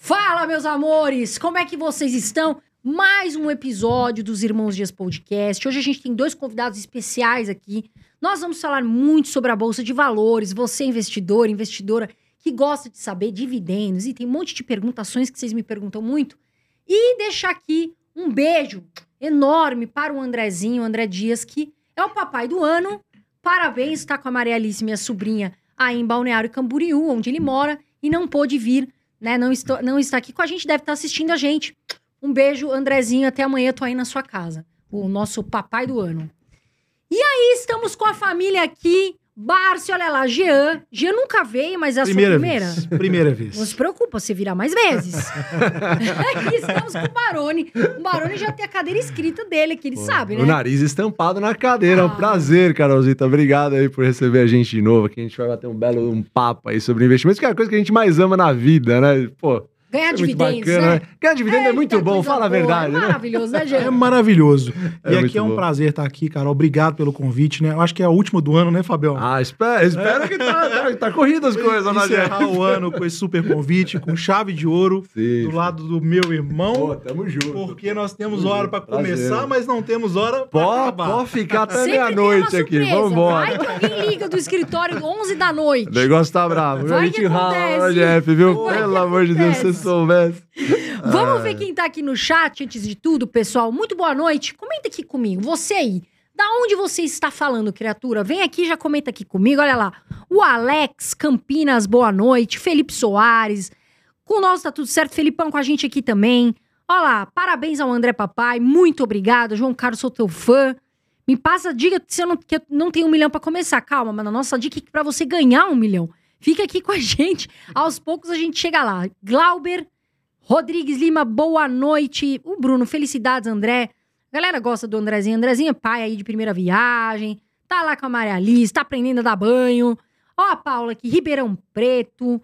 Fala, meus amores! Como é que vocês estão? Mais um episódio dos Irmãos Dias Podcast. Hoje a gente tem dois convidados especiais aqui. Nós vamos falar muito sobre a Bolsa de Valores. Você, investidor, investidora, que gosta de saber dividendos e tem um monte de perguntações que vocês me perguntam muito. E deixar aqui um beijo enorme para o Andrezinho, André Dias, que é o papai do ano. Parabéns, está com a Maria Alice, minha sobrinha, aí em Balneário Camboriú, onde ele mora, e não pôde vir, né? Não, estou, não está aqui com a gente, deve estar assistindo a gente. Um beijo, Andrezinho, até amanhã, tô aí na sua casa. O nosso papai do ano. E aí, estamos com a família aqui. Bárcio, olha lá, Jean. Jean nunca veio, mas é a Primeira sua primeira. vez. Primeira vez. Não se preocupa, você virá mais vezes. Aqui estamos com o Barone. O Barone já tem a cadeira escrita dele, que ele sabe, O né? nariz estampado na cadeira. É Ah. um prazer, Carolzita. Obrigado aí por receber a gente de novo. Aqui a gente vai bater um belo um papo aí sobre investimentos, que é a coisa que a gente mais ama na vida, né? Pô, Ganhar é muito dividendos, bacana, né? né? Ganhar dividendo é, muito Eita, bom, fala a boa, verdade, é né? Maravilhoso, né, É Jean? maravilhoso. É e aqui é um bom. prazer estar aqui, Carol. Obrigado pelo convite, né? Eu acho que é a última do ano, né, Fabião? Ah, espera, espera que tá, tá, tá corrido as coisas, né, Encerrar o ano com esse super convite, com chave de ouro, Sim. do lado do meu irmão. Pô, tamo junto. Porque nós temos Tamo hora para Prazer. começar, mas não temos hora Pode, acabar. pode ficar até meia-noite aqui. Vambora. Vai que alguém liga do escritório 11 da O noite. negócio tá bravo. Vai a gente rala, Jeff, viu? Pelo amor de Deus, você soubesse. Vamos ver quem tá aqui no chat antes de tudo, pessoal. Muito boa noite. Comenta aqui comigo. Você aí. Da onde você está falando, criatura? Vem aqui, já comenta aqui comigo. Olha lá. O Alex Campinas, boa noite. Felipe Soares. Com nós tá tudo certo. Felipão com a gente aqui também. Olha lá. Parabéns ao André Papai. Muito obrigada. João Carlos, sou teu fã. Me passa a dica se eu não, que eu não tenho um milhão pra começar. Calma, mas a nossa dica é pra você ganhar um milhão. Fica aqui com a gente. Aos poucos a gente chega lá. Glauber Rodrigues Lima, boa noite. O Bruno, felicidades, André. Galera gosta do Andrezinho. Andrezinho é pai aí de primeira viagem. Tá lá com a Maria Alice, tá aprendendo a dar banho. Ó a Paula aqui, Ribeirão Preto.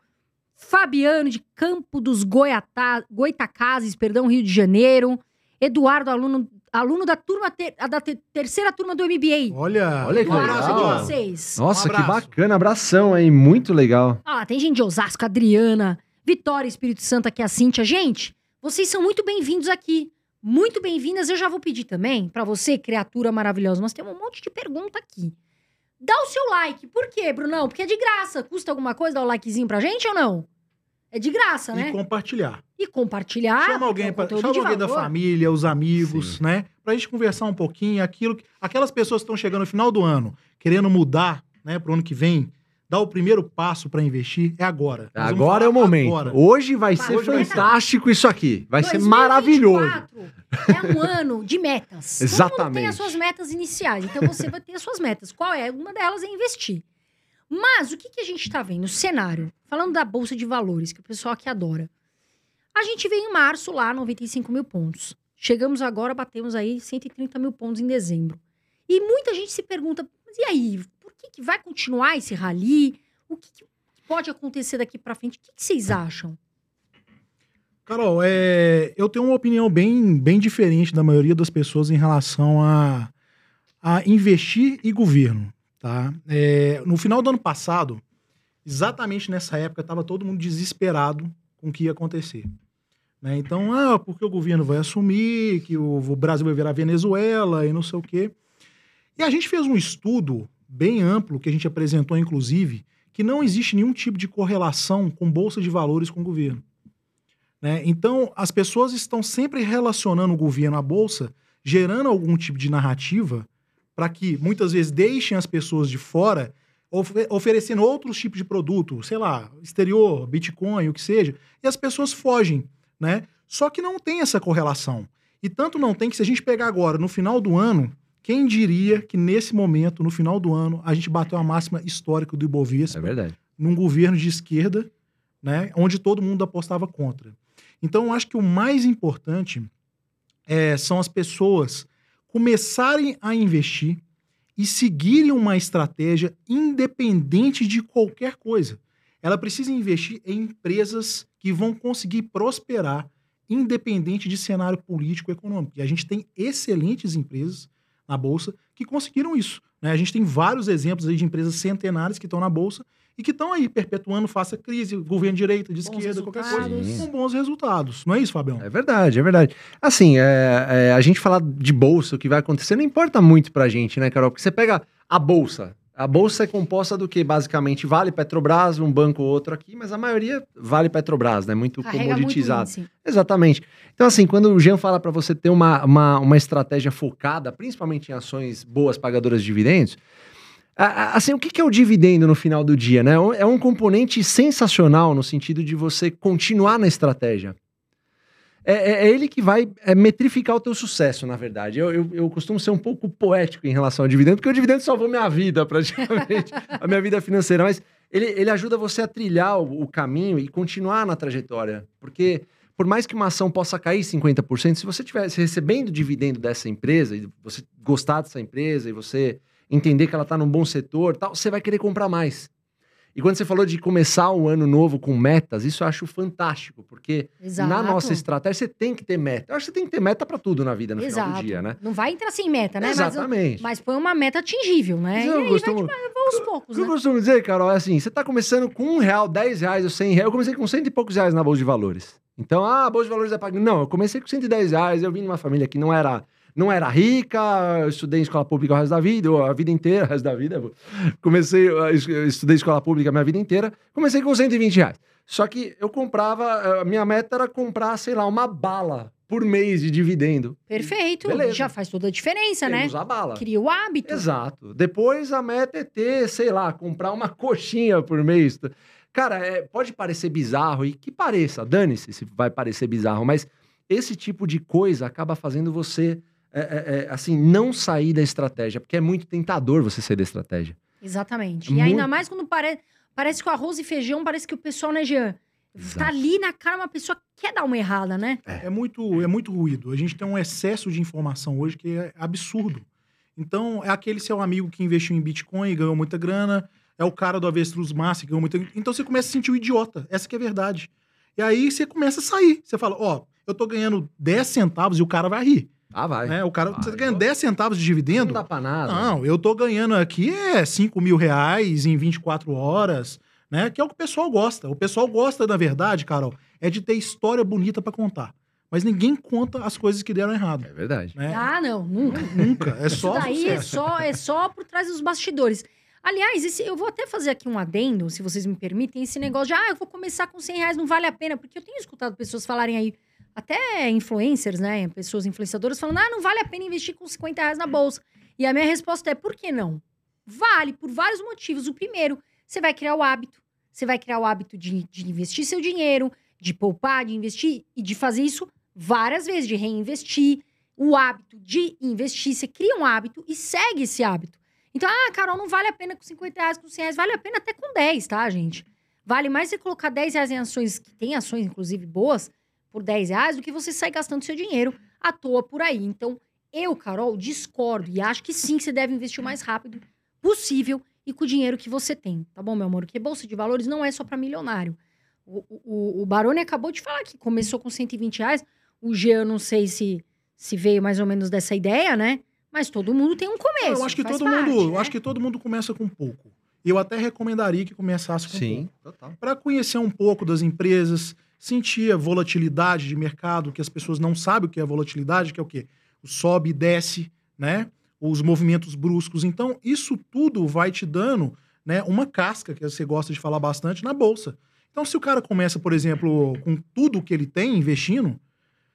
Fabiano de Campo dos Goiatá, Goitacazes, perdão, Rio de Janeiro. Eduardo, aluno, aluno da turma ter- da te- terceira turma do MBA. Olha, Olha que um legal. de vocês. Nossa, Um que bacana. Abração aí, muito legal. Ah, tem gente de Osasco, Adriana, Vitória, Espírito Santo aqui, a Cíntia. Gente, vocês são muito bem-vindos aqui. Muito bem-vindas. Eu já vou pedir também pra você, criatura maravilhosa. Nós temos um monte de pergunta aqui. Dá o seu like. Por quê, Brunão? Porque é de graça. Custa alguma coisa dar o likezinho pra gente ou não? É de graça, E né? compartilhar. E compartilhar. chama alguém, é um pra, chama alguém da família, os amigos, né? Pra gente conversar um pouquinho, aquilo, que- aquelas pessoas que estão chegando no final do ano, querendo mudar, né, pro ano que vem, dar o primeiro passo pra investir, é agora. Nós Agora é o momento. agora. Hoje vai ser hoje vai- fantástico isso aqui. Vai ser 2024 maravilhoso. É um ano de metas. Todo mundo tem Exatamente. as suas metas iniciais. Então você vai ter as suas metas. Qual é? Uma delas é investir. Mas o que, que a gente está vendo? O cenário. Falando da Bolsa de Valores, que o pessoal aqui adora. A gente veio em março lá, 95 mil pontos. Chegamos agora, batemos aí 130 mil pontos em dezembro. E muita gente se pergunta, mas e aí? Por que, que vai continuar esse rally? O que, que pode acontecer daqui para frente? O que, que vocês acham? Carol, é, eu tenho uma opinião bem, bem diferente da maioria das pessoas em relação a, a investir e governo. Tá? É, no final do ano passado, exatamente nessa época, estava todo mundo desesperado com o que ia acontecer. Né? Então, ah, porque o governo vai assumir, que o, o Brasil vai virar Venezuela e não sei o quê. E a gente fez um estudo bem amplo, que a gente apresentou, inclusive, que não existe nenhum tipo de correlação com bolsa de valores com o governo. Né? Então, as pessoas estão sempre relacionando o governo à bolsa, gerando algum tipo de narrativa para que muitas vezes deixem as pessoas de fora, ofe- oferecendo outros tipos de produto, sei lá, exterior, Bitcoin, o que seja, e as pessoas fogem, né? Só que não tem essa correlação. E tanto não tem que se a gente pegar agora, no final do ano, quem diria que nesse momento, no final do ano, a gente bateu a máxima histórica do Ibovespa É verdade. num governo de esquerda, né, onde todo mundo apostava contra. Então, eu acho que o mais importante é, são as pessoas começarem a investir e seguirem uma estratégia independente de qualquer coisa. Ela precisa investir em empresas que vão conseguir prosperar independente de cenário político e econômico. E a gente tem excelentes empresas na Bolsa que conseguiram isso. né? A gente tem vários exemplos de empresas centenárias que estão na Bolsa e que estão aí perpetuando, faça crise, governo de direita, de Bons esquerda, qualquer coisa, resultados. com bons resultados. Não é isso, Fabião? É verdade, é verdade. Assim, é, é, a gente falar de bolsa, o que vai acontecer, não importa muito pra gente, né, Carol? Porque você pega a bolsa. A bolsa é composta do que? Basicamente, vale Petrobras, um banco ou outro aqui, mas a maioria vale Petrobras, né? Muito Carrega muito comoditizado. índice. Exatamente. Então, assim, quando o Jean fala para você ter uma, uma, uma estratégia focada, principalmente em ações boas pagadoras de dividendos, assim, o que é o dividendo no final do dia, né? É um componente sensacional no sentido de você continuar na estratégia. É, é- é ele que vai é, metrificar o teu sucesso, na verdade. Eu, eu, eu costumo ser um pouco poético em relação ao dividendo, porque o dividendo salvou minha vida, praticamente, a minha vida financeira. Mas ele, ele ajuda você a trilhar o, o caminho e continuar na trajetória. Porque por mais que uma ação possa cair 50%, se você estivesse recebendo dividendo dessa empresa, e você gostar dessa empresa, e você entender que ela está num bom setor, tal, você vai querer comprar mais. E quando você falou de começar o ano novo com metas, isso eu acho fantástico, porque Exato. na nossa estratégia você tem que ter meta. Eu acho que você tem que ter meta para tudo na vida no final Exato. do dia, né? Não vai entrar sem meta, né? Mas, Exatamente. mas põe uma meta atingível, né? Mas E eu aí costumo- vai aos poucos, O que eu né? costumo dizer, Carol, é assim: você tá começando com um real, dez reais ou cem reais. Eu comecei com cento e poucos reais na Bolsa de Valores. Então, ah, a Bolsa de Valores é paga. Não, eu comecei com 110 reais. Eu vim numa família que não era, não era rica, eu estudei em escola pública o resto da vida, ou a vida inteira, o resto da vida. Comecei, estudei escola pública a minha vida inteira. Comecei com 120 reais. Só que eu comprava, a minha meta era comprar, sei lá, uma bala por mês de dividendo. Perfeito. Beleza. Já faz toda a diferença, né? Temos a bala. Cria o hábito. Exato. Depois a meta é ter, sei lá, comprar uma coxinha por mês. Cara, é, pode parecer bizarro, e que pareça, dane-se se vai parecer bizarro, mas esse tipo de coisa acaba fazendo você, é, é, é, assim, não sair da estratégia, porque é muito tentador você sair da estratégia. Exatamente. E Muito- ainda mais quando pare... parece que o arroz e feijão, parece que o pessoal, né, Jean? Exato. Tá ali na cara, uma pessoa quer dar uma errada, né? É muito, é muito ruído. A gente tem um excesso de informação hoje que é absurdo. Então, é aquele seu amigo que investiu em Bitcoin e ganhou muita grana, é o cara do Avestruz Massa que ganhou muita Então você começa a se sentir um idiota. Essa que é a verdade. E aí você começa a sair. Você fala, ó, eu tô ganhando 10 centavos e o cara vai rir. Ah, vai. Né? O cara, Vai. você tá ganhando 10 centavos de Não dividendo? dá pra nada. Não, eu tô ganhando aqui é 5 mil reais em 24 horas, né? Que é o que o pessoal gosta. O pessoal gosta, na verdade, Carol, é de ter história bonita pra contar. Mas ninguém conta as coisas que deram errado. É verdade. Né? Ah, não, nunca. Nunca. É Isso só daí é só, é só por trás dos bastidores. Aliás, esse- eu vou até fazer aqui um adendo, se vocês me permitem, esse negócio de, ah, eu vou começar com 100 reais, não vale a pena, porque eu tenho escutado pessoas falarem aí, até influencers, né, pessoas influenciadoras falando, ah, não vale a pena investir com 50 reais na bolsa. E a minha resposta é, por que não? Vale, por vários motivos. O primeiro, você vai criar o hábito, você vai criar o hábito de, de investir seu dinheiro, de poupar, de investir, e de fazer isso várias vezes, de reinvestir, o hábito de investir, você cria um hábito e segue esse hábito. Então, ah, Carol, não vale a pena com 50 reais, com 100 reais, vale a pena até com 10, tá, gente? Vale mais você colocar 10 reais em ações, que tem ações, inclusive, boas, por 10 reais, do que você sair gastando seu dinheiro à toa por aí. Então, eu, Carol, discordo e acho que sim, você deve investir o mais rápido possível e com o dinheiro que você tem, tá bom, meu amor? Porque bolsa de valores não é só para milionário. O, o, o Baroni acabou de falar que começou com 120 reais. O G, eu não sei se, se veio mais ou menos dessa ideia, né? Mas todo mundo tem um começo. Eu acho que faz todo parte, mundo, eu né? acho que todo mundo começa com pouco. E eu até recomendaria que começasse com pouco. total. para conhecer um pouco das empresas, sentir a volatilidade de mercado, que as pessoas não sabem o que é volatilidade, que é o quê? O sobe e desce, né? Os movimentos bruscos. Então, isso tudo vai te dando né, uma casca, que você gosta de falar bastante, na bolsa. Então, se o cara começa, por exemplo, com tudo que ele tem investindo,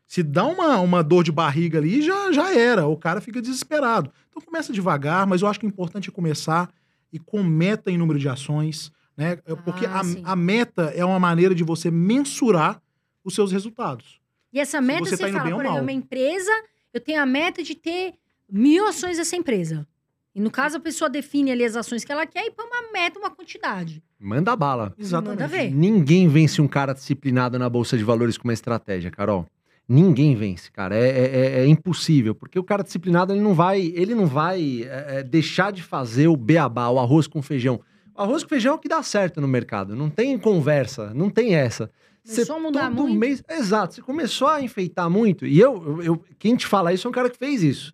se dá uma, uma dor de barriga ali, já, já era. O cara fica desesperado. Então, começa devagar, mas eu acho que o importante é começar e com meta em número de ações, né? É Porque Ah, a, a meta é uma maneira de você mensurar os seus resultados. E essa meta, você você, tá indo fala, por exemplo, uma empresa, eu tenho a meta de ter mil ações dessa empresa. E no caso, a pessoa define ali as ações que ela quer e põe uma meta, uma quantidade. Manda bala. Manda ver. Ninguém vence um cara disciplinado na Bolsa de Valores com uma estratégia, Carol. Ninguém vence, cara. É, é- é- é impossível. Porque o cara disciplinado, ele não vai, ele não vai é, é, deixar de fazer o beabá, o arroz com feijão. Arroz com feijão é o que dá certo no mercado. Não tem conversa, não tem essa. Começou a mudar todo muito. mês. Exato, você começou a enfeitar muito. E eu, eu, eu- quem te fala isso é um cara que fez isso.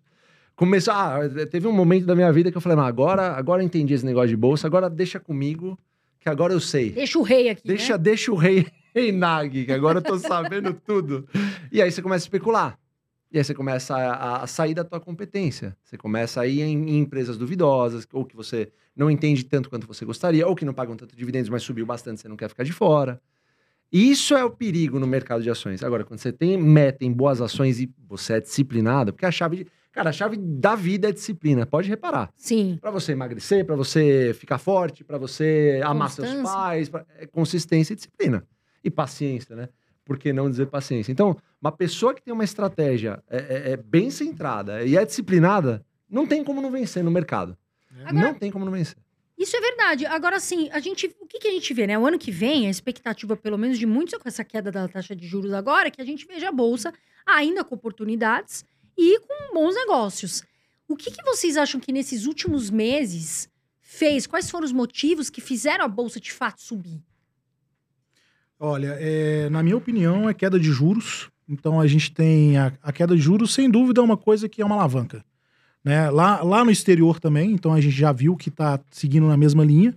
Começou, ah, teve um momento da minha vida que eu falei, não, agora, agora eu entendi esse negócio de bolsa, agora deixa comigo, que agora eu sei. Deixa o rei aqui, Deixa, né? deixa o rei reinar, que agora eu tô sabendo tudo. E aí você começa a especular. E aí você começa a, a sair da tua competência. Você começa a ir em, em empresas duvidosas, ou que você não entende tanto quanto você gostaria, ou que não pagam tanto dividendos, mas subiu bastante, você não quer ficar de fora. Isso é o perigo no mercado de ações. Agora, quando você tem meta em boas ações e você é disciplinado, porque a chave, de- cara, a chave da vida é disciplina. Pode reparar. Sim. Pra você emagrecer, pra você ficar forte, pra você amar seus pais, pra- é consistência e disciplina. E paciência, né? Por que não dizer paciência? Então, uma pessoa que tem uma estratégia é, é- é bem centrada e é disciplinada, não tem como não vencer no mercado. Agora- Não tem como não vencer. Isso é verdade. Agora, assim, a gente, o que, que a gente vê, né? O ano que vem, a expectativa, pelo menos de muitos, com essa queda da taxa de juros agora, é que a gente veja a Bolsa ainda com oportunidades e com bons negócios. O que, que vocês acham que nesses últimos meses fez? Quais foram os motivos que fizeram a Bolsa de fato subir? Olha, é, na minha opinião, é queda de juros. Então a gente tem a, a queda de juros, sem dúvida, é uma coisa que é uma alavanca. Né? Lá, lá no exterior também, então a gente já viu que está seguindo na mesma linha.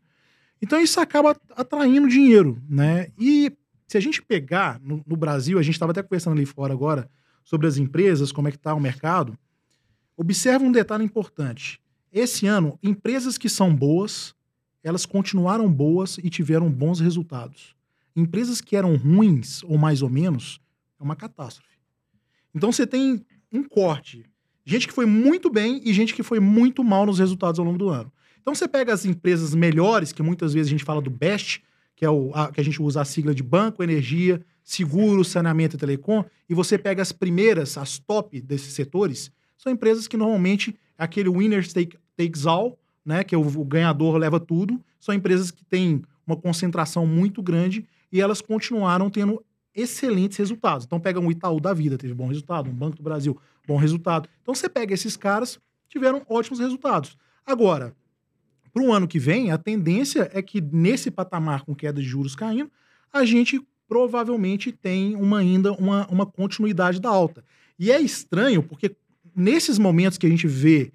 Então isso acaba atraindo dinheiro, né? E se a gente pegar no, no Brasil, a gente estava até conversando ali fora agora sobre as empresas, como é que está o mercado. Observa um detalhe importante. Esse ano, empresas que são boas, elas continuaram boas e tiveram bons resultados. Empresas que eram ruins, ou mais ou menos, é uma catástrofe. Então você tem um corte. Gente que foi muito bem e gente que foi muito mal nos resultados ao longo do ano. Então você pega as empresas melhores, que muitas vezes a gente fala do BEST, que é o a- que a gente usa a sigla de banco, energia, seguro, saneamento e telecom, e você pega as primeiras, as top desses setores, são empresas que normalmente é aquele winner take, takes all, né, que é o, o ganhador leva tudo, são empresas que têm uma concentração muito grande e elas continuaram tendo excelentes resultados. Então pega um Itaú da vida, teve bom resultado, um Banco do Brasil, bom resultado. Então você pega esses caras, tiveram ótimos resultados. Agora, para o ano que vem, a tendência é que nesse patamar com queda de juros caindo, a gente provavelmente tem uma, ainda uma, uma continuidade da alta. E é estranho, porque nesses momentos que a gente vê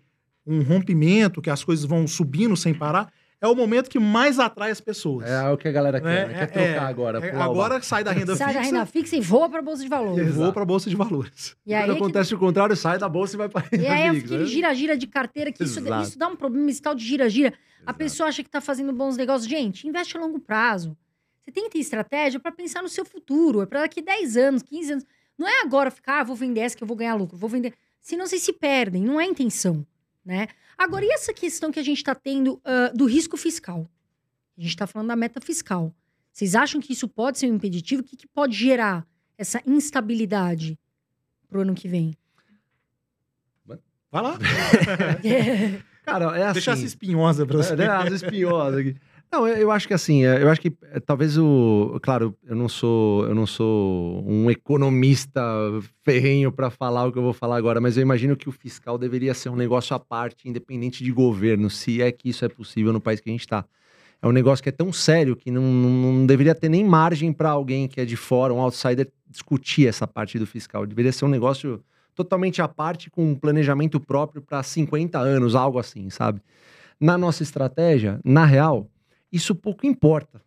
um rompimento, que as coisas vão subindo sem parar, é o momento que mais atrai as pessoas. É o que a galera quer, né? Quer trocar agora. é, agora sai da renda Sai da fixa renda fixa e voa para a Bolsa de e Valores. voa para a Bolsa de Valores. E aí, Quando é que- acontece o contrário, sai da bolsa e vai pra renda E aí fixa, aquele né? gira-gira de carteira, que isso, isso dá um problema, esse tal de gira-gira. A pessoa acha que tá fazendo bons negócios. Gente, investe a longo prazo. Você tem que ter estratégia para pensar no seu futuro. É para daqui 10 anos, 15 anos. Não é agora ficar, ah, vou vender essa que eu vou ganhar lucro, vou vender. Senão vocês se perdem, não é a intenção, né? Agora, e essa questão que a gente está tendo ah, do risco fiscal? A gente está falando da meta fiscal. Vocês acham que isso pode ser um impeditivo? O que, que pode gerar essa instabilidade pro ano que vem? Vai lá. Cara, é assim. Deixa essa espinhosa pra você. É, né, as espinhosas aqui. Não, eu, acho que assim, é, eu acho que é, talvez o, claro, eu não sou, eu não sou um economista ferrenho para falar o que eu vou falar agora, mas eu imagino que o fiscal deveria ser um negócio à parte, independente de governo, se é que isso é possível no país que a gente está. É um negócio que é tão sério que não, não, não deveria ter nem margem para alguém que é de fora, um outsider, discutir essa parte do fiscal. Deveria ser um negócio totalmente à parte, com um planejamento próprio para 50 anos, algo assim, sabe? Na nossa estratégia, na real, isso pouco importa.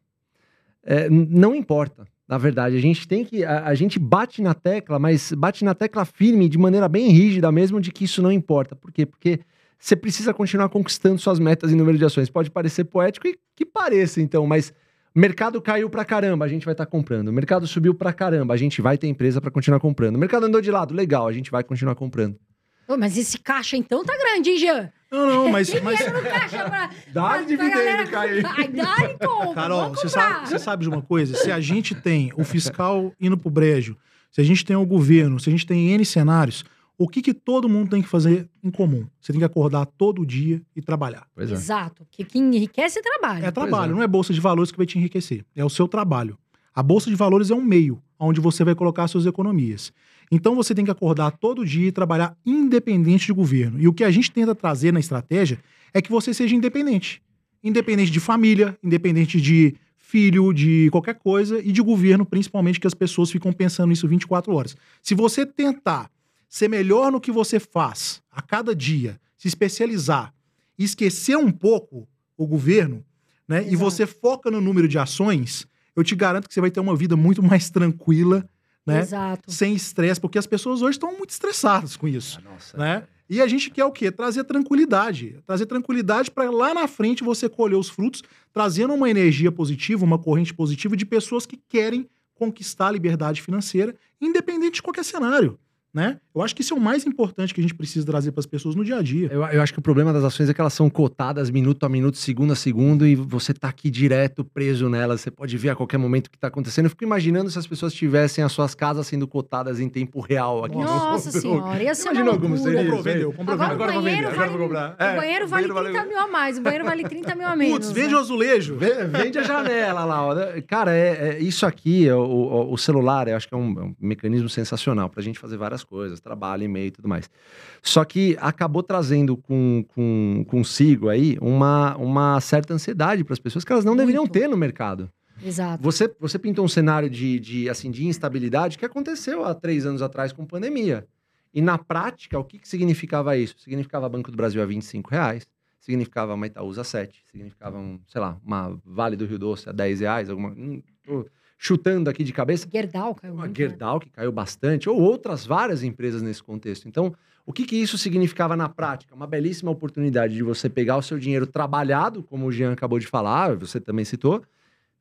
É, não importa, na verdade. A gente tem que. A, a gente bate na tecla, mas bate na tecla firme, de maneira bem rígida mesmo, de que isso não importa. Por quê? Porque você precisa continuar conquistando suas metas em número de ações. Pode parecer poético e que pareça, então, mas. Mercado caiu pra caramba, a gente vai estar comprando. O mercado subiu pra caramba, a gente vai ter empresa pra continuar comprando. O mercado andou de lado, legal, a gente vai continuar comprando. Ô, mas esse caixa então tá grande, hein, Jean? Não, não, mas, mas Dinheiro no caixa pra, Dá dá e compra. Carol, você sabe, você sabe de uma coisa? Se a gente tem o fiscal indo pro brejo, se a gente tem o governo, se a gente tem N cenários, o que, que todo mundo tem que fazer em comum? Você tem que acordar todo dia e trabalhar. Pois é. Exato. Porque quem enriquece é trabalho. É trabalho, é. não é bolsa de valores que vai te enriquecer. É o seu trabalho. A bolsa de valores é um meio onde você vai colocar suas economias. Então você tem que acordar todo dia e trabalhar independente de governo. E o que a gente tenta trazer na estratégia é que você seja independente. Independente de família, independente de filho, de qualquer coisa e de governo, principalmente que as pessoas ficam pensando nisso 24 horas. Se você tentar ser melhor no que você faz a cada dia, se especializar e esquecer um pouco o governo, né? E você foca no número de ações, eu te garanto que você vai ter uma vida muito mais tranquila, né? Exato. Sem estresse, porque as pessoas hoje estão muito estressadas com isso, Nossa. né? E a gente quer o quê? Trazer tranquilidade. Trazer tranquilidade para lá na frente você colher os frutos, trazendo uma energia positiva, uma corrente positiva de pessoas que querem conquistar a liberdade financeira, independente de qualquer cenário, né? Eu acho que isso é o mais importante que a gente precisa trazer para as pessoas no dia a dia. Eu, eu acho que o problema das ações é que elas são cotadas minuto a minuto, segundo a segundo, e você tá aqui direto preso nelas. Você pode ver a qualquer momento o que tá acontecendo. Eu fico imaginando se as pessoas tivessem as suas casas sendo cotadas em tempo real aqui. no Nossa senhora, ia ser Imaginou como seria Comprou, vendeu, comprou, Agora, banheiro vender, agora vale, vou comprar. o É, banheiro vale banheiro 30 mil a mais. O banheiro vale 30 mil a menos. Putz, vende né? o azulejo. Vende a janela lá. ó. Cara, é, é- isso aqui, é o, o- o celular, eu acho que é um, é um mecanismo sensacional pra gente fazer várias coisas, trabalho, e-mail e tudo mais. Só que acabou trazendo com, com, consigo aí uma, uma certa ansiedade para as pessoas que elas não deveriam Muito. ter no mercado. Exato. Você, você pintou um cenário de, de, assim, de instabilidade que aconteceu há três anos atrás com pandemia. E na prática, o que, que significava isso? Significava Banco do Brasil a 25 reais, significava uma Itaúsa a 7, significava, um, sei lá, uma Vale do Rio Doce a 10 reais, alguma... hum, tô chutando aqui de cabeça. Gerdau caiu Uma muito, né? Gerdau, que caiu bastante, ou outras várias empresas nesse contexto. Então, o que, que isso significava na prática? Uma belíssima oportunidade de você pegar o seu dinheiro trabalhado, como o Jean acabou de falar, você também citou,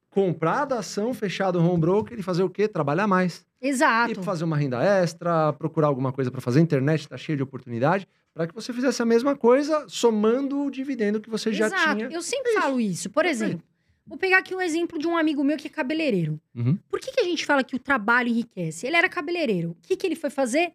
comprar da ação fechado home broker e fazer o quê? Trabalhar mais. Exato. E fazer uma renda extra, procurar alguma coisa para fazer. A internet está cheia de oportunidade para que você fizesse a mesma coisa, somando o dividendo que você já Exato. tinha. Eu sempre falo isso. Por exemplo, vou pegar aqui um exemplo de um amigo meu que é cabeleireiro. Uhum. Por que, que a gente fala que o trabalho enriquece? Ele era cabeleireiro. O que, que ele foi fazer?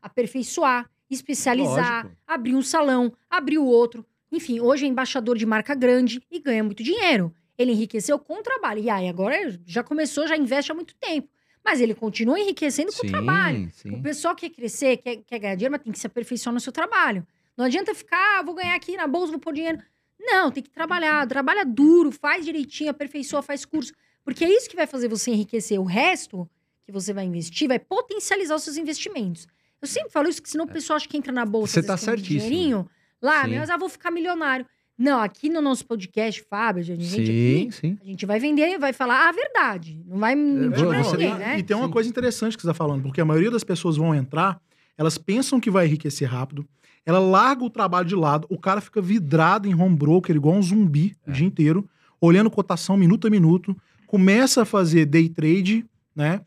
Aperfeiçoar, especializar, Lógico. abrir um salão, abrir o outro. Enfim, hoje é embaixador de marca grande e ganha muito dinheiro. Ele enriqueceu com o trabalho. E aí, agora já começou, já investe há muito tempo. Mas ele continua enriquecendo com o trabalho. sim. O pessoal quer crescer, quer, quer ganhar dinheiro, mas tem que se aperfeiçoar no seu trabalho. Não adianta ficar, ah, vou ganhar aqui na bolsa, vou pôr dinheiro. Não, tem que trabalhar. Trabalha duro, faz direitinho, aperfeiçoa, faz curso. Porque é isso que vai fazer você enriquecer. O resto que você vai investir vai potencializar os seus investimentos. Eu sempre falo isso, que senão o pessoal acha que entra na bolsa Você tá um certíssimo. dinheirinho. Lá, Sim. mas ah, vou ficar milionário. Não, aqui no nosso podcast, Fábio, a gente Sim, aqui, sim. a gente vai vender e vai falar a verdade. Não vai mentir pra você ninguém, tem- né? E tem uma Sim. coisa interessante que você está falando, porque a maioria das pessoas vão entrar, elas pensam que vai enriquecer rápido, ela larga o trabalho de lado, o cara fica vidrado em home broker, igual um zumbi É. o dia inteiro, olhando cotação minuto a minuto, começa a fazer day trade, né?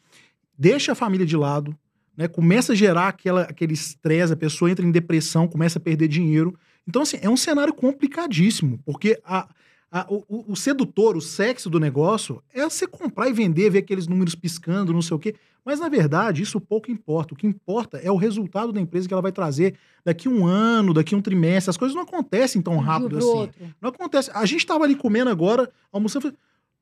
Deixa a família de lado, né? Começa a gerar aquela, aquele estresse, a pessoa entra em depressão, começa a perder dinheiro. Então, assim, é um cenário complicadíssimo, porque a, a- o, o- o sedutor, o sexo do negócio é você comprar e vender, ver aqueles números piscando, não sei o quê. Mas, na verdade, isso pouco importa. O que importa é o resultado da empresa que ela vai trazer daqui um ano, daqui um trimestre. As coisas não acontecem tão rápido assim. outro. Não acontece. A gente estava ali comendo agora, almoçando.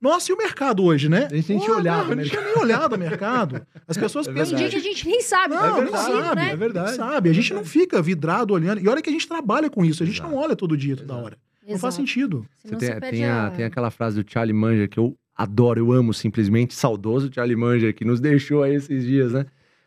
Nossa, e o mercado hoje, né? A gente nem tinha Pô, olhado não, o não tinha nem olhado o mercado. As pessoas É pensam Tem que a gente nem sabe. não, não, É não verdade, sabe, né? é verdade. Não sabe. A gente não fica vidrado olhando. E olha que a gente trabalha com isso. A gente Exato. não olha todo dia, toda Exato. hora. Não faz Exato. sentido. Tem, tem a- a- tem aquela frase do Charlie Munger que eu adoro, eu amo simplesmente, saudoso Charlie Munger, que nos deixou aí esses dias, né?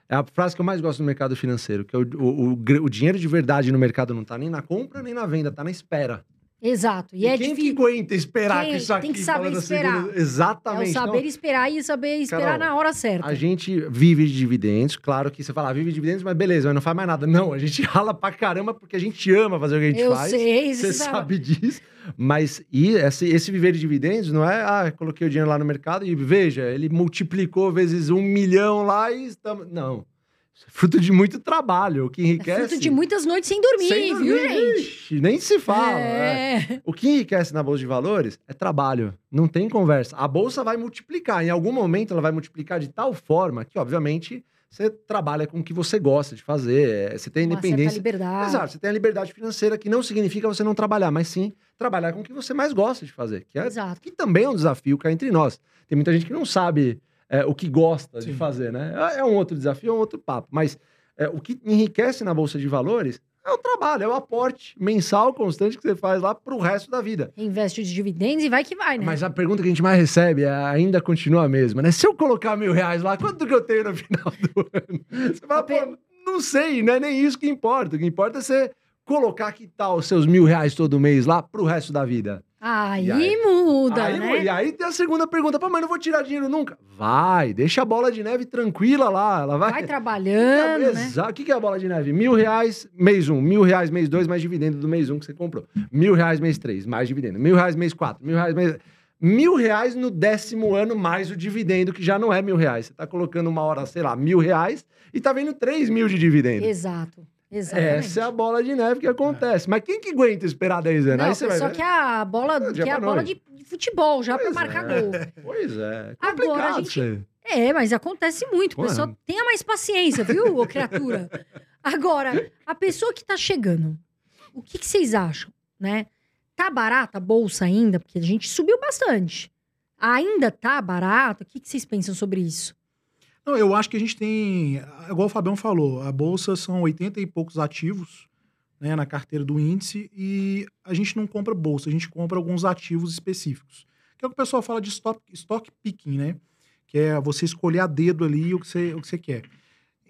É a frase que eu mais gosto no mercado financeiro, que é o, o, o o dinheiro de verdade no mercado não tá nem na compra nem na venda, tá na espera. Exato. E, é quem difícil. que aguenta esperar Quem- que isso aqui... tem que saber assim, esperar. É Exatamente. o Então, saber esperar e saber esperar Carol, na hora certa. A gente vive de dividendos, claro que você fala, ah, vive de dividendos, mas beleza, mas não faz mais nada. Não, a gente rala pra caramba porque a gente ama fazer o que a gente Eu faz. sei, Você sabe. sabe disso. Mas e esse, esse viver de dividendos não é, ah, coloquei o dinheiro lá no mercado e veja, ele multiplicou vezes um milhão lá e estamos. Não. Isso é fruto de muito trabalho. O que É enriquece. fruto de muitas noites sem dormir, Sem viu, dormir, gente? ixi, nem se fala. é. É. O que enriquece na bolsa de valores é trabalho. Não tem conversa. A bolsa vai multiplicar. Em algum momento ela vai multiplicar de tal forma que, obviamente, você trabalha com o que você gosta de fazer. é, Você tem Uma certa independência. liberdade. Exato, você tem a liberdade financeira, que não significa você não trabalhar, mas sim trabalhar com o que você mais gosta de fazer, que, é, Exato. que também é um desafio cá entre nós. Tem muita gente que não sabe é, o que gosta de Sim. fazer, né? É é um outro desafio, é um outro papo. Mas é, o que enriquece na Bolsa de Valores é o trabalho, é o aporte mensal constante que você faz lá pro resto da vida. Investe os dividendos e vai que vai, né? Mas a pergunta que a gente mais recebe é- ainda continua a mesma, né? Se eu colocar mil reais lá, quanto que eu tenho no final do ano? Você fala, pô, não sei, não é nem isso que importa. O que importa é você colocar que tal os seus mil reais todo mês lá pro resto da vida. Aí, aí? muda, aí, né? E aí tem a segunda pergunta, pô, mas não vou tirar dinheiro nunca. Vai, deixa a bola de neve tranquila lá, ela vai... Vai trabalhando, né? Exato. O que que é a bola de neve? Mil reais mês um, mil reais mês dois, mais dividendo do mês um que você comprou. Mil reais mês três, mais dividendo. Mil reais mês quatro, mil reais mês... Mil reais no décimo ano mais o dividendo, que já não é mil reais. Você tá colocando uma hora, sei lá, mil reais e tá vendo três mil de dividendo. Exato. Exatamente. Essa é a bola de neve que acontece. Mas quem que aguenta esperar 10 anos? Não, Aí você vai só ver. que a bola, Ah, que é a bola de, de futebol, já pra Pois marcar é. gol. Pois é. Agora a Complicado gente- isso. É, mas acontece muito. Pô, Pessoa, é. tenha mais paciência, viu, ô criatura? Agora, a pessoa que tá chegando, o que, que vocês acham, né? Tá barata a bolsa ainda? Porque a gente subiu bastante. Ainda tá barata? O que, que vocês pensam sobre isso? Não, eu acho que a gente tem, igual o Fabião falou, a bolsa são 80 e poucos ativos né, na carteira do índice e a gente não compra bolsa, a gente compra alguns ativos específicos. Que é o que o pessoal fala de stock, stock picking, né? Que é você escolher a dedo ali o que você, o que você quer.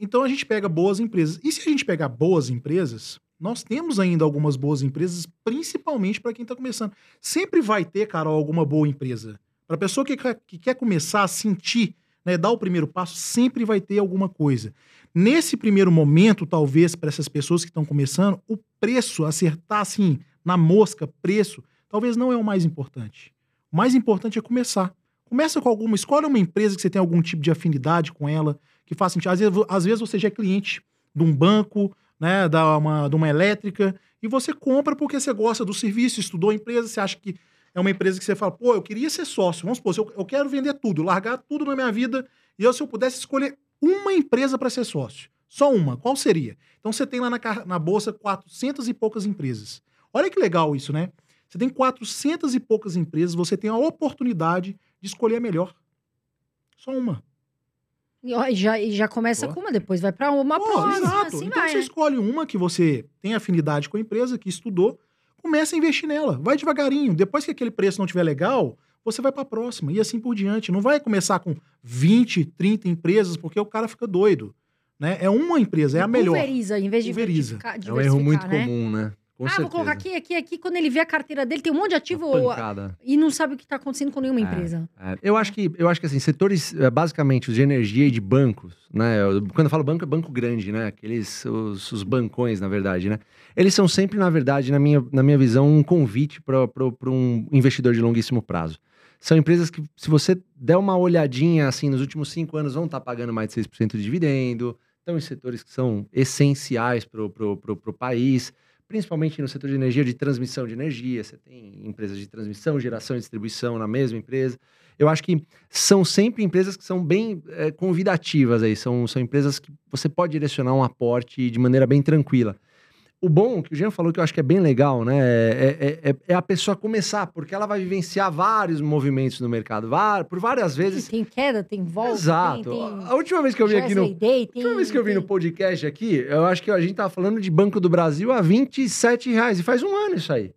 Então a gente pega boas empresas. E se a gente pegar boas empresas, nós temos ainda algumas boas empresas, principalmente para quem está começando. Sempre vai ter, Carol, alguma boa empresa. Para a pessoa que, que quer começar a sentir né, dar o primeiro passo, sempre vai ter alguma coisa. Nesse primeiro momento, talvez, para essas pessoas que estão começando, o preço, acertar assim, na mosca, preço, talvez não é o mais importante. O mais importante é começar. Começa com alguma, escolhe uma empresa que você tem algum tipo de afinidade com ela, que faz sentido. Às vezes, às vezes você já é cliente de um banco, né, da uma, de uma elétrica, e você compra porque você gosta do serviço, estudou a empresa, você acha que é uma empresa que você fala, pô, eu queria ser sócio. Vamos supor, eu, eu quero vender tudo, largar tudo na minha vida, e eu, se eu pudesse escolher uma empresa para ser sócio, só uma, qual seria? Então você tem lá na, na bolsa 400 e poucas empresas. Olha que legal isso, né? Você tem 400 e poucas empresas, você tem a oportunidade de escolher a melhor. Só uma. E, já, já começa Pô. com uma, depois vai pra uma Pô, próxima, exato. assim então vai. você né? escolhe uma que você tem afinidade com a empresa, que estudou, começa a investir nela. Vai devagarinho. Depois que aquele preço não estiver legal, você vai para a próxima. E assim por diante. Não vai começar com 20, 30 empresas, porque o cara fica doido. Né? É uma empresa, é a melhor. Pulveriza, em vez de Pulveriza. É um erro muito né? comum, né? Com ah, certeza. vou colocar aqui, aqui, aqui. Quando ele vê a carteira dele, tem um monte de ativo e não sabe o que está acontecendo com nenhuma É. empresa. É, eu acho que eu acho que assim, setores eh, basicamente os de energia e de bancos, né? Quando eu falo banco, é banco grande, né? Aqueles os, os bancões, na verdade, né? Eles são sempre, na verdade, na minha, na minha visão, um convite para um investidor de longuíssimo prazo. São empresas que, se você der uma olhadinha assim, nos últimos cinco anos, vão estar pagando mais de 6% de dividendo, estão em setores que são essenciais para o país, principalmente no setor de energia, de transmissão de energia. Você tem empresas de transmissão, geração e distribuição na mesma empresa. Eu acho que são sempre empresas que são bem eh, convidativas aí, são, são empresas que você pode direcionar um aporte de maneira bem tranquila. O bom, que o Jean falou que eu acho que é bem legal, né? É, é- é- é a pessoa começar, porque ela vai vivenciar vários movimentos no mercado, por várias vezes. Tem queda, tem volta, Exato. tem, tem A última vez que eu vi aqui no, Day, a última vez que eu vi no podcast aqui, eu acho que a gente tava falando de Banco do Brasil a 27 reais. E faz um ano isso aí.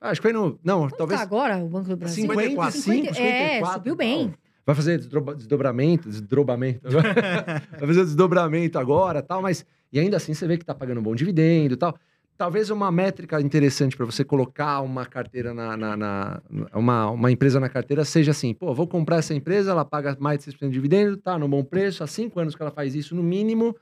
Acho que foi no. Não, Quanto talvez. tá agora o Banco do Brasil? 54, 50, 54, É, subiu bem. tal. Vai fazer desdobra- desdobramento, desdobramento. Vai fazer desdobramento agora tal, mas. E ainda assim você vê que tá pagando um bom dividendo e tal. Talvez uma métrica interessante para você colocar uma carteira na. na- na- uma, uma empresa na carteira seja assim: pô, vou comprar essa empresa, ela paga mais de 6% de dividendo, tá no bom preço, há cinco anos que ela faz isso no mínimo.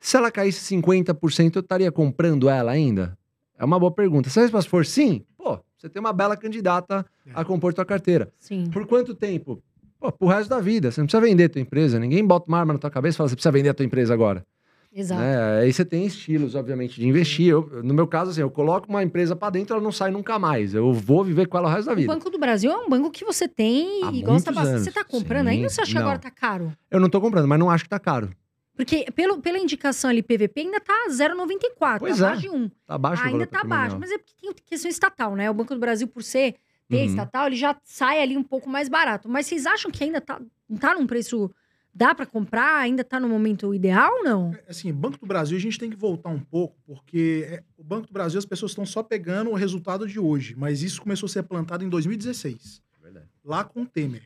Se ela caísse 50%, eu estaria comprando ela ainda? É uma boa pergunta. Se a resposta for sim, pô, você tem uma bela candidata a compor tua carteira. Sim. Por quanto tempo? Pô, pro resto da vida. Você não precisa vender a tua empresa. Ninguém bota uma arma na tua cabeça e fala, você precisa vender a tua empresa agora. Exato. Né? Aí você tem estilos, obviamente, de investir. Eu- no meu caso, assim, eu coloco uma empresa pra dentro, ela não sai nunca mais. Eu vou viver com ela o resto da O vida. Banco do Brasil é um banco que você tem Há e gosta bastante. anos. Você tá comprando Sim, ainda ou você acha que não. agora tá caro? Eu não tô comprando, mas não acho que tá caro. Porque pelo, pela indicação ali, PVP, ainda tá 0,94. Pois tá é. abaixo de 1. Tá baixo o ainda tá baixo. patrimonial. Mas é porque tem questão estatal, né? O Banco do Brasil, por ser ter Uhum. estatal, ele já sai ali um pouco mais barato. Mas vocês acham que ainda tá, tá num preço... Dá pra comprar? Ainda tá no momento ideal ou não? Assim, Banco do Brasil, a gente tem que voltar um pouco, porque é, o Banco do Brasil, as pessoas estão só pegando o resultado de hoje, mas isso começou a ser plantado em 2016, Verdade. lá com o Temer.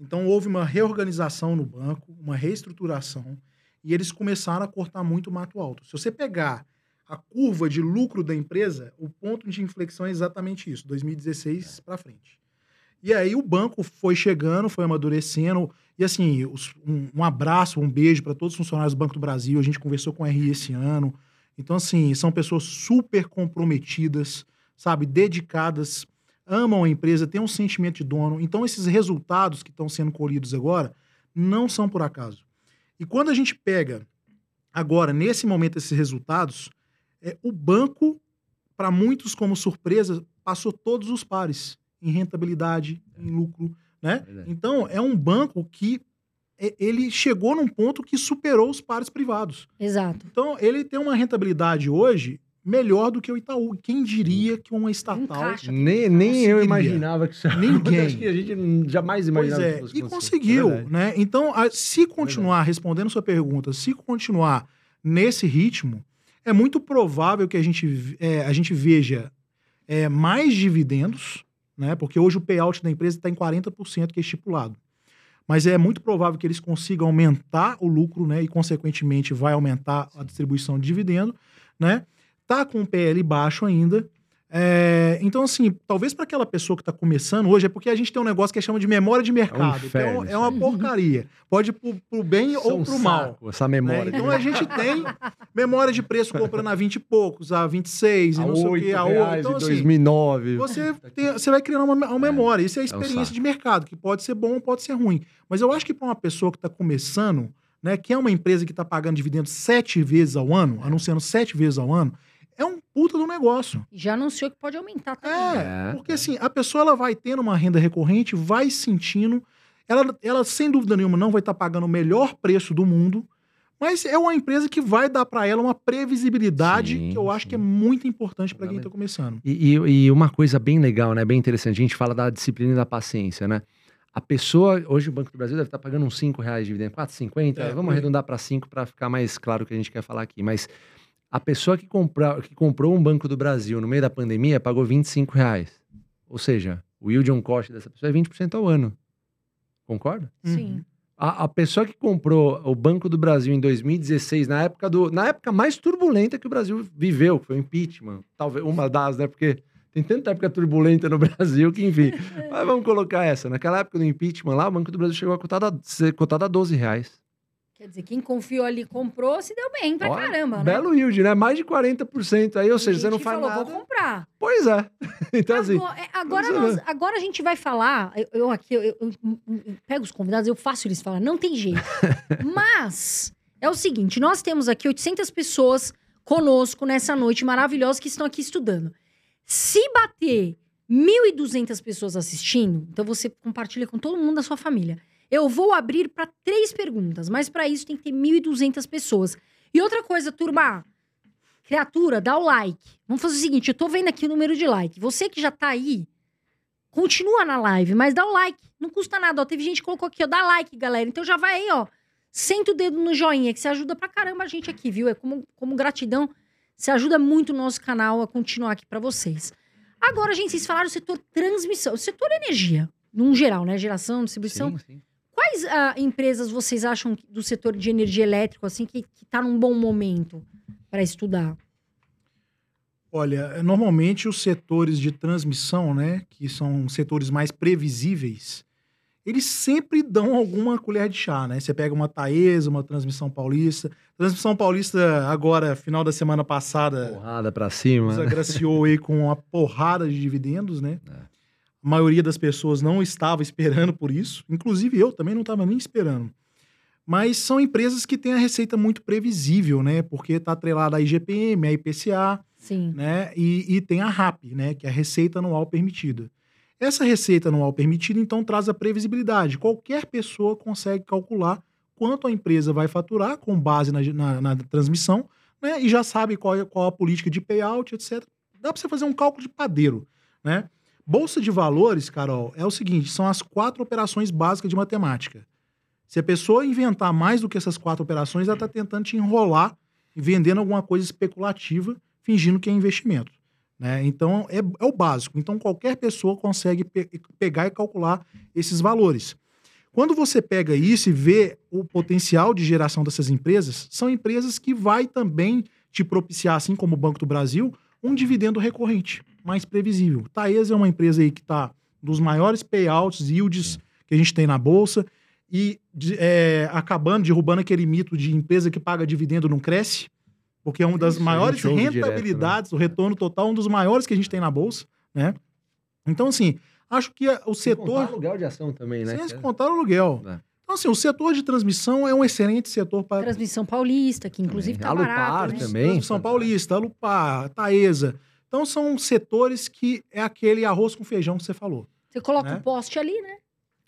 Então, houve uma reorganização no banco, uma reestruturação, e eles começaram a cortar muito o mato alto. Se você pegar a curva de lucro da empresa, o ponto de inflexão é exatamente isso, 2016 para frente. E aí o banco foi chegando, foi amadurecendo. E assim, um, um abraço, um beijo para todos os funcionários do Banco do Brasil. A gente conversou com o RI esse ano. Então, assim, são pessoas super comprometidas, sabe, dedicadas, amam a empresa, têm um sentimento de dono. Então, esses resultados que estão sendo colhidos agora não são por acaso. E quando a gente pega agora, nesse momento, esses resultados, é, o banco, para muitos como surpresa, passou todos os pares em rentabilidade, em lucro, né? Verdade. Então, é um banco que é, ele chegou num ponto que superou os pares privados. Exato. Então, ele tem uma rentabilidade hoje melhor do que o Itaú. Quem diria que uma estatal... Encaixa. Nem, nem eu imaginava que isso Ninguém. Acho que a gente não- jamais Pois imaginava é, que fosse e possível. conseguiu, É verdade. né? Então, a- se continuar respondendo sua pergunta, se continuar nesse ritmo, é muito provável que a gente, é, a gente veja é, mais dividendos, né? Porque hoje o payout da empresa está em 40%, que é estipulado. Mas é muito provável que eles consigam aumentar o lucro, né? E, consequentemente, vai aumentar a distribuição de dividendo, né? Tá com o PL baixo ainda. É, então, assim, talvez para aquela pessoa que está começando hoje, é porque a gente tem um negócio que chama de memória de mercado. inferno então, isso é uma porcaria. Pode ir pro, pro bem é ou um pro mal. saco, Essa né? memória. Então a gente tem memória de preço comprando a 20 e poucos, a 26 e a não sei o que, a 8. reais Então, assim, 2009. você, tem- você vai criando uma, uma memória. Isso é a um experiência saco. de mercado, que pode ser bom ou pode ser ruim. Mas eu acho que para uma pessoa que está começando, né, que é uma empresa que está pagando dividendos sete vezes ao ano, anunciando sete vezes ao ano, é um puta do negócio. Já anunciou que pode aumentar também. É, É, porque é. assim, a pessoa ela vai tendo uma renda recorrente, vai sentindo, ela, ela sem dúvida nenhuma não vai estar pagando o melhor preço do mundo, mas é uma empresa que vai dar para ela uma previsibilidade Sim, que eu acho sim. que é muito importante para quem está começando. E, e- e uma coisa bem legal, né? Bem interessante. A gente fala da disciplina e da paciência, né? A pessoa, hoje o Banco do Brasil deve estar pagando uns 5 reais de dividendo, 4,50. É, vamos aí. arredondar para 5 para ficar mais claro o que a gente quer falar aqui. Mas a pessoa que, compra, que comprou um Banco do Brasil no meio da pandemia pagou 25 reais. Ou seja, o yield on cost dessa pessoa é 20% ao ano. Concorda? Sim. A, a pessoa que comprou o Banco do Brasil em 2016, na época, do, na época mais turbulenta que o Brasil viveu, que foi o impeachment. Talvez uma das, né? Porque tem tanta época turbulenta no Brasil que, enfim. Mas vamos colocar essa. Naquela época do impeachment lá, o Banco do Brasil chegou a cotar a, ser cotado a 12 reais. Quer dizer, quem confiou ali comprou, se deu bem pra Olha, caramba, né? Belo yield, né? Mais de 40% aí, ou seja, você não faz falou, nada. Vou comprar. Pois é. Então, assim, Agora, é, agora, você nós- vê. agora a gente vai falar. Eu, eu aqui, eu, eu- eu- eu pego os convidados, eu faço eles falar, não tem jeito. Mas é o seguinte: nós temos aqui 800 pessoas conosco nessa noite maravilhosa que estão aqui estudando. Se bater 1.200 pessoas assistindo, então você compartilha com todo mundo da sua família. Eu vou abrir para três perguntas, mas para isso tem que ter 1.200 pessoas. E outra coisa, turma, criatura, dá o like. Vamos fazer o seguinte, eu tô vendo aqui o número de like. Você que já tá aí, continua na live, mas dá o like. Não custa nada, ó. Teve gente que colocou aqui, ó, dá like, galera. Então já vai aí, ó. Senta o dedo no joinha, que você ajuda pra caramba a gente aqui, viu? É como, como gratidão. Você ajuda muito o nosso canal a continuar aqui pra vocês. Agora, gente, vocês falaram do setor transmissão, o setor energia, num geral, né? Geração, distribuição. sim, sim. Quais ah, empresas vocês acham do setor de energia elétrica, assim, que, que tá num bom momento para estudar? Olha, normalmente os setores de transmissão, né, que são setores mais previsíveis, eles sempre dão alguma colher de chá, né? Você pega uma Taesa, uma Transmissão Paulista. Transmissão Paulista, agora, final da semana passada, Porrada pra cima. nos né? agraciou aí com uma porrada de dividendos, né? É. A maioria das pessoas não estava esperando por isso. Inclusive eu também não estava nem esperando. Mas são empresas que têm a receita muito previsível, né? Porque está atrelada à IGPM, à IPCA, Sim. né? E, e tem a RAP, né? Que é a receita anual permitida. Essa receita anual permitida, então, traz a previsibilidade. Qualquer pessoa consegue calcular quanto a empresa vai faturar com base na, na- na transmissão, né? E já sabe qual, é- qual a política de payout, etc. Dá para você fazer um cálculo de padeiro, né? Bolsa de valores, Carol, é o seguinte: são as quatro operações básicas de matemática. Se a pessoa inventar mais do que essas quatro operações, ela está tentando te enrolar vendendo alguma coisa especulativa, fingindo que é investimento. Né? Então, é, é o básico. Então, qualquer pessoa consegue pe- pegar e calcular esses valores. Quando você pega isso e vê o potencial de geração dessas empresas, são empresas que vai também te propiciar, assim como o Banco do Brasil, um dividendo recorrente, mais previsível. Taesa é uma empresa aí que está dos maiores payouts, yields que a gente tem na Bolsa e de- é, acabando, derrubando aquele mito de empresa que paga dividendo não cresce, porque é uma das Isso, maiores ouve direto, né? rentabilidades, o retorno total é um dos maiores que a gente tem na Bolsa, né? Então, assim, acho que o Sem contar setor... aluguel de ação também, né? Sem é- contar o aluguel. É. Então, assim, o setor de transmissão é um excelente setor para Transmissão paulista, que inclusive Também. tá Alupar barato, né? também. São Paulista, Alupar, Taesa. Então, são setores que é aquele arroz com feijão que você falou. Você coloca Né? o poste ali, né?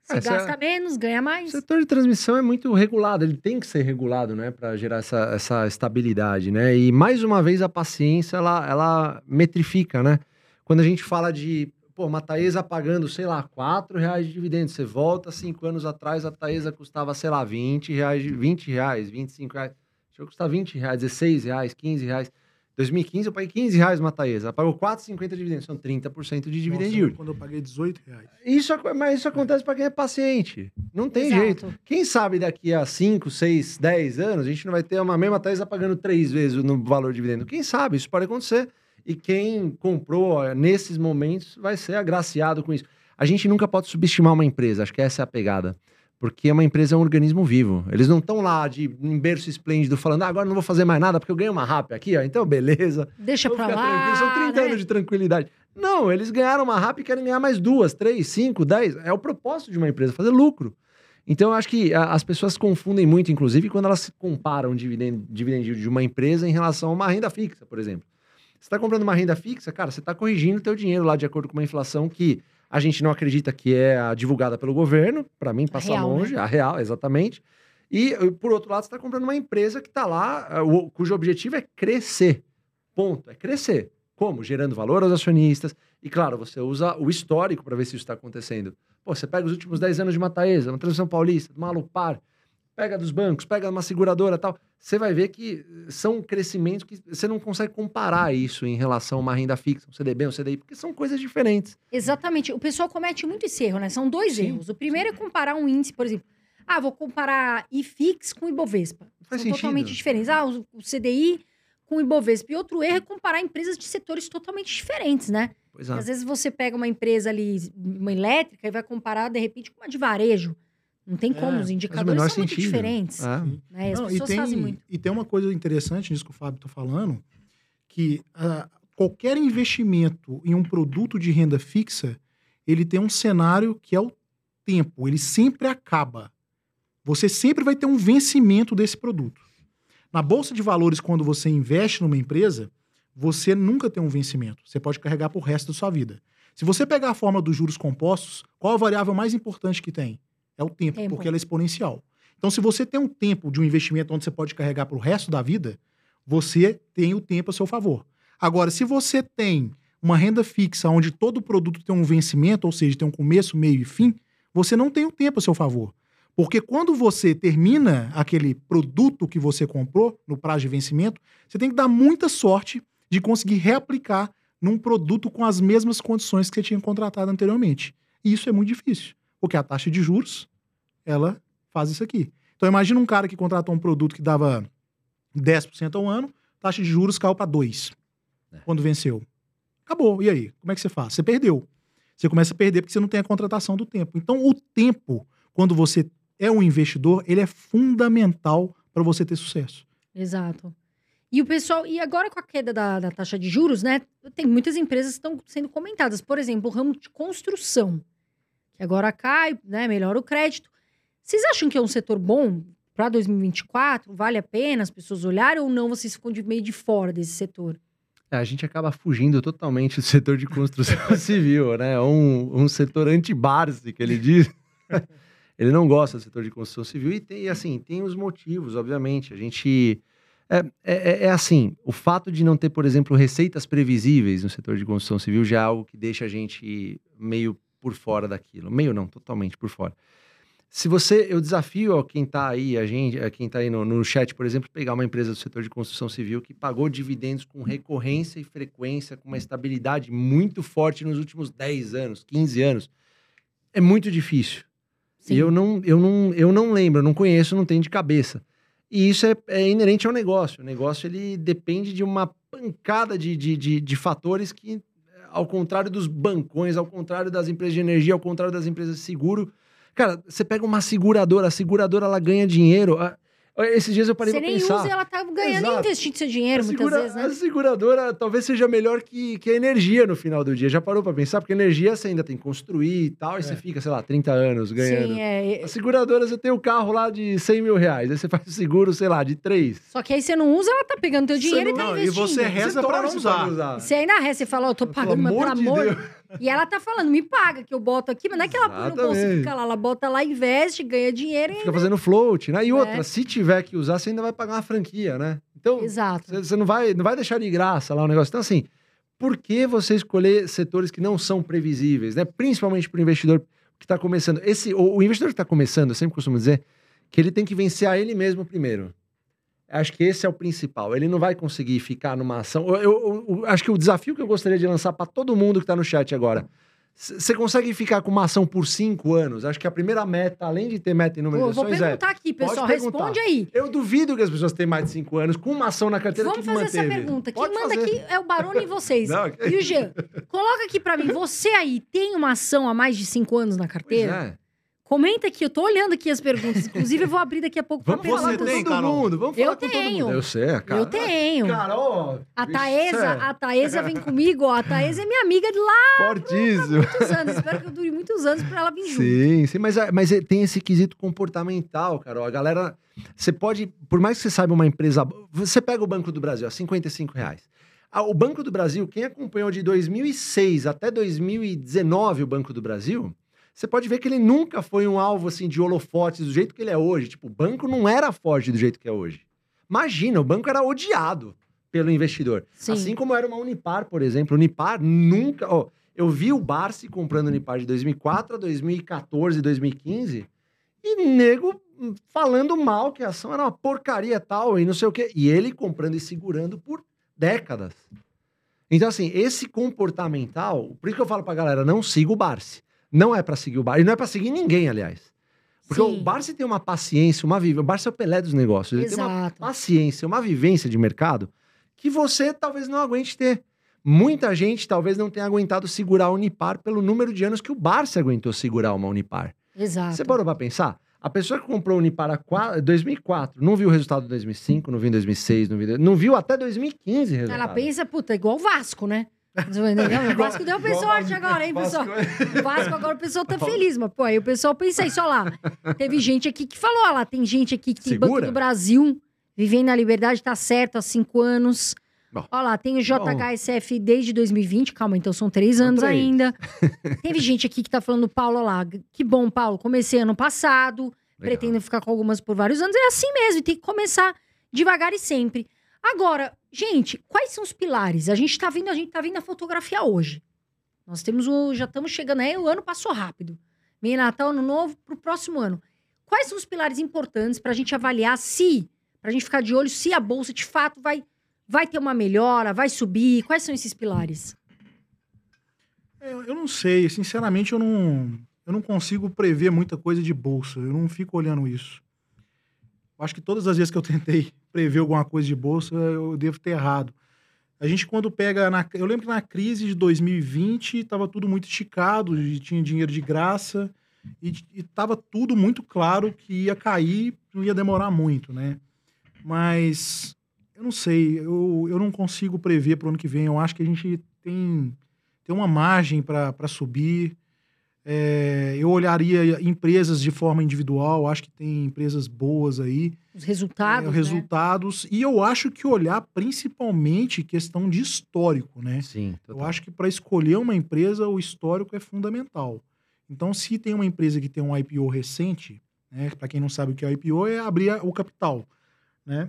Você É, você- gasta menos, ganha O mais. setor de transmissão é muito regulado, ele tem que ser regulado, né, para gerar essa, essa estabilidade, né? E mais uma vez a paciência ela, ela metrifica, né? Quando a gente fala de, pô, uma Taesa pagando, sei lá, 4 reais de dividendos, você volta cinco anos atrás, a Taesa custava, sei lá, 20 reais, 20 reais, 25 reais, chegou a custar 20 reais, 16 reais, 15 reais. 2015 eu paguei 15 reais uma Taesa, ela pagou 4,50 de dividendos, são 30% de dividend Nossa, yield. Quando eu paguei 18 reais. Isso, mas isso acontece para quem é paciente. Não tem Exato. jeito. Quem sabe daqui a 5, 6, 10 anos a gente não vai ter uma mesma Taesa pagando três vezes no valor de dividendo. Quem sabe? Isso pode acontecer. E quem comprou ó, nesses momentos vai ser agraciado com isso. A gente nunca pode subestimar uma empresa, acho que essa é a pegada. Porque uma empresa é um organismo vivo. Eles não estão lá de em berço esplêndido falando, ah, agora não vou fazer mais nada porque eu ganhei uma RAP aqui, ó. Então, beleza. Deixa pra lá. São 30 né? anos de tranquilidade. Não, eles ganharam uma RAP e querem ganhar mais duas, três, cinco, dez. É o propósito de uma empresa, fazer lucro. Então, eu acho que a- as pessoas confundem muito, inclusive, quando elas comparam o dividend, dividend yield de uma empresa em relação a uma renda fixa, por exemplo. Você está comprando uma renda fixa, cara, você está corrigindo o teu dinheiro lá de acordo com uma inflação que a gente não acredita que é a divulgada pelo governo. Para mim, passa real, longe. A real, exatamente. E, por outro lado, você está comprando uma empresa que está lá, o- cujo objetivo é crescer. Ponto. É crescer. Como? Gerando valor aos acionistas. E, claro, você usa o histórico para ver se isso está acontecendo. Pô, você pega os últimos 10 anos de uma Taesa, uma Transição Paulista, de uma Alupar, pega dos bancos, pega uma seguradora tal. Você vai ver que são crescimentos que você não consegue comparar isso em relação a uma renda fixa, um CDB, um CDI, porque são coisas diferentes. Exatamente. O pessoal comete muito esse erro, né? São dois Sim, erros. O primeiro é comparar um índice, por exemplo. Ah, vou comparar IFIX com Ibovespa. Faz São sentido. totalmente diferentes. Ah, o CDI com o Ibovespa. E outro erro é comparar empresas de setores totalmente diferentes, né? Pois é. Às vezes você pega uma empresa ali, uma elétrica, e vai comparar, de repente, com uma de varejo. Não tem como, É, os o indicadores são muito sentido. diferentes. É. Né? As Não, e, pessoas tem, fazem muito. e tem uma coisa interessante nisso que o Fábio está falando, que ah, qualquer investimento em um produto de renda fixa, ele tem um cenário que é o tempo, ele sempre acaba. Você sempre vai ter um vencimento desse produto. Na bolsa de valores, quando você investe numa empresa, você nunca tem um vencimento. Você pode carregar por resto da sua vida. Se você pegar a forma dos juros compostos, qual a variável mais importante que tem? É o tempo, Tempo. porque ela é exponencial. Então, se você tem um tempo de um investimento onde você pode carregar para o resto da vida, você tem o tempo a seu favor. Agora, se você tem uma renda fixa onde todo produto tem um vencimento, ou seja, tem um começo, meio e fim, você não tem o tempo a seu favor. Porque quando você termina aquele produto que você comprou no prazo de vencimento, você tem que dar muita sorte de conseguir reaplicar num produto com as mesmas condições que você tinha contratado anteriormente. E isso é muito difícil, porque a taxa de juros, ela faz isso aqui. Então imagina um cara que contratou um produto que dava 10% ao ano, taxa de juros caiu para 2 É. quando venceu. Acabou. E aí? Como é que você faz? Você perdeu. Você começa a perder porque você não tem a contratação do tempo. Então o tempo, quando você é um investidor, ele é fundamental para você ter sucesso. Exato. E o pessoal, e agora com a queda da, da taxa de juros, né? Tem muitas empresas que estão sendo comentadas. Por exemplo, o ramo de construção, que agora cai, né? Melhora o crédito. Vocês acham que é um setor bom para 2024? Vale a pena as pessoas olharem ou não? Vocês ficam de meio de fora desse setor? É, a gente acaba fugindo totalmente do setor de construção civil, né? Um, um setor anti-Barsi, que ele diz. ele não gosta do setor de construção civil e tem, assim, tem os motivos, obviamente. A gente. É, é, é assim, o fato de não ter, por exemplo, receitas previsíveis no setor de construção civil já é algo que deixa a gente meio por fora daquilo. Meio não, totalmente por fora. Se você, eu desafio ó, quem está aí, a gente, a quem está aí no, no chat, por exemplo, pegar uma empresa do setor de construção civil que pagou dividendos com recorrência e frequência, com uma estabilidade muito forte nos últimos 10 anos, 15 anos. É muito difícil. Sim. E eu não, eu, não, eu não lembro, não conheço, não tenho de cabeça. E isso é, é inerente ao negócio. O negócio ele depende de uma pancada de, de, de, de fatores que, ao contrário dos bancões, ao contrário das empresas de energia, ao contrário das empresas de seguro, cara, você pega uma seguradora, a seguradora ela ganha dinheiro. a- Esses dias eu parei Você pra nem pensar. usa, ela tá ganhando e Exato. investindo seu dinheiro a, muitas segura- vezes, né? a seguradora talvez seja melhor que, que a energia no final do dia. Já parou pra pensar? Porque a energia você ainda tem que construir e tal, e você fica, sei lá, 30 anos ganhando. Sim, é. A seguradora, você tem o carro lá de 100 mil reais, aí você faz o seguro, sei lá, de 3. Só que aí você não usa, ela tá pegando teu Você dinheiro e não- tá não, e investindo. você reza pra não usar. Você ainda reza, você fala, ó, eu tô pagando, mas pelo de amor. Deus. E ela tá falando, me paga, que eu boto aqui, mas não é que ela põe no bolso e fica lá, ela bota lá, investe, ganha dinheiro e. Fica fazendo float, né? E outra, É. se tiver que usar, você ainda vai pagar uma franquia, né? Então, Exato. você você não vai, não vai deixar de graça lá o negócio. Então, assim, por que você escolher setores que não são previsíveis, né? Principalmente para o investidor que está começando. Esse, o, o investidor que está começando, eu sempre costumo dizer que ele tem que vencer a ele mesmo primeiro. Acho que esse é o principal. Ele não vai conseguir ficar numa ação. Eu, eu- eu- acho que o desafio que eu gostaria de lançar para todo mundo que está no chat agora. Você consegue ficar com uma ação por cinco anos? Acho que a primeira meta, além de ter meta em número Pô, de vou ações, é. perguntar aqui, pessoal. Responde aí. Eu duvido que as pessoas tenham mais de cinco anos com uma ação na carteira Vamos fazer essa manteve. pergunta. Quem Pode manda fazer. aqui é o Barone e vocês. Não, que- E o Jean, coloca aqui pra mim. Você aí tem uma ação há mais de cinco anos na carteira? É. Comenta aqui, eu tô olhando aqui as perguntas. Inclusive, eu vou abrir daqui a pouco pra Vamos falar Você com tem, todo Carol? mundo. Vamos Eu falar com todo tenho. mundo. Eu sei, cara. Eu tenho. Carol. A Taesa, é a Taesa vem comigo, ó. A Taesa é minha amiga de lá Fortíssimo. muitos anos. Espero que eu dure muitos anos pra ela vir junto. Sim, sim, mas, mas é- tem esse quesito comportamental, Carol. A galera, você pode, por mais que você saiba uma empresa, você pega o Banco do Brasil, a 55 reais. Ah, O Banco do Brasil, quem acompanhou de 2006 até 2019 o Banco do Brasil, você pode ver que ele nunca foi um alvo assim de holofotes do jeito que ele é hoje. Tipo, o banco não era forte do jeito que é hoje. Imagina, o banco era odiado pelo investidor. Sim. Assim como era uma Unipar, por exemplo. Unipar nunca. ó, eu vi o Barsi comprando Unipar de 2004 a 2014, 2015, e nego hum, falando mal que a ação era uma porcaria tal e não sei o quê. E ele comprando e segurando por décadas. Então, assim, esse comportamental, por isso que eu falo pra galera, não siga o Barsi. Não é pra seguir o Barsi. E não é pra seguir ninguém, aliás. Porque Sim. o Barsi tem uma paciência, uma vivência. O Barsi é o Pelé dos negócios. Ele tem uma Exato. paciência, uma vivência de mercado que você talvez não aguente ter. Muita gente talvez não tenha aguentado segurar a Unipar pelo número de anos que o Barça aguentou segurar uma Unipar. Exato. Você parou pra pensar? A pessoa que comprou a Unipar em 2004 não viu o resultado de 2005, não viu em 2006, não viu, não viu até 2015 resultado. Ela pensa, puta, igual o Vasco, né? O Vasco deu pra sorte agora, hein, pessoal? O Vasco agora o pessoal tá feliz, mas pô, aí o pessoal pensa isso, ó lá. Teve gente aqui que falou, ó lá, tem gente aqui que tem Banco Segura? do Brasil, vivendo na liberdade, tá certo há cinco anos. Bom. Ó lá, tem o JHSF desde 2020, calma, então são três anos ainda. Teve gente aqui que tá falando, Paulo, lá, que bom, Paulo, comecei ano passado, Legal. pretendo ficar com algumas por vários anos, é assim mesmo, tem que começar devagar e sempre. Agora, gente, quais são os pilares? A gente tá vendo, a gente tá vendo a fotografia hoje. Nós temos o. Já estamos chegando aí, o ano passou rápido. Vem Natal, ano novo, pro próximo ano. Quais são os pilares importantes pra gente avaliar se, pra gente ficar de olho, se a bolsa de fato vai, vai ter uma melhora, vai subir? Quais são esses pilares? É, Eu não sei, sinceramente eu não, eu não consigo prever muita coisa de bolsa. Eu não fico olhando isso. Acho que todas as vezes que eu tentei prever alguma coisa de bolsa, eu devo ter errado. A gente quando pega na, eu lembro que na crise de 2020 estava tudo muito esticado, e tinha dinheiro de graça e estava tudo muito claro que ia cair, não ia demorar muito, né? Mas eu não sei, eu, eu não consigo prever para o ano que vem. Eu acho que a gente tem tem uma margem para subir. É, eu olharia empresas de forma individual, acho que tem empresas boas aí, Os resultados, é, né? resultados, e eu acho que olhar principalmente questão de histórico, né? Sim, Eu acho que para escolher uma empresa, o histórico é fundamental. Então, se tem uma empresa que tem um IPO recente, né, para quem não sabe o que é o IPO, é abrir o capital. Né?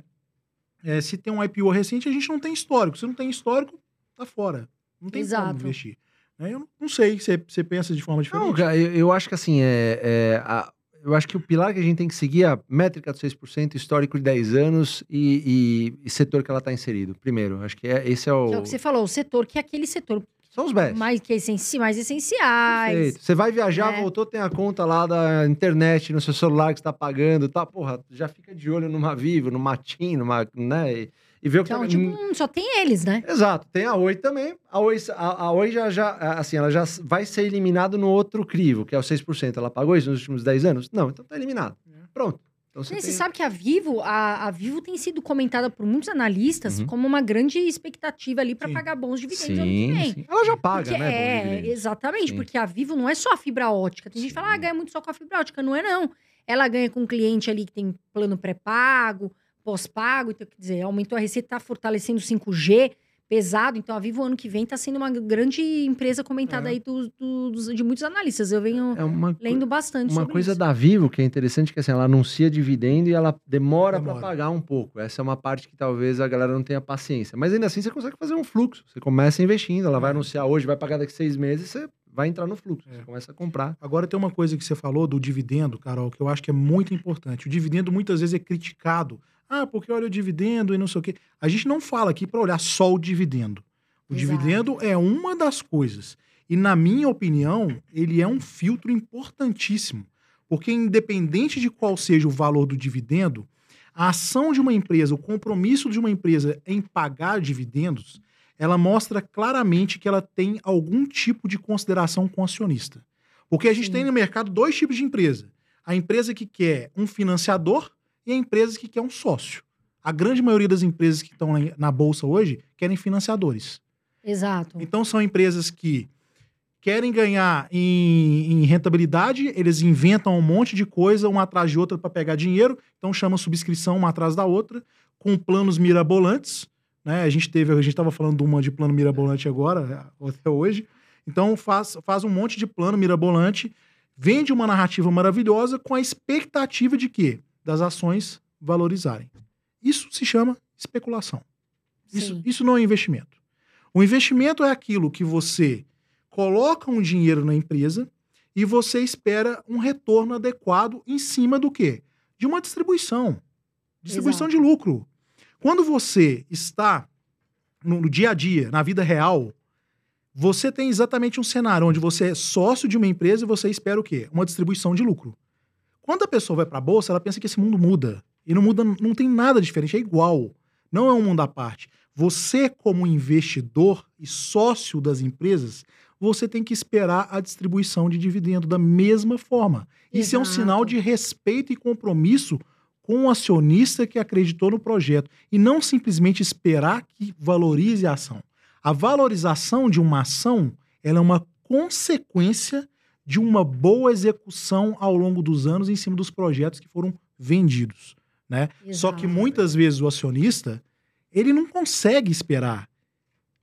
É, se tem um IPO recente, a gente não tem histórico. Se não tem histórico, tá fora. Não tem Exato. como investir. Né? Eu não- sei, você você pensa de forma diferente? Não, cara, eu, eu acho que assim, é, é, a- eu acho que o pilar que a gente tem que seguir é a métrica de 6%, histórico de 10 anos e, e- e setor que ela está inserido. Primeiro, acho que é, esse é o... Que é o que você falou, o setor, que é aquele setor São os best. mais, que essenci, mais essenciais. Perfeito. Você vai viajar, É. voltou, tem a conta lá da internet no seu celular que você tá pagando, tá? Porra, já fica de olho numa Vivo, numa TIM, numa, né? E, vê o que Então, tá... tipo, hum, só tem eles, né? Exato. Tem a Oi também. A Oi, a, a Oi já, já, assim, ela já vai ser eliminada no outro crivo, que é o 6%. Ela pagou isso nos últimos 10 anos? Não, então tá eliminado. Pronto. Então você Você, tem... sabe que a Vivo, a, a Vivo tem sido comentada por muitos analistas Uhum. como uma grande expectativa ali para Sim. pagar bons dividendos ano que Sim, vem. sim. Ela já paga, Porque né? é, exatamente, Sim. porque a Vivo não é só a fibra ótica. Tem gente que fala, ah, Sim. ganha muito só com a fibra ótica. Não é, não. Ela ganha com um cliente ali que tem plano pré-pago, pós-pago, então, quer dizer, aumentou a receita, tá fortalecendo o 5G, pesado. Então, a Vivo, ano que vem, tá sendo uma grande empresa comentada É. aí do- do- dos- de muitos analistas. Eu venho É uma, lendo bastante uma sobre coisa isso. da Vivo que é interessante que assim, ela anuncia dividendo e ela demora para Demora. pagar um pouco. Essa é uma parte que talvez a galera não tenha paciência. Mas ainda assim você consegue fazer um fluxo. Você começa investindo, ela vai É. anunciar hoje, vai pagar daqui seis meses, você vai entrar no fluxo. É. Você começa a comprar. Agora tem uma coisa que você falou do dividendo, Carol, que eu acho que é muito importante. O dividendo muitas vezes é criticado. Ah, porque olha o dividendo e não sei o quê. A gente não fala aqui para olhar só o dividendo. O Exato. dividendo é uma das coisas. E, na minha opinião, ele é um filtro importantíssimo. Porque, independente de qual seja o valor do dividendo, a ação de uma empresa, o compromisso de uma empresa em pagar dividendos, ela mostra claramente que ela tem algum tipo de consideração com o acionista. Porque a gente Sim. tem no mercado dois tipos de empresa. A empresa que quer um financiador e a empresa que quer um sócio. A grande maioria das empresas que estão na- bolsa hoje querem financiadores. Exato. Então são empresas que querem ganhar em, em rentabilidade, eles inventam um monte de coisa, uma atrás de outra para pegar dinheiro, então chama subscrição uma atrás da outra, com planos mirabolantes. Né? A gente teve, a gente estava falando de uma de plano mirabolante agora, até hoje. Então faz, faz um monte de plano mirabolante, vende uma narrativa maravilhosa com a expectativa de quê? Das ações valorizarem. Isso se chama especulação. Isso, Sim. isso não é investimento. O investimento é aquilo que você coloca um dinheiro na empresa e você espera um retorno adequado em cima do quê? De uma distribuição. Distribuição de lucro. Quando você está no, no dia a dia, na vida real, você tem exatamente um cenário onde você é sócio de uma empresa e você espera o quê? Uma distribuição de lucro. Quando a pessoa vai para a bolsa, ela pensa que esse mundo muda. E não muda, não tem nada diferente, é igual. Não é um mundo à parte. Você, como investidor e sócio das empresas, você tem que esperar a distribuição de dividendo da mesma forma. Isso é um Exato. sinal de respeito e compromisso com o acionista que acreditou no projeto e não simplesmente esperar que valorize a ação. A valorização de uma ação ela é uma consequência de uma boa execução ao longo dos anos em cima dos projetos que foram vendidos. Né? Só que muitas vezes o acionista ele não consegue esperar.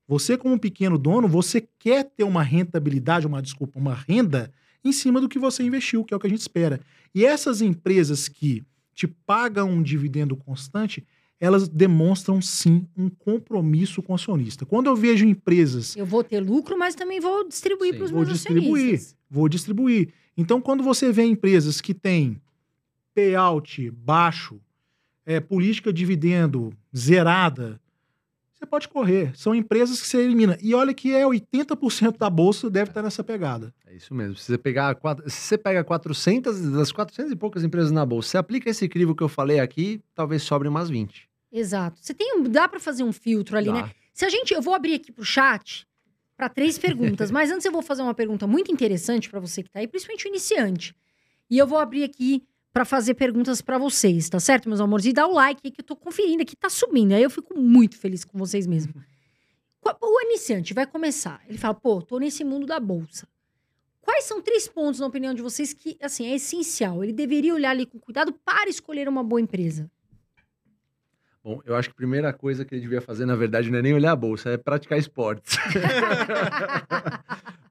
Você, como pequeno dono, você quer ter uma rentabilidade, uma desculpa, uma renda em cima do que você investiu, que é o que a gente espera. E essas empresas que te pagam um dividendo constante, elas demonstram sim um compromisso com o acionista. Quando eu vejo empresas Eu vou ter lucro, mas também vou distribuir para os Vou meus distribuir. acionistas. Vou distribuir. Então, quando você vê empresas que têm payout baixo, é, política de dividendo zerada, você pode correr. São empresas que você elimina. E olha que é 80% da bolsa deve estar nessa pegada. É isso mesmo. Se você pegar quatro, se você pega 400 das 400 e poucas empresas na bolsa, você aplica esse crivo que eu falei aqui, talvez sobre umas 20. Exato. Você tem um, dá para fazer um filtro ali, né? Dá. Se a gente, eu vou abrir aqui pro chat para três perguntas, mas antes eu vou fazer uma pergunta muito interessante para você que tá aí, principalmente o iniciante. E eu vou abrir aqui para fazer perguntas para vocês, tá certo, meus amores? E dá o like aí que eu tô conferindo aqui, tá subindo. Aí eu fico muito feliz com vocês mesmo. O iniciante vai começar. Ele fala: "Pô, tô nesse mundo da bolsa. Quais são três pontos na opinião de vocês que, assim, é essencial? Ele deveria olhar ali com cuidado para escolher uma boa empresa. Bom, eu acho que a primeira coisa que ele devia fazer, na verdade, não é nem olhar a bolsa, é praticar esportes.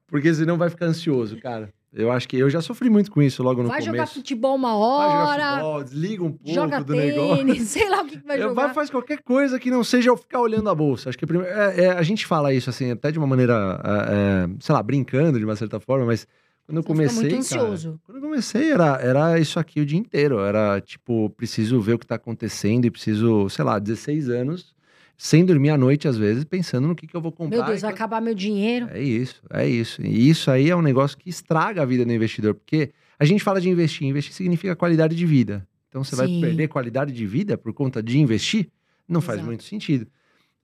Porque senão vai ficar ansioso, cara. Eu acho que eu já sofri muito com isso logo no vai jogar começo. futebol uma Vai jogar hora, futebol, desliga um pouco joga do negócio. tênis, sei lá o que, que vai Eu- jogar. Vai faz qualquer coisa que não seja eu ficar olhando a bolsa. Acho que prime- é- é, a gente fala isso assim, até de uma maneira, é, é, sei lá, brincando de uma certa forma, mas quando eu Você comecei, muito cara, quando eu comecei era, era isso aqui o dia inteiro. Era tipo, preciso ver o que tá acontecendo e preciso, sei lá, 16 anos. sem dormir à noite, às vezes, pensando no que, que eu vou comprar. Meu Deus, vai quando- acabar meu dinheiro. É isso, é isso. E isso aí é um negócio que estraga a vida do investidor, porque a gente fala de investir, investir significa qualidade de vida. Então você vai Sim. perder qualidade de vida por conta de investir? Não faz Exato. muito sentido.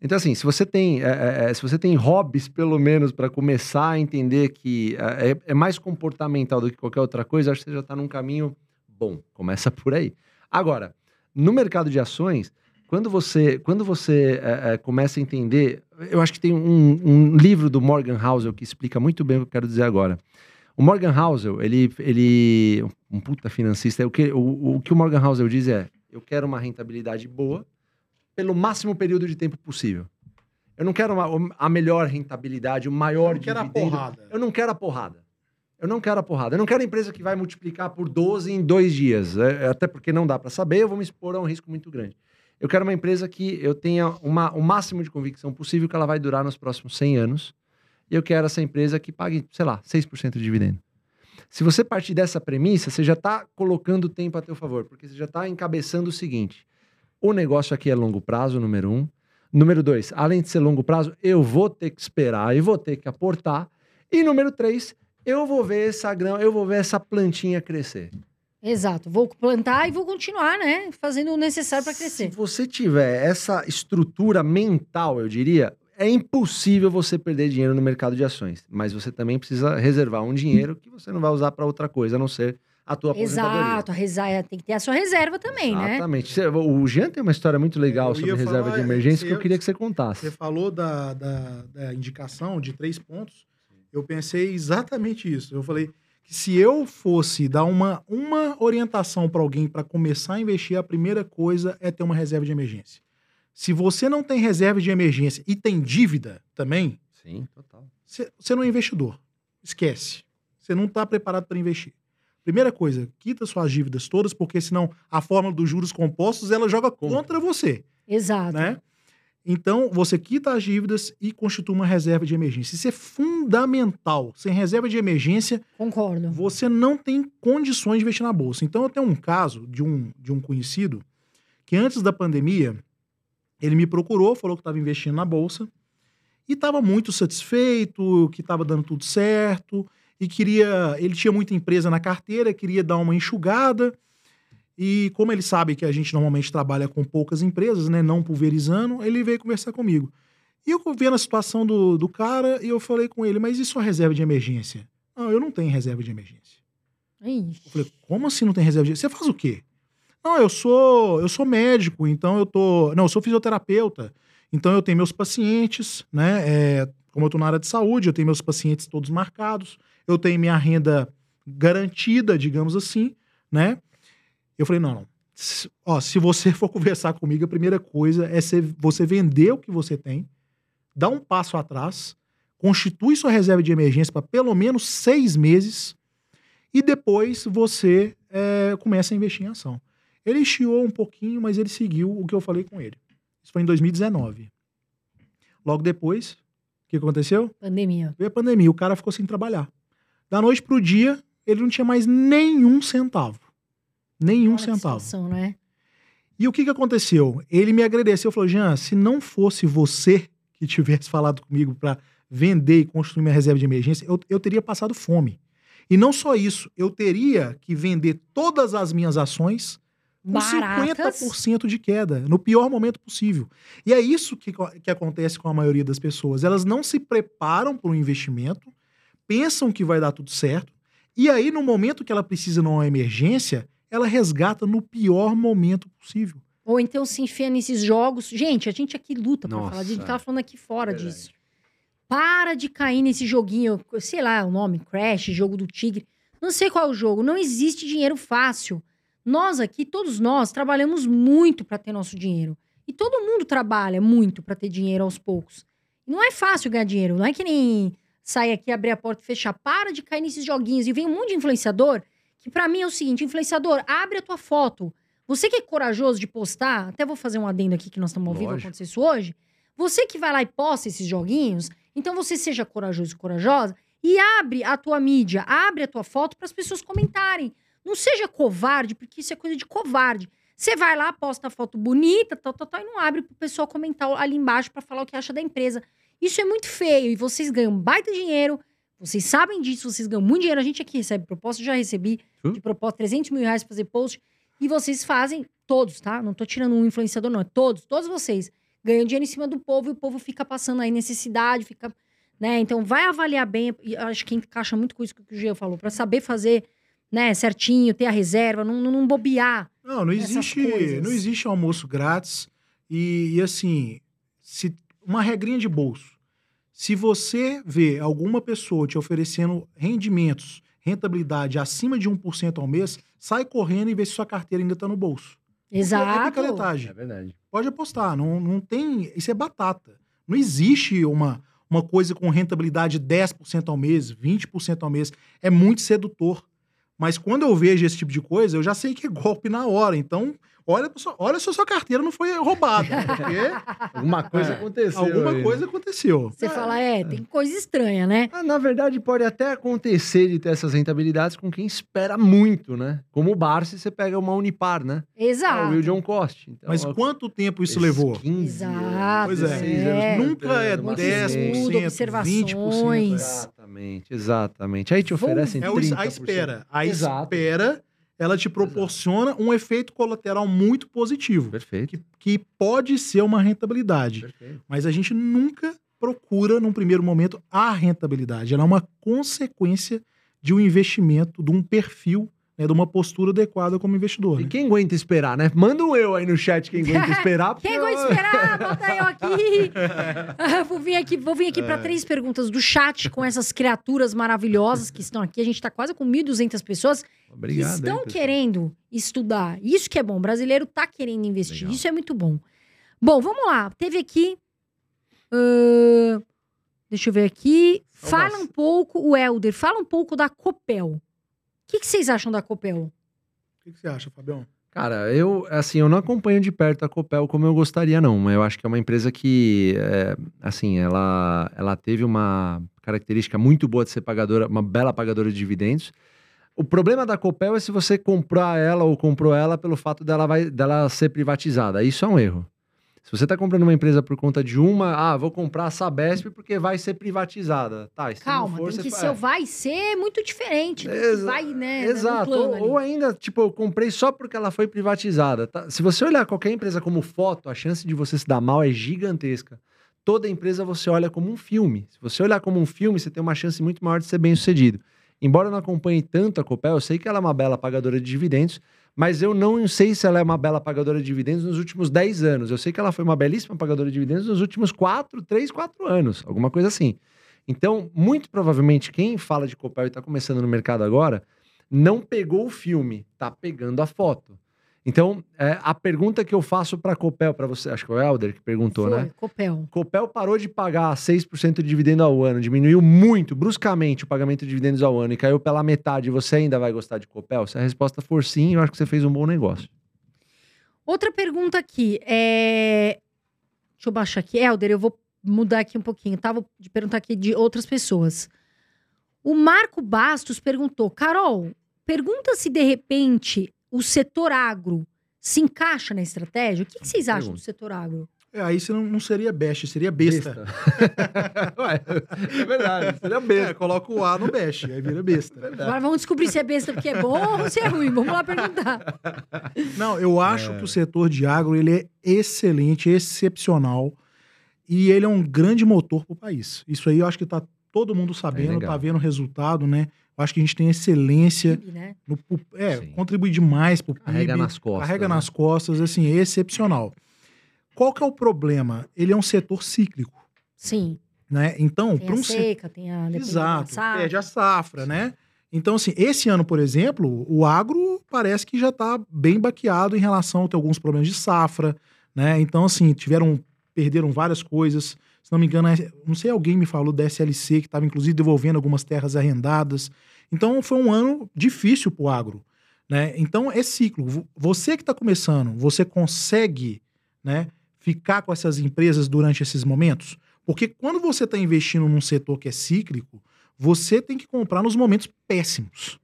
Então, assim, se você tem, é, é, é, se você tem hobbies, pelo menos, para começar a entender que é, é- é mais comportamental do que qualquer outra coisa, acho que você já está num caminho bom. Começa por aí. Agora, no mercado de ações, quando você, quando você é, começa a entender, eu acho que tem um, um livro do Morgan Housel que explica muito bem o que eu quero dizer agora. O Morgan Housel, ele, ele um puta financista, o que o, o que o Morgan Housel diz é, eu quero uma rentabilidade boa pelo máximo período de tempo possível. Eu não quero uma- a melhor rentabilidade, o maior Eu quero a dividendo. porrada. Eu não quero a porrada. Eu não quero a porrada. Eu não quero a empresa que vai multiplicar por 12 em dois dias. É, até porque não dá para saber, eu vou me expor a um risco muito grande. Eu quero uma empresa que eu tenha uma, o máximo de convicção possível que ela vai durar nos próximos 100 anos. E eu quero essa empresa que pague, sei lá, 6% de dividendo. Se você partir dessa premissa, você já está colocando o tempo a teu favor, porque você já está encabeçando o seguinte: o negócio aqui é longo prazo, número um. Número dois, além de ser longo prazo, eu vou ter que esperar e vou ter que aportar. E número três, eu vou ver essa grama, eu vou ver essa plantinha crescer. Exato. Vou plantar e vou continuar, né? Fazendo o necessário para crescer. Se você tiver essa estrutura mental, eu diria, é impossível você perder dinheiro no mercado de ações. Mas você também precisa reservar um dinheiro que você não vai usar para outra coisa, a não ser a tua aposentadoria. Exato. A resa- Tem que ter a sua reserva também, né? Exatamente. O Jean tem uma história muito legal Eu sobre reserva falar, de emergência que eu queria que você contasse. Você falou da, da, da indicação de três pontos. Eu pensei exatamente isso. Eu falei que se eu fosse dar uma, uma orientação para alguém para começar a investir, a primeira coisa é ter uma reserva de emergência. Se você não tem reserva de emergência e tem dívida também, Sim, total. você você não é investidor. Esquece. Você não está preparado para investir. Primeira coisa, quita suas dívidas todas, porque senão a fórmula dos juros compostos ela joga contra você Exato. né? Então, você quita as dívidas e constitui uma reserva de emergência. Isso é fundamental. Sem reserva de emergência, Concordo. você não tem condições de investir na bolsa. Então, eu tenho um caso de um, de um conhecido que antes da pandemia, ele me procurou, falou que estava investindo na bolsa e estava muito satisfeito, que estava dando tudo certo e queria, ele tinha muita empresa na carteira, queria dar uma enxugada. E como ele sabe que a gente normalmente trabalha com poucas empresas, né, não pulverizando, ele veio conversar comigo. E eu vendo a situação do, do cara e eu falei com ele, mas e sua reserva de emergência? Não, eu não tenho reserva de emergência. Ixi. Eu falei, como assim não tem reserva de Você faz o quê? Não, eu sou, eu sou médico, então eu tô. Não, eu sou fisioterapeuta. Então eu tenho meus pacientes, né? é, como eu tô na área de saúde, eu tenho meus pacientes todos marcados, eu tenho minha renda garantida, digamos assim, né? Eu falei, não, não. Se, ó, se você for conversar comigo, a primeira coisa é você, você vender o que você tem, dar um passo atrás, constitui sua reserva de emergência para pelo menos seis meses e depois você é, começa a investir em ação. Ele chiou um pouquinho, mas ele seguiu o que eu falei com ele. Isso foi em 2019. Logo depois, o que aconteceu? Pandemia. Veio a pandemia, o cara ficou sem trabalhar. Da noite pro dia, ele não tinha mais nenhum centavo. Nenhum Olha centavo. situação, né? E o que, que aconteceu? Ele me agradeceu, falou: Jean, se não fosse você que tivesse falado comigo para vender e construir minha reserva de emergência, eu, eu teria passado fome. E não só isso, eu teria que vender todas as minhas ações Baratas. 50% de queda, no pior momento possível. E é isso que, que acontece com a maioria das pessoas. Elas não se preparam para o investimento, pensam que vai dar tudo certo, e aí, no momento que ela precisa numa emergência, ela resgata no pior momento possível. Ou então se enfia nesses jogos. Gente, a gente aqui luta pra Nossa, falar. A gente tava falando aqui fora Verdade. disso. Para de cair nesse joguinho, sei lá o nome, Crash, jogo do tigre. Não sei qual é o jogo. Não existe dinheiro fácil. Nós aqui, todos nós, trabalhamos muito para ter nosso dinheiro. E todo mundo trabalha muito para ter dinheiro aos poucos. Não é fácil ganhar dinheiro. Não é que nem sair aqui, abrir a porta e fechar. Para de cair nesses joguinhos. E vem um monte de influenciador que para mim é o seguinte: influenciador, abre a tua foto. Você que é corajoso de postar, até vou fazer um adendo aqui que nós estamos ao vivo, Lógico. acontecer isso hoje. Você que vai lá e posta esses joguinhos, então você seja corajoso e corajosa e abre a tua mídia, abre a tua foto para as pessoas comentarem. Não seja covarde, porque isso é coisa de covarde. Você vai lá, posta a foto bonita, tal, tal, tal, e não abre pro pessoal comentar ali embaixo pra falar o que acha da empresa. Isso é muito feio e vocês ganham baita dinheiro, vocês sabem disso, vocês ganham muito dinheiro. A gente aqui recebe proposta, já recebi Hum? de proposta 300 mil reais pra fazer post. E vocês fazem, todos, tá? Não tô tirando um influenciador, não. É todos, todos vocês. Ganham dinheiro em cima do povo e o povo fica passando aí necessidade, fica. Né? Então vai avaliar bem. E acho que encaixa muito com isso que o Geo falou, pra saber fazer né, certinho, ter a reserva, não, não, não bobear. Não, não existe, não existe almoço grátis. E, e, assim, se uma regrinha de bolso. Se você vê alguma pessoa te oferecendo rendimentos, rentabilidade acima de 1% ao mês, sai correndo e vê se sua carteira ainda está no bolso. É Exato. picaretagem. É verdade. Pode apostar, não, não tem. Isso é batata. Não existe uma, uma coisa com rentabilidade de 10% ao mês, 20% ao mês. É muito sedutor. Mas quando eu vejo esse tipo de coisa, eu já sei que é golpe na hora. Então, olha, olha se a sua carteira não foi roubada. Porque Alguma coisa É, aconteceu. alguma aí, né? coisa aconteceu. Você fala, é, tem coisa estranha, né? Ah, na verdade, pode até acontecer de ter essas rentabilidades com quem espera muito, né? Como o Barça, você pega uma Unipar, né? É Exato. o Will John Cost. Então, Mas ó, quanto tempo isso levou? 15 Exato, Pois é. 16 é. anos Nunca é tentando, 10%, Estudo, 20%. observações. Exatamente, exatamente. Aí te Vamos- oferecem É o- 30%. a espera. A Exato. espera, ela te proporciona um efeito colateral muito positivo. Perfeito. Que, que pode ser uma rentabilidade. Perfeito. Mas a gente nunca procura, num primeiro momento, a rentabilidade. Ela é uma consequência de um investimento, de um perfil, né, de uma postura adequada como investidor. E né? quem aguenta esperar, né? Manda um eu aí no chat quem aguenta esperar. porque Quem eu- esperar? Bota eu aqui. Vou vir aqui, vou vir aqui para três perguntas do chat com essas criaturas maravilhosas que estão aqui. A gente está quase com 1.200 pessoas Obrigado. que estão querendo estudar. Isso que é bom. O brasileiro tá querendo investir. Legal. Isso é muito bom. Bom, vamos lá. Teve aqui. ahn, deixa eu ver aqui. Fala um pouco, o Helder, fala um pouco da Copel. O que, que vocês acham da Copel? O que que você acha, Fabião? Cara, eu, assim, eu não acompanho de perto a Copel como eu gostaria, não. Mas eu acho que é uma empresa que, é, assim, ela, ela teve uma característica muito boa de ser pagadora, uma bela pagadora de dividendos. O problema da Copel é se você comprar ela ou comprou ela pelo fato dela, vai, dela ser privatizada. Isso é um erro. Se você está comprando uma empresa por conta de uma, ah, vou comprar a Sabesp porque vai ser privatizada. Tá, e se Calma, for, tem que ser, é. vai ser muito diferente. Exa- vai, né? no Exato. Ou, ou ainda, tipo, eu comprei só porque ela foi privatizada. tá? Se você olhar qualquer empresa como foto, a chance de você se dar mal é gigantesca. Toda empresa você olha como um filme. Se você olhar como um filme, você tem uma chance muito maior de ser bem sucedido. Embora eu não acompanhe tanto a Copel, eu sei que ela é uma bela pagadora de dividendos, mas eu não sei se ela é uma bela pagadora de dividendos nos últimos 10 anos. Eu sei que ela foi uma belíssima pagadora de dividendos nos últimos 4, 3, 4 anos, alguma coisa assim. Então, muito provavelmente, quem fala de Copel e está começando no mercado agora, não pegou o filme, tá pegando a foto. Então, é, a pergunta que eu faço para Copel, para você, acho que é o Helder que perguntou, Foi, né? Copel. Copel parou de pagar 6% de dividendo ao ano, diminuiu muito, bruscamente, o pagamento de dividendos ao ano e caiu pela metade. Você ainda vai gostar de Copel? Se a resposta for sim, eu acho que você fez um bom negócio. Outra pergunta aqui. É... Deixa eu baixar aqui. Helder, eu vou mudar aqui um pouquinho, tá? Vou perguntar aqui de outras pessoas. O Marco Bastos perguntou: Carol, pergunta se de repente o setor agro se encaixa na estratégia. O que, que vocês acham do setor agro? É, aí você não, não seria best, seria besta. Ué, é verdade, seria É, besta. coloca o A no best, aí vira besta. Agora vamos descobrir se é besta porque é bom ou se é ruim. Vamos lá perguntar. Não, eu acho que o setor de agro ele é excelente, excepcional e ele é um grande motor para o país. Isso aí eu acho que está todo mundo sabendo, legal. está vendo o resultado, né? Eu acho que a gente tem excelência, PIB, né? no, é, Sim. contribui demais para o PIB. Carrega nas costas. Carrega né? nas costas, assim, é excepcional. Qual que é o problema? Ele é um setor cíclico, Sim. né? Então, para um setor seca, tem a Exato, safra. perde a safra, né? Então, assim, esse ano, por exemplo, o agro parece que já está bem baqueado em relação a ter alguns problemas de safra, né? Então, assim, tiveram, perderam várias coisas. Se não me engano, é- não sei, alguém me falou da SLC, que estava inclusive devolvendo algumas terras arrendadas. Então, foi um ano difícil para o agro, né? Então, é ciclo. Vo- Você que está começando, você consegue, né, ficar com essas empresas durante esses momentos? Porque quando você está investindo num setor que é cíclico, você tem que comprar nos momentos péssimos.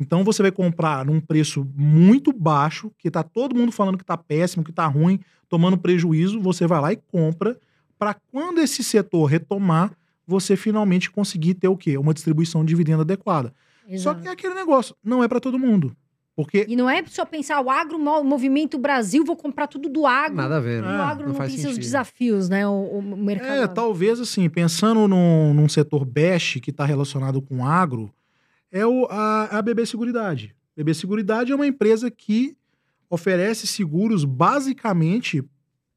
Então você vai comprar num preço muito baixo, que tá todo mundo falando que tá péssimo, que tá ruim, tomando prejuízo, você vai lá e compra para quando esse setor retomar, você finalmente conseguir ter o quê? Uma distribuição de dividendo adequada. Só Exato. que é aquele negócio, não é para todo mundo. Porque E não é só pensar o agro, o movimento Brasil, vou comprar tudo do agro. Nada a ver, E né? o agro não, faz tem seus desafios, né? O, o mercado. É, talvez assim, pensando num, num setor BEST que está relacionado com agro, é o, a, a BB Seguridade. BB Seguridade é uma empresa que oferece seguros basicamente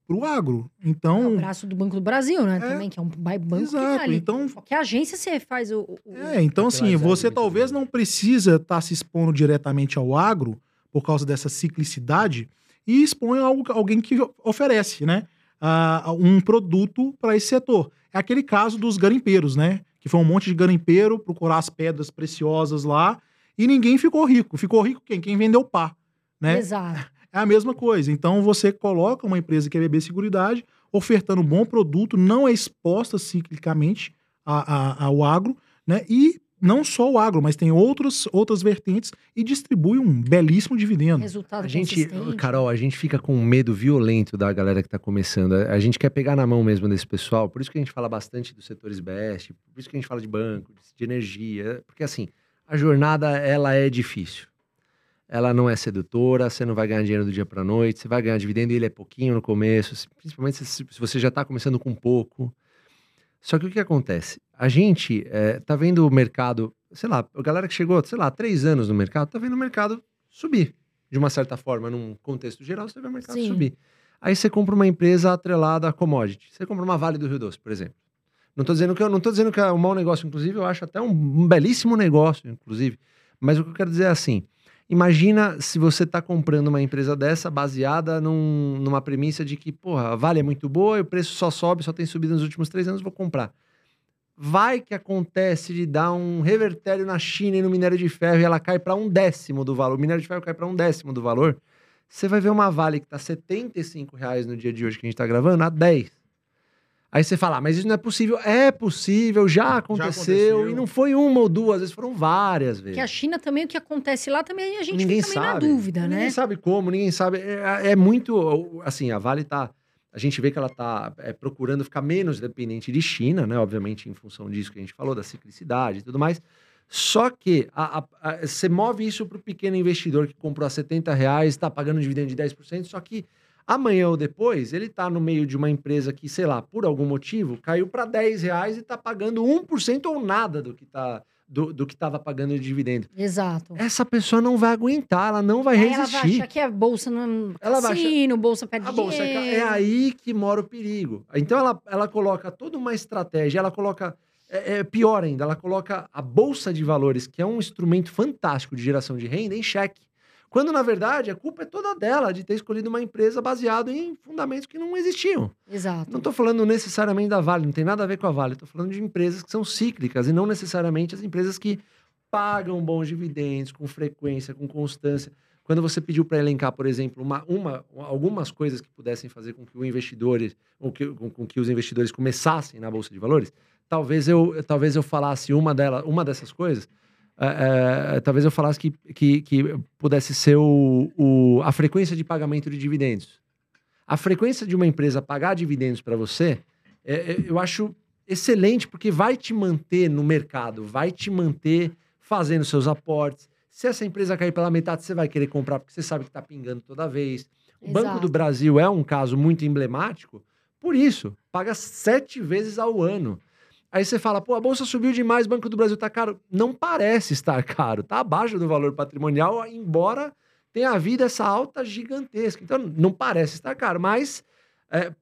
para o agro. É o Então, braço do Banco do Brasil, né? É. Também, que é um ba- banco que exato. tá ali. Então, Qualquer agência você faz o. o- é, então assim, você talvez bem. não precisa estar se expondo diretamente ao agro por causa dessa ciclicidade e expõe algo, alguém que oferece, né? ah, um produto para esse setor. É aquele caso dos garimpeiros, né? Que foi um monte de garimpeiro procurar as pedras preciosas lá e ninguém ficou rico. Ficou rico quem? Quem vendeu pá, né? Exato. É a mesma coisa. Então você coloca uma empresa que é BB Seguridade, ofertando um bom produto, não é exposta ciclicamente a- a- ao agro, né? E não só o agro, mas tem outros, outras vertentes e distribui um belíssimo dividendo. Resultado A gente. Carol, a gente fica com um medo violento da galera que tá começando. A a gente quer pegar na mão mesmo desse pessoal. Por isso que a gente fala bastante dos setores best, por isso que a gente fala de banco, de energia. Porque assim, a jornada, ela é difícil. Ela não é sedutora, você não vai ganhar dinheiro do dia para noite, você vai ganhar dividendo e ele é pouquinho no começo, principalmente se, você já tá começando com pouco. Só que o que acontece? A gente é, tá vendo o mercado, sei lá, a galera que chegou, sei lá, três anos no mercado, tá vendo o mercado subir. De uma certa forma, num contexto geral, você vê o mercado Sim. subir. Aí você compra uma empresa atrelada a commodity. Você compra uma Vale do Rio Doce, por exemplo. Não tô dizendo que eu não tô dizendo que é um mau negócio, inclusive, eu acho até um, um belíssimo negócio, inclusive. Mas o que eu quero dizer é assim: imagina se você tá comprando uma empresa dessa baseada num- numa premissa de que, porra, a Vale é muito boa e o preço só sobe, só tem subido nos últimos três anos, vou comprar. Vai que acontece de dar um revertério na China e no minério de ferro e ela cai para um décimo do valor. O minério de ferro cai para um décimo do valor. Você vai ver uma Vale que tá 75 reais no dia de hoje que a gente tá gravando a 10. Aí você fala, ah, mas isso não é possível. É possível, já aconteceu. aconteceu. E não foi uma ou duas, vezes foram várias vezes. Que a China também, o que acontece lá também, a gente ninguém fica meio sabe. na dúvida, ninguém né? sabe como, ninguém sabe. É, é muito. Assim, a Vale tá. A gente vê que ela tá é, procurando ficar menos dependente de China, né? Obviamente, em função disso que a gente falou, da ciclicidade e tudo mais. Só que a- a- a- você move isso para o pequeno investidor que comprou a 70 reais, está pagando um dividendo de 10%, só que amanhã ou depois ele está no meio de uma empresa que, sei lá, por algum motivo, caiu para 10 reais e está pagando 1% ou nada do que tá, do, do que estava pagando de dividendo. Exato. Essa pessoa não vai aguentar, ela não vai Aí ela resistir. vai achar que a bolsa não Ela vai achar- cassino, bolsa perde A bolsa é, é aí que mora o perigo. Então ela, ela coloca toda uma estratégia, ela coloca. É, é pior ainda, ela coloca a Bolsa de Valores, que é um instrumento fantástico de geração de renda, em xeque. Quando, na verdade, a culpa é toda dela de ter escolhido uma empresa baseada em fundamentos que não existiam. Exato. Não estou falando necessariamente da Vale, não tem nada a ver com a Vale. Estou falando de empresas que são cíclicas e não necessariamente as empresas que pagam bons dividendos com frequência, com constância. Quando você pediu para elencar, por exemplo, uma, uma, algumas coisas que pudessem fazer com que o investidor, ou que, com, com que os investidores começassem na bolsa de valores, talvez eu, talvez eu falasse uma dela, uma dessas coisas. É, é, talvez eu falasse que, que, que pudesse ser o, o- a frequência de pagamento de dividendos. A frequência de uma empresa pagar dividendos para você, é, é, eu acho excelente, porque vai te manter no mercado, vai te manter fazendo seus aportes. Se essa empresa cair pela metade, você vai querer comprar, porque você sabe que está pingando toda vez. O Banco Exato. do Brasil é um caso muito emblemático, por isso, paga sete vezes ao ano. Aí você fala, pô, a bolsa subiu demais, o Banco do Brasil tá caro. Não parece estar caro, tá abaixo do valor patrimonial, embora tenha havido essa alta gigantesca. Então, não parece estar caro, mas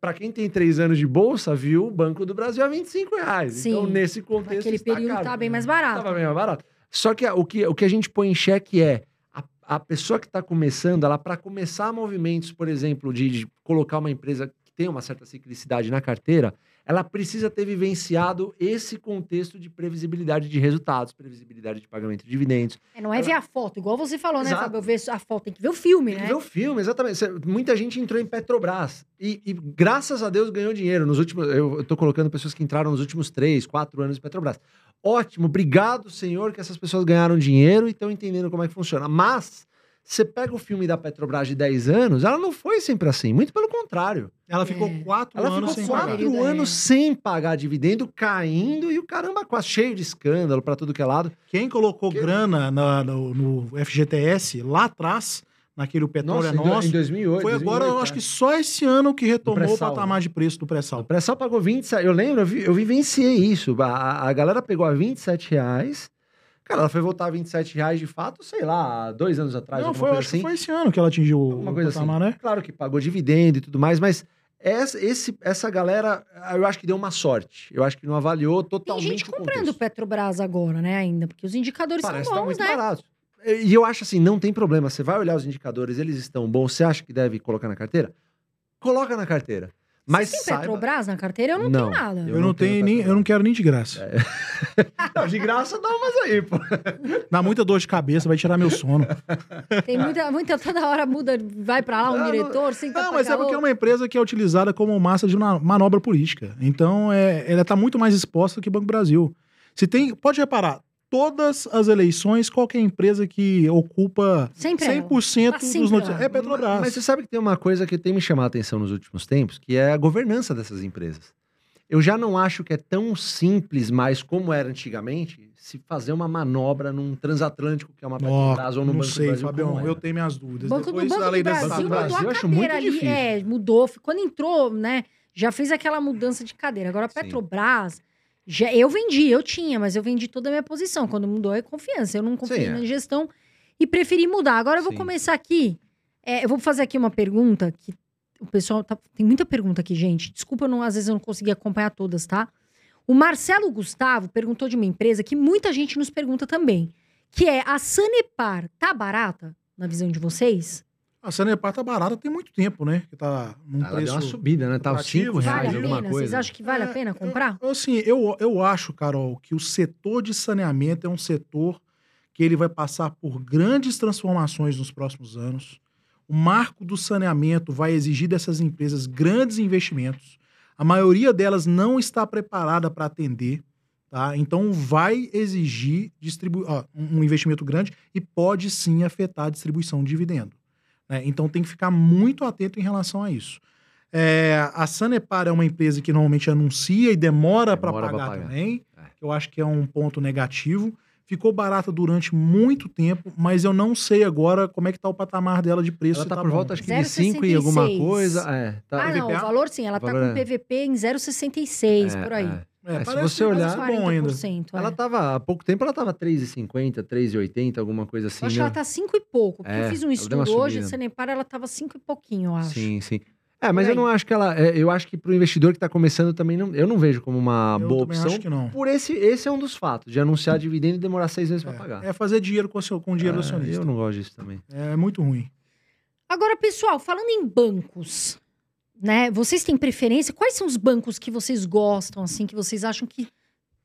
para quem tem três anos de bolsa, viu o Banco do Brasil a 25 reais. Sim. Então, nesse contexto, Naquele está período caro. tá bem mais barato. Tava bem mais barato. Só que o que, o que a gente põe em xeque é a, a pessoa que está começando, ela para começar movimentos, por exemplo, de, de colocar uma empresa que tem uma certa ciclicidade na carteira, ela precisa ter vivenciado esse contexto de previsibilidade de resultados, previsibilidade de pagamento de dividendos. É, não é ver a foto, igual você falou, né, Exato. Fábio? Eu ver a foto, tem que ver o filme, Tem que né? ver o filme, exatamente. Muita gente entrou em Petrobras e, e, graças a Deus ganhou dinheiro. Nos últimos, eu, tô colocando pessoas que entraram nos últimos três, quatro anos em Petrobras. Ótimo, obrigado, senhor, que essas pessoas ganharam dinheiro e estão entendendo como é que funciona. Mas você pega o filme da Petrobras de 10 anos, ela não foi sempre assim. Muito pelo contrário. Ela ficou É. quatro Ela anos ficou sem quatro pagar. Período, é. anos sem pagar dividendo, caindo e o caramba quase cheio de escândalo pra tudo que é lado. Quem colocou Que- grana na- no, no FGTS lá atrás, naquele petróleo é em do- nosso, em 2008. foi agora, 2008, eu acho é. que só esse ano que retomou o pré-sal, patamar de preço do O pré-sal. pré-sal pagou 27. Eu lembro, eu, vi- eu vivenciei isso. A, a- a galera pegou a 27 reais. Cara, ela foi voltar a 27 reais de fato, sei lá, dois anos atrás. Não, alguma foi, coisa acho assim. que foi esse ano que ela atingiu o coisa assim. patamar, né? Claro que pagou dividendo e tudo mais, mas essa, esse, essa galera, eu acho que deu uma sorte. Eu acho que não avaliou Tem totalmente gente o comprando contexto. Petrobras agora, né, ainda, porque os indicadores Parece que são tá bons, muito né? barato. E eu acho assim, não tem problema. Você vai olhar os indicadores, eles estão bons. Você acha que deve colocar na carteira? Coloca na carteira. Mas Você tem saiba... Petrobras na carteira? Eu não, Não, tenho nada. Eu, Eu não tenho tenho nem, eu não quero nem de graça. Não, de graça dá umas aí, pô. Dá muita dor de cabeça, vai tirar meu sono. Tem muita, muita, toda hora muda, vai pra lá um Não, não- diretor, senta Não, mas é porque é uma empresa que é utilizada como massa de uma manobra política. Então, é, ela está muito mais exposta que o Banco Brasil. Se tem, pode reparar, todas as eleições, qualquer empresa que ocupa Sempre ela. 100% Tá dos noticiários lá. é Petrobras. Mas você sabe que tem uma coisa que tem me chamado a atenção nos últimos tempos, que é a governança dessas empresas. Eu já não acho que é tão simples mais como era antigamente se fazer uma manobra num transatlântico que é uma Petrobras ou no não Banco sei, do Brasil. Fabião, eu tenho minhas dúvidas. Banco do, Depois Banco da lei Brasil do mudou Brasil eu a acho muito ali. difícil. É, mudou. Quando entrou, né, já fez aquela mudança de cadeira. Agora, a Sim. Já, eu vendi, eu tinha, mas eu vendi toda a minha posição. Quando mudou, é confiança. Eu não confiei Sim, é. na gestão e preferi mudar. Agora, eu vou Sim. começar aqui. É, eu vou fazer aqui uma pergunta que o pessoal tá, tem muita pergunta aqui, gente. Desculpa, não, às vezes eu não consegui acompanhar todas, tá? O Marcelo Gustavo perguntou de uma empresa que muita gente nos pergunta também, que é a Sanepar. Tá barata na visão de vocês? A Sanepar tá barata tem muito tempo, né? Que tá num Ela deu preço... uma subida, né? Tava lucrativo, 5 vale reais Vale a alguma pena? coisa. Vocês acham que vale a É, pena comprar? Eu, assim, eu, eu acho, Carol, que o setor de saneamento é um setor que ele vai passar por grandes transformações nos próximos anos. O marco do saneamento vai exigir dessas empresas grandes investimentos. A maioria delas não está preparada para atender, tá? Então vai exigir distribu um um investimento grande e pode sim afetar a distribuição de dividendo. Né? Então tem que ficar muito atento em relação a isso. É, a Sanepar é uma empresa que normalmente anuncia e demora para Demora pra pagar, pagar. também. É. Eu acho que é um ponto negativo. Ficou barata durante muito tempo, mas eu não sei agora como é que tá o patamar dela de preço. Ela tá, tá por bom. volta, acho que de 5 e alguma 0,66. coisa. É, tá. ah, não, o valor sim, ela O tá valor com é- PVP em 0,66 É, por aí. É. É, É, se você olhar- parece bom ainda. 40%, é. Ela tava, há pouco tempo, ela tava 3,50, 3,80, alguma coisa assim, eu acho que né? ela tá 5 e pouco. Porque É, eu fiz um ela estudo hoje, a subida. Sanepar, ela tava 5 e pouquinho, eu acho. Sim, sim. É, mas eu não acho que ela. é, eu acho que pro investidor que tá começando também, não, eu não vejo como uma Eu boa opção. acho que não. Por esse, esse é um dos fatos, de anunciar dividendo e demorar seis meses pra pagar. É, é fazer dinheiro com, o seu- com dinheiro do É, acionista. Eu não gosto disso também. É muito ruim. Agora, pessoal, falando em bancos, né? Vocês têm preferência? Quais são os bancos que vocês gostam, assim, que vocês acham que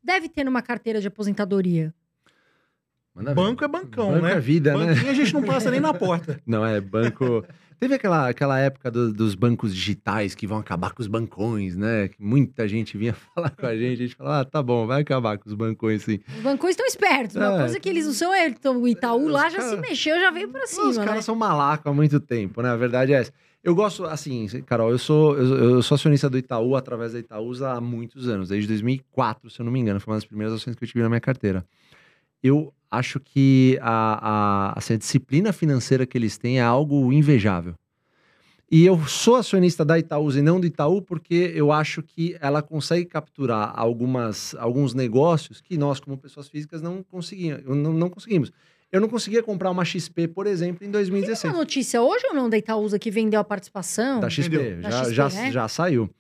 deve ter numa carteira de aposentadoria? Manda ver. Banco é bancão, Banco né? é vida, né? Banquinho a gente não passa nem na porta. Não, é banco. Teve aquela, aquela época do- dos bancos digitais que vão acabar com os bancões, né? Que muita gente vinha falar com a gente, a gente falava, ah, tá bom, vai acabar com os bancões sim. Os bancões estão espertos. Uma É. coisa que eles não são, é, então, o Itaú Os lá já cara- se mexeu, já veio pra cima, os né? caras são malacos há muito tempo, né? A verdade é essa. Eu gosto, assim, Carol, eu sou, eu, eu sou acionista do Itaú através da Itaúsa há muitos anos, desde 2004, se eu não me engano, foi uma das primeiras ações que eu tive na minha carteira. Eu acho que a, a, assim, a disciplina financeira que eles têm é algo invejável. E eu sou acionista da Itaúsa e não do Itaú porque eu acho que ela consegue capturar algumas, alguns negócios que nós, como pessoas físicas, não, conseguimos, não, não conseguimos. Eu não conseguia comprar uma XP, por exemplo, em Tem 2016. uma notícia hoje ou não da Itaúsa que vendeu a participação? Da XP, Entendeu? já, Da XP, já, né? já saiu.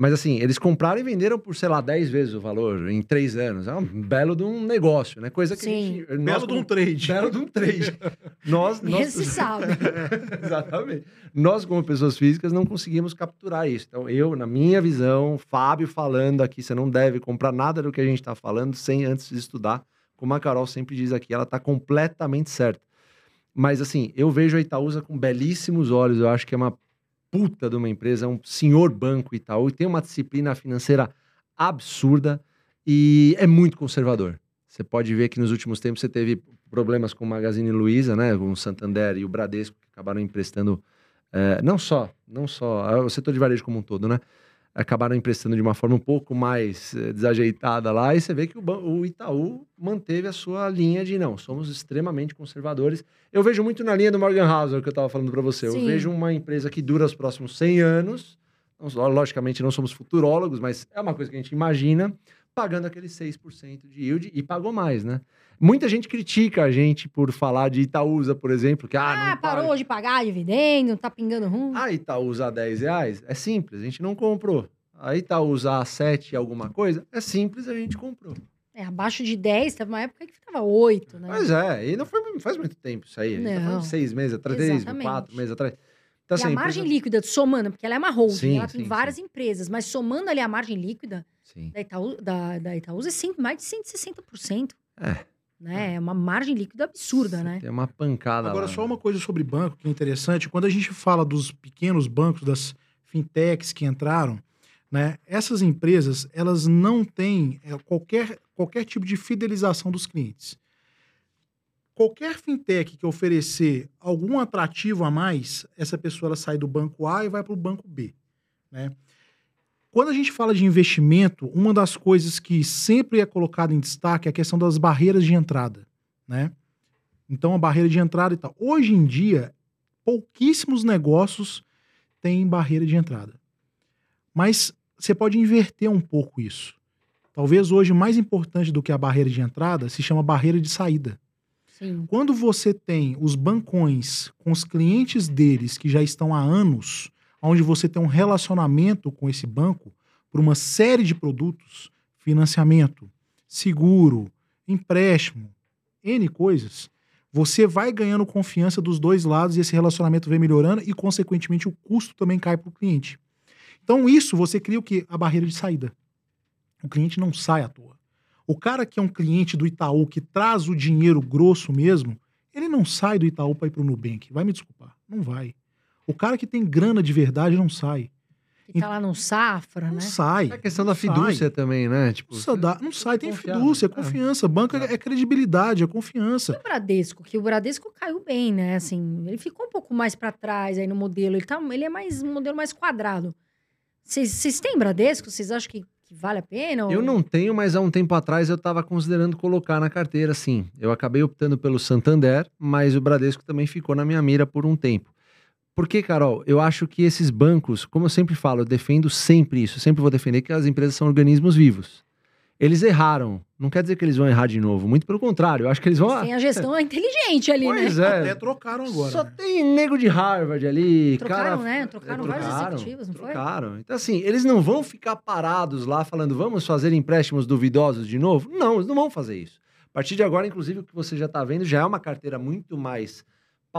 Mas assim, eles compraram e venderam por, sei lá, 10 vezes o valor em três anos. É um belo de um negócio, né? Coisa que Sim. a gente. Belo nós, de um trade. Belo de um trade. nós, nós, se sabe. Exatamente. Nós, como pessoas físicas, não conseguimos capturar isso. Então, eu, na minha visão, Fábio falando aqui, você não deve comprar nada do que a gente está falando sem antes estudar. Como a Carol sempre diz aqui, ela está completamente certa. Mas, assim, eu vejo a Itaúsa com belíssimos olhos. Eu acho que é uma puta de uma empresa, é um senhor banco Itaú, e tem uma disciplina financeira absurda e é muito conservador. Você pode ver que nos últimos tempos você teve problemas com o Magazine Luiza, né, com o Santander e o Bradesco, que acabaram emprestando, eh, não só, não só, o setor de varejo como um todo, né, acabaram emprestando de uma forma um pouco mais eh, desajeitada lá, e você vê que o, o Itaú manteve a sua linha de não, somos extremamente conservadores. Eu vejo muito na linha do Morgan House, que eu estava falando para você. Eu Sim. vejo uma empresa que dura os próximos 100 anos, logicamente não somos futurólogos, mas é uma coisa que a gente imagina, pagando aquele 6% de yield e pagou mais, né? Muita gente critica a gente por falar de Itaúsa, por exemplo, que ah, Ah, não parou paga. de pagar dividendo, tá pingando rum. A Itaúsa a 10 reais é simples, a gente não comprou. A Itaúsa a 7 alguma coisa é simples, a gente comprou. É, abaixo de 10, teve uma época que ficava 8, né? Mas é, e não foi, faz muito tempo isso aí. A gente tá Não. falando seis meses atrás, três, quatro meses atrás. Então, e assim, a margem empresa- líquida, somando, porque ela é uma holding, Sim, ela tem sim, várias empresas, mas somando ali a margem líquida Sim. da, Itaú, da, da Itaúsa é sempre mais de 160%. É. Né? É uma margem líquida absurda, né? Tem uma pancada Agora, lá. só uma coisa sobre banco que é interessante. Quando a gente fala dos pequenos bancos, das fintechs que entraram, né? Essas empresas, elas não têm é, qualquer, qualquer tipo de fidelização dos clientes. Qualquer fintech que oferecer algum atrativo a mais, essa pessoa ela sai do banco A e vai para o banco B, né? Quando a gente fala de investimento, uma das coisas que sempre é colocada em destaque é a questão das barreiras de entrada, né? Então, a barreira de entrada e tal. Hoje em dia, pouquíssimos negócios têm barreira de entrada. Mas você pode inverter um pouco isso. Talvez hoje mais importante do que a barreira de entrada se chama barreira de saída. Sim. Quando você tem os bancões com os clientes deles que já estão há anos, onde você tem um relacionamento com esse banco por uma série de produtos, financiamento, seguro, empréstimo, N coisas, você vai ganhando confiança dos dois lados e esse relacionamento vem melhorando e, consequentemente, o custo também cai para o cliente. Então, isso você cria o quê? A barreira de saída. O cliente não sai à toa. O cara que é um cliente do Itaú, que traz o dinheiro grosso mesmo, ele não sai do Itaú para ir para o Nubank. Vai me desculpar. Não vai. O cara que tem grana de verdade não sai. Que tá lá no Safra, Não né? sai. É a questão da Não sai. fidúcia também, né? Tipo, Não, dá- não sai, tem Confiar, fidúcia, é né? confiança. Banco é, é credibilidade, é confiança. o Bradesco, que o Bradesco caiu bem, né? Assim, ele ficou um pouco mais pra trás aí no modelo. Ele, tá, ele é mais um modelo mais quadrado. Vocês vocês têm Bradesco? Vocês acham que, que vale a pena? ou- Eu não tenho, mas há um tempo atrás eu estava considerando colocar na carteira, sim. Eu acabei optando pelo Santander, mas o Bradesco também ficou na minha mira por um tempo. Porque, Carol, eu acho que esses bancos, como eu sempre falo, eu defendo sempre isso, sempre vou defender que as empresas são organismos vivos. Eles erraram. Não quer dizer que eles vão errar de novo. Muito pelo contrário, eu acho que eles vão. Tem a gestão inteligente ali, né? Pois é. Até trocaram agora. Só né? tem nego de Harvard ali. Trocaram, cara... né? Trocaram vários executivos, não foi? Trocaram. Então, assim, eles não vão ficar parados lá falando, vamos fazer empréstimos duvidosos de novo? Não, eles não vão fazer isso. A partir de agora, inclusive, o que você já está vendo já é uma carteira muito mais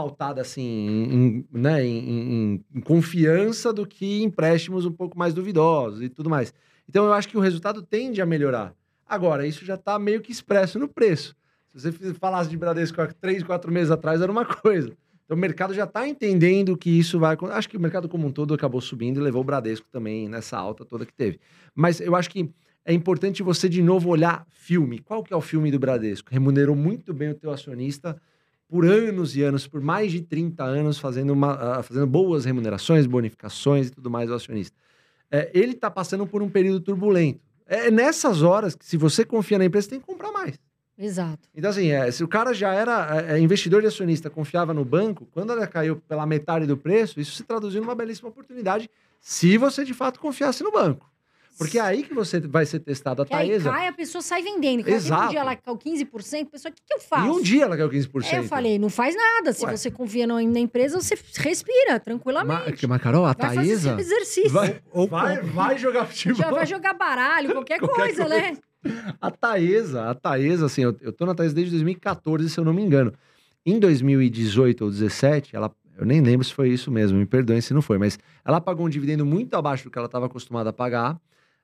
pautada, assim, em, né, em, em- confiança do que empréstimos um pouco mais duvidosos e tudo mais. Então, eu acho que o resultado tende a melhorar. Agora, isso já está meio que expresso no preço. Se você falasse de Bradesco há três, quatro meses atrás, era uma coisa. Então o mercado já está entendendo que isso vai. Acho que o mercado como um todo acabou subindo e levou o Bradesco também nessa alta toda que teve. Mas eu acho que é importante você de novo olhar filme. Qual que é o filme do Bradesco? Remunerou muito bem o teu acionista por anos e anos, por mais de 30 anos, fazendo, uma, ah, fazendo boas remunerações, bonificações e tudo mais ao acionista. É, ele está passando por um período turbulento. É nessas horas que, se você confia na empresa, você tem que comprar mais. Exato. Então, assim, é, se o cara já era é, é, investidor de acionista, confiava no banco, quando ela caiu pela metade do preço, isso se traduziu numa belíssima oportunidade, se você de fato confiasse no banco. Porque é aí que você vai ser testado. A Que aí Taesa. cai, a pessoa sai vendendo. Quando Exato. Um dia ela caiu 15%, a pessoa, o que, que eu faço? E um dia ela caiu 15%. É, eu falei, não faz nada. Se Ué. você confia no- na empresa, você respira tranquilamente. Mas, mas, Carol, a vai fazer seu Taesa. exercício. Vai, Ou vai, vai jogar futebol. Já vai jogar baralho, qualquer, Qualquer coisa, né? A Taesa, a Taesa, assim, eu, eu tô na Taesa desde 2014, se eu não me engano. Em 2018 ou 2017, ela, eu nem lembro se foi isso mesmo, me perdoem se não foi, mas ela pagou um dividendo muito abaixo do que ela estava acostumada a pagar.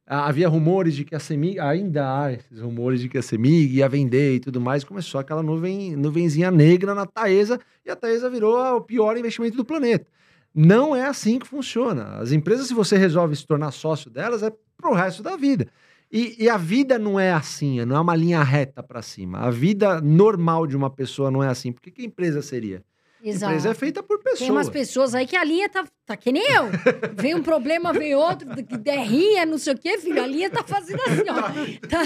Ah, Havia rumores de que a Semig, ainda há esses rumores de que a Semig ia vender e tudo mais. Começou aquela nuvem, nuvenzinha negra na Taesa e a Taesa virou o pior investimento do planeta. Não é assim que funciona. As empresas, se você resolve se tornar sócio delas, é pro resto da vida. E, e a vida não é assim, não é uma linha reta para cima. A vida normal de uma pessoa não é assim. Por que, empresa seria? Exato. empresa é feita por pessoas. Tem umas pessoas aí que a linha tá, tá que nem eu. Vem um problema, vem outro, que der rinha, não sei o quê, filho. A linha tá fazendo assim, ó. Tá,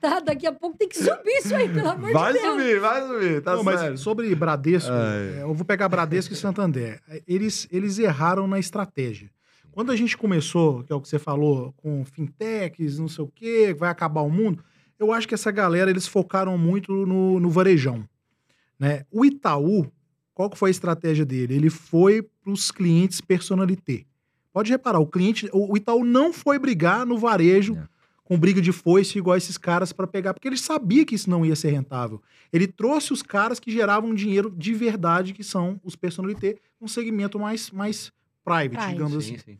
tá, daqui a pouco tem que subir isso aí, pelo amor Vai de Deus. subir, vai subir, tá Não, mas sobre Bradesco, Ai. é, eu vou pegar Bradesco e Santander. Eles, eles erraram na estratégia. Quando a gente começou, que é o que você falou, com fintechs, não sei o quê, vai acabar o mundo, eu acho que essa galera, eles focaram muito no, no varejão. Né? O Itaú, qual que foi a estratégia dele? Ele foi para os clientes personalité. Pode reparar, o cliente, o, o Itaú não foi brigar no varejo É. com briga de foice igual esses caras para pegar, porque ele sabia que isso não ia ser rentável. Ele trouxe os caras que geravam dinheiro de verdade, que são os personalité, um segmento mais, mais private, Private. digamos Sim, assim. sim.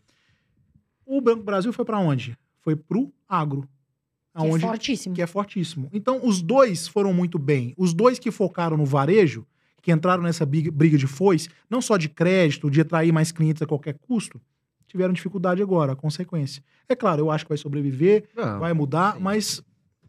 O Banco do Brasil foi para onde? Foi pro agro. Que é Aonde fortíssimo. que é fortíssimo. Então, os dois foram muito bem. Os dois que focaram no varejo, que entraram nessa briga de foice, não só de crédito, de atrair mais clientes a qualquer custo, tiveram dificuldade agora, a consequência. É claro, eu acho que vai sobreviver, Não, vai mudar, sim. mas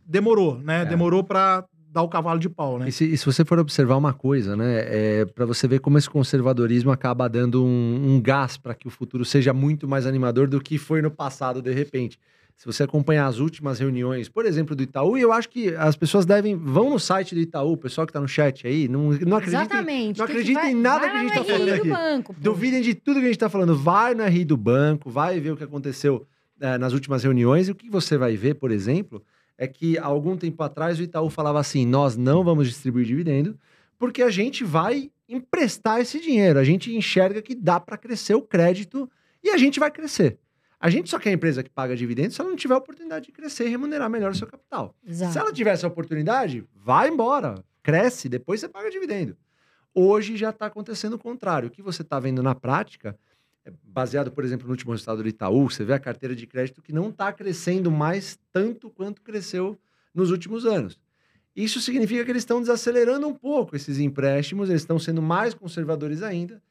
demorou, né? É. Demorou pra dar o cavalo de pau, né? E se, e se você for observar uma coisa, né, é para você ver como esse conservadorismo acaba dando um, um gás para que o futuro seja muito mais animador do que foi no passado, de repente. Se você acompanhar as últimas reuniões, por exemplo, do Itaú, e eu acho que as pessoas devem. Vão no site do Itaú, o pessoal que está no chat aí, não, não acreditem. Exatamente. não acreditem vai- em nada vai que a gente no tá falando aqui. banco. Duvidem de tudo que a gente está falando. Vai no RI do banco, vai ver o que aconteceu eh, nas últimas reuniões. E o que você vai ver, por exemplo, é que há algum tempo atrás o Itaú falava assim: nós não vamos distribuir dividendo, porque a gente vai emprestar esse dinheiro. A gente enxerga que dá para crescer o crédito e a gente vai crescer. A gente só quer empresa que paga dividendos se ela não tiver a oportunidade de crescer e remunerar melhor o seu capital. Exato. Se ela tivesse a oportunidade, vai embora, cresce, depois você paga dividendo. Hoje já está acontecendo o contrário. O que você está vendo na prática, é baseado, por exemplo, no último resultado do Itaú, você vê a carteira de crédito que não está crescendo mais tanto quanto cresceu nos últimos anos. Isso significa que eles estão desacelerando um pouco esses empréstimos, eles estão sendo mais conservadores ainda.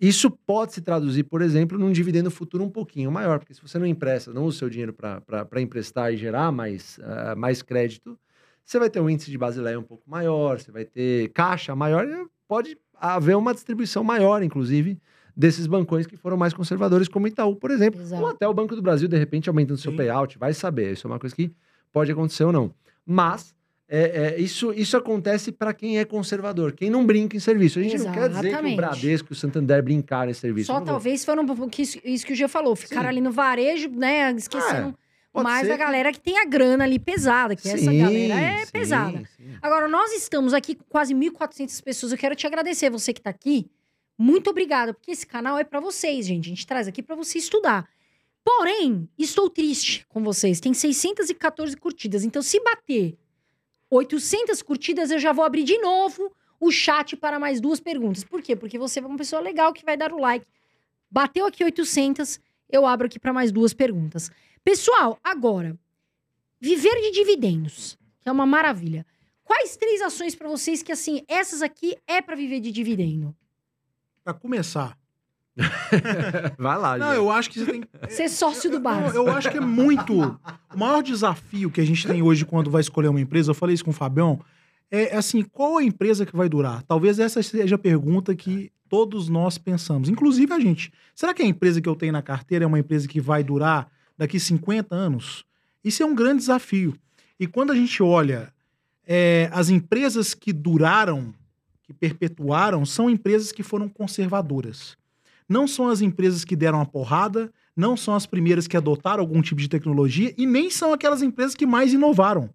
Isso pode se traduzir, por exemplo, num dividendo futuro um pouquinho maior, porque se você não empresta, não usa o seu dinheiro para emprestar e gerar mais, ah, mais crédito, você vai ter um índice de Basileia um pouco maior, você vai ter caixa maior, e pode haver uma distribuição maior, inclusive, desses bancões que foram mais conservadores, como o Itaú, por exemplo, Exato. ou até o Banco do Brasil, de repente, aumentando seu Sim. payout, vai saber, isso é uma coisa que pode acontecer ou não. Mas é, é, isso, isso acontece para quem é conservador, quem não brinca em serviço. A gente não quer dizer que o Exatamente. Bradesco e o Santander brincaram em serviço. Só talvez foram um pouco isso, isso que o Gê falou. Ficaram Sim. ali no varejo, né? Esquecendo Pode mais ser a que- galera que tem a grana ali pesada, que essa Sim, galera é sim, pesada. sim. Agora, nós estamos aqui com quase 1.400 pessoas. Eu quero te agradecer, você que tá aqui. Muito obrigada, porque esse canal é pra vocês, gente. A gente traz aqui pra você estudar. Porém, estou triste com vocês. Tem 614 curtidas. Então, se bater 800 curtidas, eu já vou abrir de novo o chat para mais duas perguntas. Por quê? Porque você é uma pessoa legal que vai dar o like. Bateu aqui 800, eu abro aqui para mais duas perguntas. Pessoal, agora, viver de dividendos, que é uma maravilha. Quais três ações para vocês que, assim, essas aqui é para viver de dividendo? Pra começar. Vai lá, Não, gente. eu acho que você tem. Ser sócio do Não, bar. eu acho que é muito. O maior desafio que a gente tem hoje quando vai escolher uma empresa, eu falei isso com o Fabião, é assim: qual a empresa que vai durar? Talvez essa seja a pergunta que todos nós pensamos, inclusive a gente. Será que a empresa que eu tenho na carteira é uma empresa que vai durar daqui 50 anos? Isso é um grande desafio. E quando a gente olha é, as empresas que duraram, que perpetuaram, são empresas que foram conservadoras. Não são as empresas que deram a porrada, não são as primeiras que adotaram algum tipo de tecnologia e nem são aquelas empresas que mais inovaram.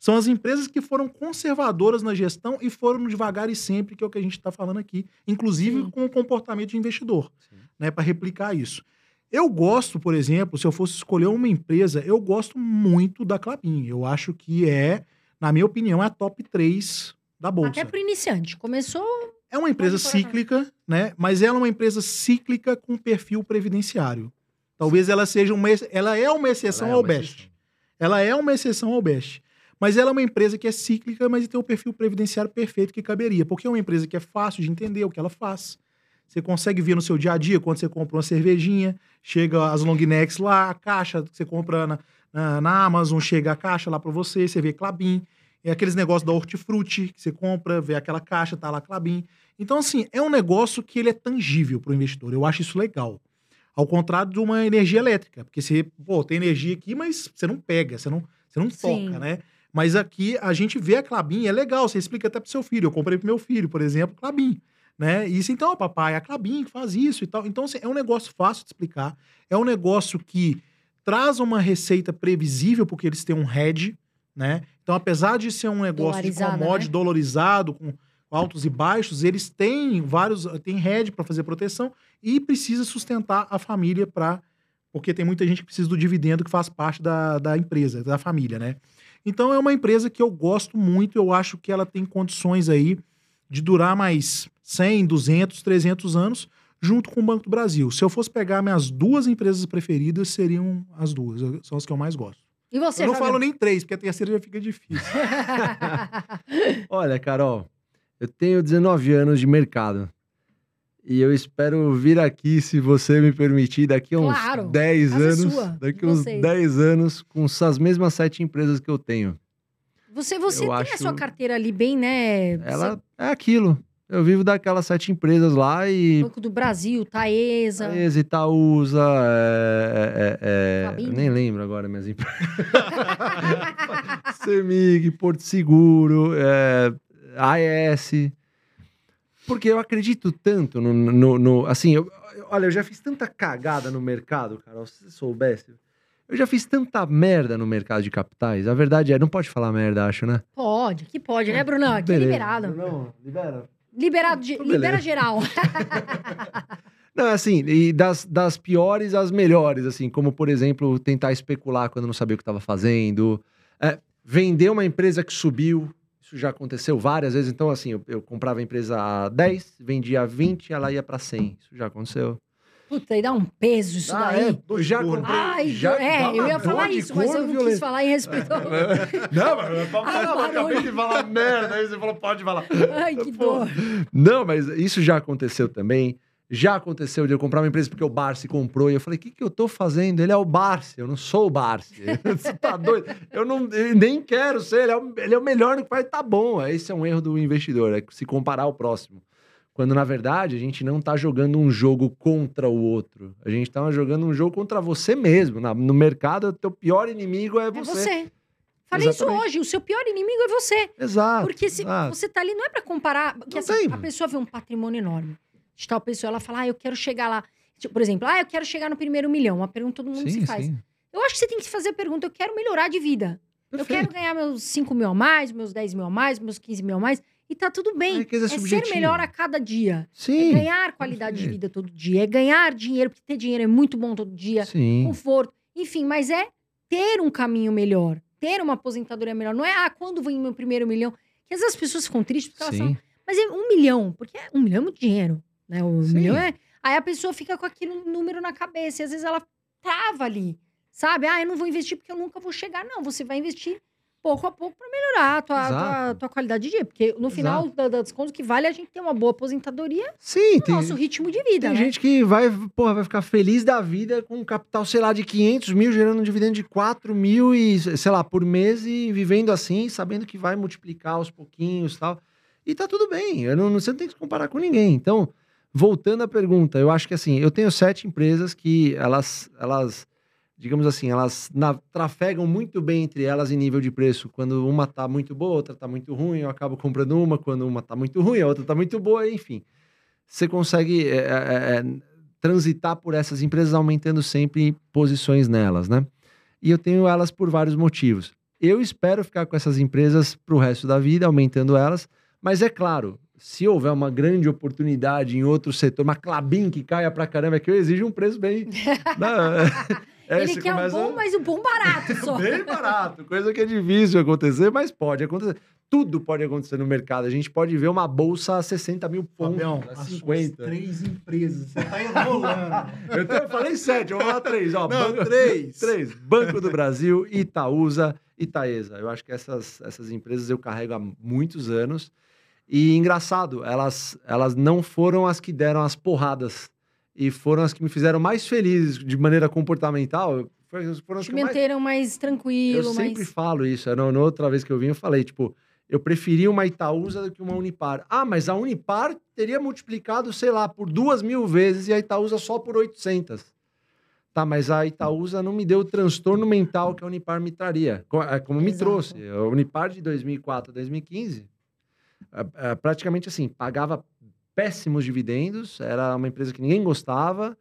São as empresas que foram conservadoras na gestão e foram devagar e sempre, que é o que a gente está falando aqui, inclusive Sim. com o comportamento de investidor, Sim. né, para replicar isso. Eu gosto, por exemplo, se eu fosse escolher uma empresa, eu gosto muito da Clabin. Eu acho que é, na minha opinião, é a top 3 da bolsa. Até pro iniciante. Começou. É uma empresa cíclica, né? Mas ela é uma empresa cíclica com perfil previdenciário. Talvez ela seja uma, ela é uma exceção Ela é ao uma best. exceção. Ela é uma exceção ao best. Mas ela é uma empresa que é cíclica, mas tem o perfil previdenciário perfeito que caberia. Porque é uma empresa que é fácil de entender o que ela faz. Você consegue ver no seu dia a dia quando você compra uma cervejinha, chega as long necks lá, a caixa que você compra na, na, na Amazon, chega a caixa lá para você, você vê Clabin. É aqueles negócios da Hortifruti que você compra, vê aquela caixa, tá lá Clabin. Então, assim, é um negócio que ele é tangível para o investidor. Eu acho isso legal. Ao contrário de uma energia elétrica. Porque você, pô, tem energia aqui, mas você não pega, você não, você não Sim. toca, né? Mas aqui a gente vê a Clabin, é legal, você explica até pro seu filho. Eu comprei pro meu filho, por exemplo, Clabin. Né? Isso, então, ó, papai, a Clabin que faz isso e tal. Então, assim, é um negócio fácil de explicar. É um negócio que traz uma receita previsível, porque eles têm um hedge, né? Então, apesar de ser um negócio de Dolarizada, commodity né? dolarizado, com altos e baixos, eles têm vários, tem hedge para fazer proteção e precisa sustentar a família para porque tem muita gente que precisa do dividendo que faz parte da, da empresa, da família, né? Então é uma empresa que eu gosto muito, eu acho que ela tem condições aí de durar mais 100, 200, 300 anos junto com o Banco do Brasil. Se eu fosse pegar minhas duas empresas preferidas, seriam as duas, são as que eu mais gosto. E você, eu não Fabiano? falo nem três, porque a terceira já fica difícil. Olha, Carol, eu tenho 19 anos de mercado. E eu espero vir aqui, se você me permitir, daqui a uns Claro, 10 casa é anos. sua, daqui a uns vocês. 10 anos, com essas mesmas sete empresas que eu tenho. Você, você Eu tem a acho- sua carteira ali bem, né? Ela é aquilo. Eu vivo daquelas sete empresas lá e. Banco do Brasil, Taesa. Taesa, Itaúsa, é, é, é, eu nem lembro agora minhas empresas. Semig, Porto Seguro, é, AES. Porque eu acredito tanto no. no- no- assim, eu- olha, eu já fiz tanta cagada no mercado, Carol, se você soubesse. Eu já fiz tanta merda no mercado de capitais. A verdade é, não pode falar merda, acho, né? Pode, que pode, né, Brunão? Aqui é liberado. Não, libera. Liberado, de, Então, libera geral. Não, assim, e das, das piores às melhores, assim, como, por exemplo, tentar especular quando não sabia o que estava fazendo, é, vender uma empresa que subiu, isso já aconteceu várias vezes, então, assim, eu, eu comprava a empresa a 10, vendia a 20, ela ia para 100, isso já aconteceu. Puta, aí dá um peso isso Ah, daí. é, já comprei, Ai, já é, eu ia falar isso, mas eu não quis violento. falar em respeito. Não, mas eu, Ah, eu acabei de falar merda, aí você falou, pode falar. Ai, que Pô, dor. Não, mas isso já aconteceu também. Já aconteceu de eu comprar uma empresa porque o Barsi comprou e eu falei: o que, que eu tô fazendo? Ele é o Barsi, eu não sou o Barsi. Você tá doido? Eu, não, eu nem quero ser, ele é, o, ele é o melhor no que faz, tá bom. Esse é um erro do investidor, é se comparar ao próximo. Quando na verdade a gente não tá jogando um jogo contra o outro. A gente tá jogando um jogo contra você mesmo. No mercado, o teu pior inimigo é É você. você. Falei Exatamente. isso hoje, o seu pior inimigo é você. Exato. Porque se exato. você tá ali, não é pra comparar. Assim, tem. a pessoa vê um patrimônio enorme. De tal pessoa, ela fala, ah, eu quero chegar lá. Tipo, por exemplo, ah, eu quero chegar no primeiro milhão. Uma pergunta que todo mundo Sim, se faz. sim. Eu acho que você tem que se fazer a pergunta, eu quero melhorar de vida. Eu Perfeito. quero ganhar meus 5 mil a mais, meus 10 mil a mais, meus 15 mil a mais. E tá tudo bem. riqueza É ser melhor a cada dia. É Sim. ganhar qualidade de vida todo dia. É ganhar dinheiro, porque ter dinheiro é muito bom todo dia. Sim. Conforto. Enfim, mas é ter um caminho melhor. Ter uma aposentadoria melhor. Não é, ah, quando vem meu primeiro milhão? Que às vezes as pessoas ficam tristes porque elas falam, Sim. mas é um milhão. Porque um milhão é muito dinheiro. Né? O Sim. milhão é. Aí a pessoa fica com aquele número na cabeça. E às vezes ela trava ali. Sabe? Ah, eu não vou investir porque eu nunca vou chegar. Não, você vai investir pouco a pouco para melhorar a tua, tua, tua qualidade de vida. Porque no final da- das contas, o que vale é a gente ter uma boa aposentadoria Sim, no tem, nosso ritmo de vida, tem né? gente que vai, porra, vai ficar feliz da vida com um capital, sei lá, de 500 mil, gerando um dividendo de 4 mil e, sei lá, por mês e vivendo assim, sabendo que vai multiplicar aos pouquinhos e tal. E tá tudo bem, eu não, você não tem que se comparar com ninguém. Então, voltando à pergunta, eu acho que assim, eu tenho sete empresas que elas, elas digamos assim, elas na- trafegam muito bem entre elas em nível de preço. Quando uma tá muito boa, outra tá muito ruim, eu acabo comprando uma. Quando uma tá muito ruim, a outra tá muito boa, enfim. Você consegue é, é, é, transitar por essas empresas aumentando sempre posições nelas, né? E eu tenho elas por vários motivos. Eu espero ficar com essas empresas para o resto da vida, aumentando elas, mas é claro, se houver uma grande oportunidade em outro setor, uma Clabin que caia pra caramba, é que eu exijo um preço bem. né? É, Ele quer começa... um bom, mas um bom barato só. bem barato, coisa que é difícil acontecer, mas pode acontecer. Tudo pode acontecer no mercado. A gente pode ver uma bolsa a 60 mil pontos, Fabião, a 50. Três empresas, você tá enrolando. eu, tenho, eu falei sete, eu vou falar três. Ó, Não, banco, três. Três. Banco do Brasil, Itaúsa e Taesa. Eu acho que essas, essas empresas eu carrego há muitos anos. E engraçado, elas, elas não foram as que deram as porradas e foram as que me fizeram mais felizes de maneira comportamental. Foram as Te manteram mais... mais tranquilo. Eu mais... sempre falo isso. Na, outra vez que eu vim, eu falei, tipo, eu preferia uma Itaúsa do que uma Unipar. Ah, mas a Unipar teria multiplicado, sei lá, por duas mil vezes e a Itaúsa só por 800. Tá, mas a Itaúsa não me deu o transtorno mental que a Unipar me traria, é, como me Exato. trouxe. A Unipar de 2004 a 2015, praticamente assim, pagava péssimos dividendos, era uma empresa que ninguém gostava.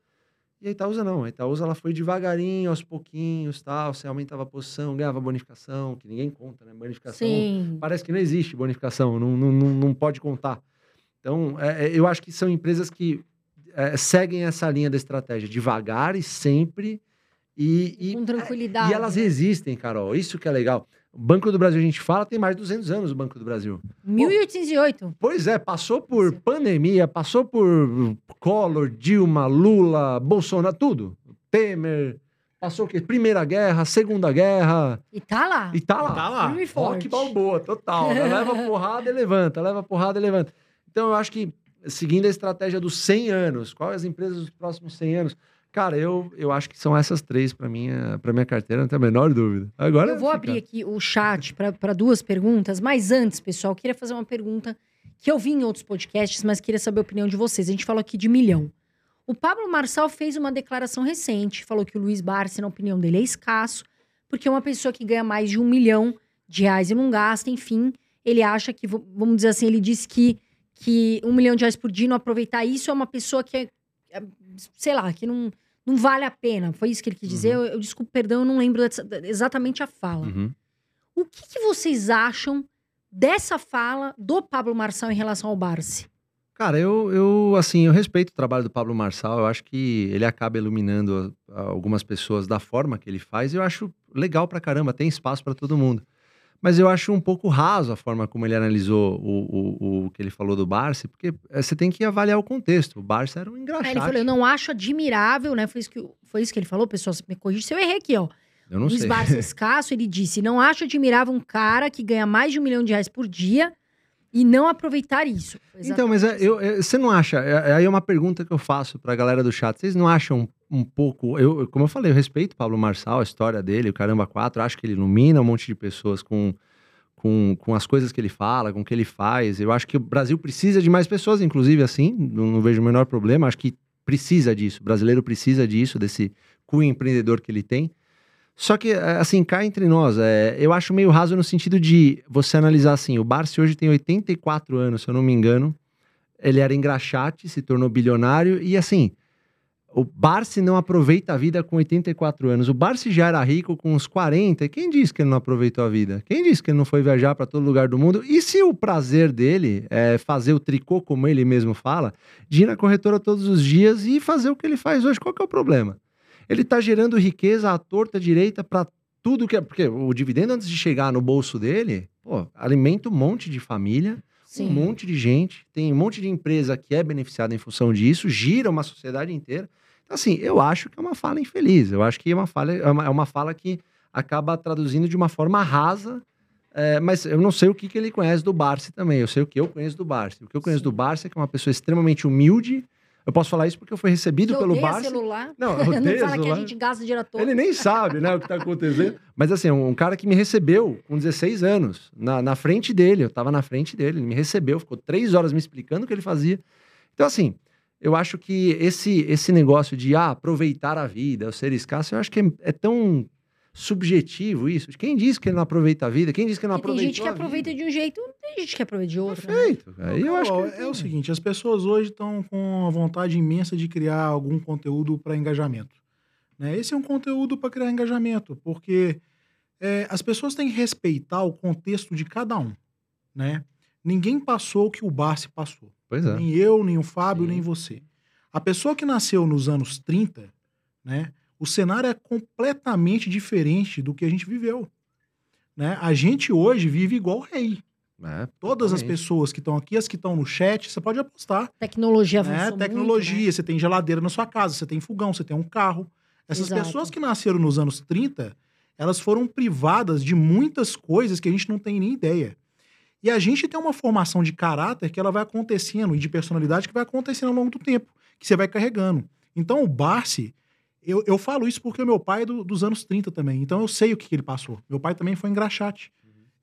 E a Itaúsa não, a Itaúsa ela foi devagarinho, aos pouquinhos, tal, você aumentava a posição, ganhava bonificação, que ninguém conta, né? Bonificação, Sim. parece que não existe bonificação, não, não, não, pode contar. Então, é, é, eu acho que são empresas que é, seguem essa linha da estratégia, devagar e sempre, e, e, com tranquilidade. E elas né? resistem, Carol, isso que é legal. O Banco do Brasil, a gente fala, tem mais de 200 anos o Banco do Brasil. 1808. Pois é, passou por pandemia, passou por Collor, Dilma, Lula, Bolsonaro, tudo. Temer, passou o quê? Primeira Guerra, Segunda Guerra. E tá lá. E tá lá. E tá lá. Firme Rock Balboa, total. Né? leva porrada e levanta, leva porrada e levanta. Então, eu acho que, seguindo a estratégia dos 100 anos, quais as empresas dos próximos 100 anos? Cara, eu, eu acho que são essas três para minha, pra minha carteira, não tem a menor dúvida. Agora eu vou fica... abrir aqui o chat para duas perguntas, mas antes, pessoal, eu queria fazer uma pergunta que eu vi em outros podcasts, mas queria saber a opinião de vocês. A gente falou aqui de milhão. O Pablo Marçal fez uma declaração recente, falou que o Luiz Barsi, na opinião dele, é escasso, porque uma pessoa que ganha mais de um milhão de reais e não gasta, enfim, ele acha que, vamos dizer assim, ele disse que, que um milhão de reais por dia não aproveitar isso é uma pessoa que é, é sei lá, que não não vale a pena. Foi isso que ele quis dizer. Uhum. Eu, eu desculpe, perdão, eu não lembro exatamente a fala. Uhum. O que, que, vocês acham dessa fala do Pablo Marçal em relação ao Barsi? Cara, eu, eu, assim, eu respeito o trabalho do Pablo Marçal. Eu acho que ele acaba iluminando algumas pessoas da forma que ele faz. Eu acho legal pra caramba, tem espaço para todo mundo. Mas eu acho um pouco raso a forma como ele analisou o, o, o que ele falou do Barça, porque eh, você tem que avaliar o contexto. O Barça era um engraxate. Aí ele falou, eu não acho admirável, né? Foi isso que, foi isso que ele falou, pessoal, me corrige se eu errei aqui, ó. Eu não Luiz sei. Barça escasso, ele disse, não acho admirável um cara que ganha mais de um milhão de reais por dia e não aproveitar isso. Então, mas é, eu, eu, você não acha, é, aí é uma pergunta que eu faço pra galera do chat, vocês não acham um pouco. Eu, como eu falei, eu respeito Pablo Marçal, a história dele, o Caramba 4. Acho que ele ilumina um monte de pessoas com, com, com as coisas que ele fala, com o que ele faz. Eu acho que o Brasil precisa de mais pessoas, inclusive assim. Não, não vejo o menor problema. Acho que precisa disso. O brasileiro precisa disso, desse cunho empreendedor que ele tem. Só que, é, assim, cá entre nós, é, eu acho meio raso no sentido de você analisar assim: o Barsi hoje tem 84 anos, se eu não me engano. Ele era engraxate, se tornou bilionário, e assim, o Barsi não aproveita a vida com 84 anos. O Barsi já era rico com uns 40. Quem disse que ele não aproveitou a vida? Quem disse que ele não foi viajar para todo lugar do mundo? E se o prazer dele é fazer o tricô, como ele mesmo fala, de ir na corretora todos os dias e fazer o que ele faz hoje? Qual que é o problema? Ele está gerando riqueza à torta direita para tudo que é. Porque o dividendo, antes de chegar no bolso dele, pô, alimenta um monte de família. Sim. Um monte de gente, tem um monte de empresa que é beneficiada em função disso, gira uma sociedade inteira. Assim, eu acho que é uma fala infeliz. Eu acho que é uma fala, é uma, é uma fala que acaba traduzindo de uma forma rasa. É, mas eu não sei o que, que ele conhece do Barsi também. Eu sei o que eu conheço do Barsi. O que eu conheço Sim. do Barsi é que é uma pessoa extremamente humilde. Eu posso falar isso porque eu fui recebido pelo celular. Não, eu não fala que a gente gasta diretor. Ele nem sabe, né, o que está acontecendo. Mas assim, um cara que me recebeu com 16 anos, na, na frente dele. Eu estava na frente dele, ele me recebeu, ficou três horas me explicando o que ele fazia. Então, assim, eu acho que esse, esse negócio de ah, aproveitar a vida, ser escasso, eu acho que é, é tão subjetivo isso. Quem disse que ele não aproveita a vida? Quem disse que não E tem aproveita gente que aproveita de um jeito, tem gente que aproveita de outro. né? Perfeito. Aí eu acho Carol, que é o seguinte, as pessoas hoje estão com a vontade imensa de criar algum conteúdo para engajamento. né? Esse é um conteúdo para criar engajamento, porque é, as pessoas têm que respeitar o contexto de cada um. Né? Ninguém passou o que o Barsi passou. Pois é. Nem eu, nem o Fábio, Sim. nem você. A pessoa que nasceu nos anos 30, né? O cenário é completamente diferente do que a gente viveu. Né? A gente hoje vive igual rei. É, Todas as pessoas que estão aqui, as que estão no chat, você pode apostar. Tecnologia Né? avançou Tecnologia, muito, né? você tem geladeira na sua casa, você tem fogão, você tem um carro. Essas Exato. pessoas que nasceram nos anos 30, elas foram privadas de muitas coisas que a gente não tem nem ideia. E a gente tem uma formação de caráter que ela vai acontecendo e de personalidade que vai acontecendo ao longo do tempo, que você vai carregando. Então o Barsi, eu, eu falo isso porque o meu pai é do- dos anos 30 também, então eu sei o que, que ele passou. Meu pai também foi engraxate.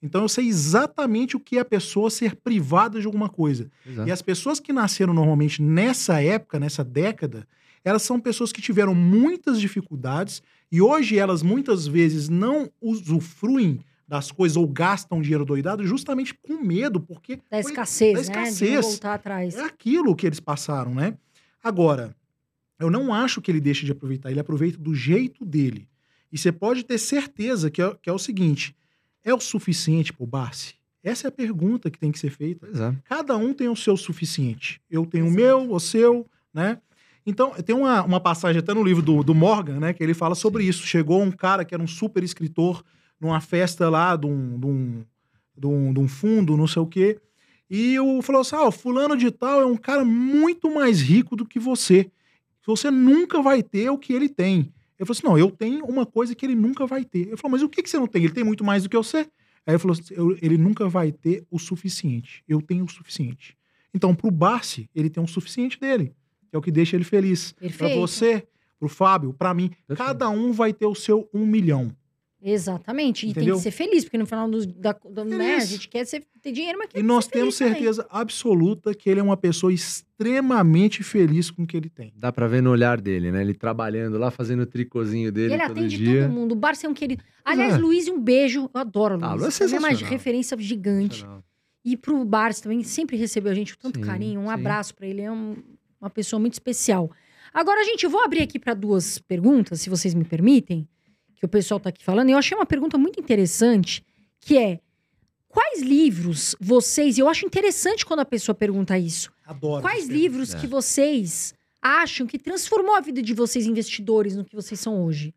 Então eu sei exatamente o que é a pessoa ser privada de alguma coisa. Exato. E as pessoas que nasceram normalmente nessa época, nessa década, elas são pessoas que tiveram muitas dificuldades e hoje elas muitas vezes não usufruem das coisas ou gastam dinheiro doidado justamente com medo, porque Da foi- escassez, da né? De não escassez. voltar atrás. é aquilo que eles passaram, né? Agora, eu não acho que ele deixe de aproveitar, ele aproveita do jeito dele. E você pode ter certeza que é, que é o seguinte: é o suficiente pro Barsi? Essa é a pergunta que tem que ser feita. É. Cada um tem o seu suficiente. Eu tenho o Exato. meu, o seu, né? Então, tem uma, uma passagem até no livro do, do Morgan, né? Que ele fala sobre isso. Chegou um cara que era um super escritor numa festa lá de um, de um, de um, de um fundo, não sei o quê. E o falou assim: ah, o fulano de tal é um cara muito mais rico do que você. Você nunca vai ter o que ele tem. Ele falou assim: não, eu tenho uma coisa que ele nunca vai ter. Ele falou, mas o que, que você não tem? Ele tem muito mais do que você. Aí ele falou assim: "Eu- ele nunca vai ter o suficiente. Eu tenho o suficiente. Então, pro Barsi, ele tem o suficiente dele. Que é o que deixa ele feliz. Pra Perfeito. você, pro Fábio, pra mim, Perfeito. cada um vai ter o seu um milhão. Exatamente. E tem Entendeu? que ser feliz, porque no final do, da, do né, a gente quer ser, ter dinheiro, mas quer E nós ser temos feliz também. certeza absoluta que ele é uma pessoa extremamente feliz com o que ele tem. Dá pra ver no olhar dele, né? Ele trabalhando lá, fazendo o tricôzinho E dele ele todo atende dia. todo mundo. O Barça é um querido. Aliás, é. Luiz, um beijo. Eu adoro o Luiz. Ah, Lu é uma referência gigante. E pro Barça também, sempre recebeu a gente com tanto Sim, carinho. Um sim. abraço pra ele. É um- uma pessoa muito especial. Agora, gente, eu vou abrir aqui para duas perguntas, se vocês me permitem, que o pessoal tá aqui falando. E eu achei uma pergunta muito interessante, que é: quais livros vocês. Eu acho interessante quando a pessoa pergunta isso. Adoro. Quais esse livros É. que vocês acham que transformou a vida de vocês, investidores, no que vocês são hoje?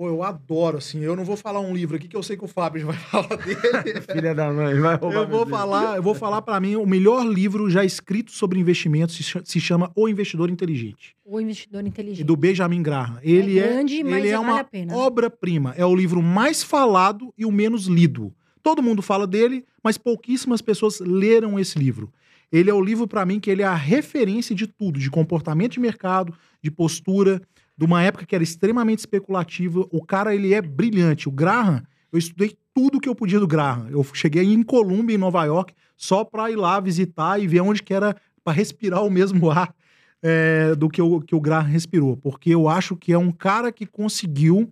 Pô, eu adoro, assim. Eu não vou falar um livro aqui que eu sei que o Fábio vai falar dele. Filha da mãe, vai roubar. Eu vou falar, eu vou falar para mim o melhor livro já escrito sobre investimentos se se chama O Investidor Inteligente, O investidor inteligente. do Benjamin Graham. Ele é, grande, mas ele é vale uma a pena. obra-prima. É o livro mais falado e o menos lido. Todo mundo fala dele, mas pouquíssimas pessoas leram esse livro. Ele é o livro para mim que ele é a referência de tudo, de comportamento de mercado, de postura, de uma época que era extremamente especulativa. O cara ele é brilhante. O Graham, eu estudei tudo que eu podia do Graham. Eu cheguei em Colômbia, em Nova York, só para ir lá visitar e ver onde que era para respirar o mesmo ar é, do que o, que o Graham respirou, porque eu acho que é um cara que conseguiu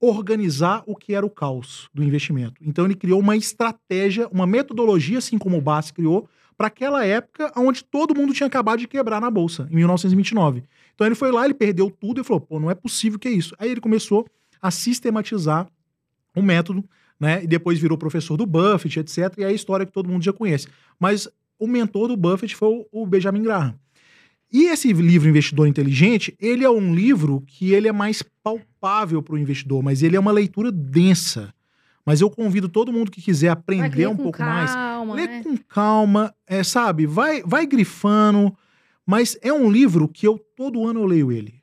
organizar o que era o caos do investimento. Então ele criou uma estratégia, uma metodologia, assim como o Bass criou, para aquela época onde todo mundo tinha acabado de quebrar na bolsa, em 1929. Então ele foi lá, ele perdeu tudo e falou: pô, não é possível que é isso. Aí ele começou a sistematizar o método, né? E depois virou professor do Buffett, etc. E é a história que todo mundo já conhece. Mas o mentor do Buffett foi o Benjamin Graham. E esse livro Investidor Inteligente, ele é um livro que ele é mais palpável para o investidor, mas ele é uma leitura densa. Mas eu convido todo mundo que quiser aprender um pouco mais, calma, lê né? com calma, é, sabe? Vai, vai grifando, mas é um livro que eu todo ano eu leio ele.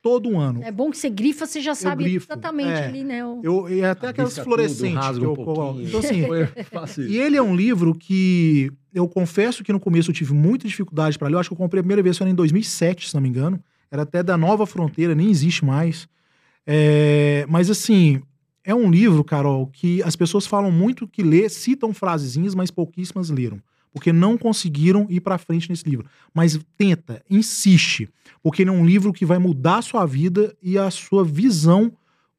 Todo ano. É bom que você grifa, você já sabe grifo, exatamente é. ali, né? o- Eu, e até aquelas fluorescentes tudo, que eu um coloco. Então, assim, e ele é um livro que eu confesso que no começo eu tive muita dificuldade para ler. Eu acho que eu comprei a primeira vez em 2007, se não me engano. Era até da Nova Fronteira, nem existe mais. É, mas assim, é um livro, Carol, que as pessoas falam muito que lê, citam frasezinhas, mas pouquíssimas leram. Porque não conseguiram ir para frente nesse livro. Mas tenta, insiste. Porque ele é um livro que vai mudar a sua vida e a sua visão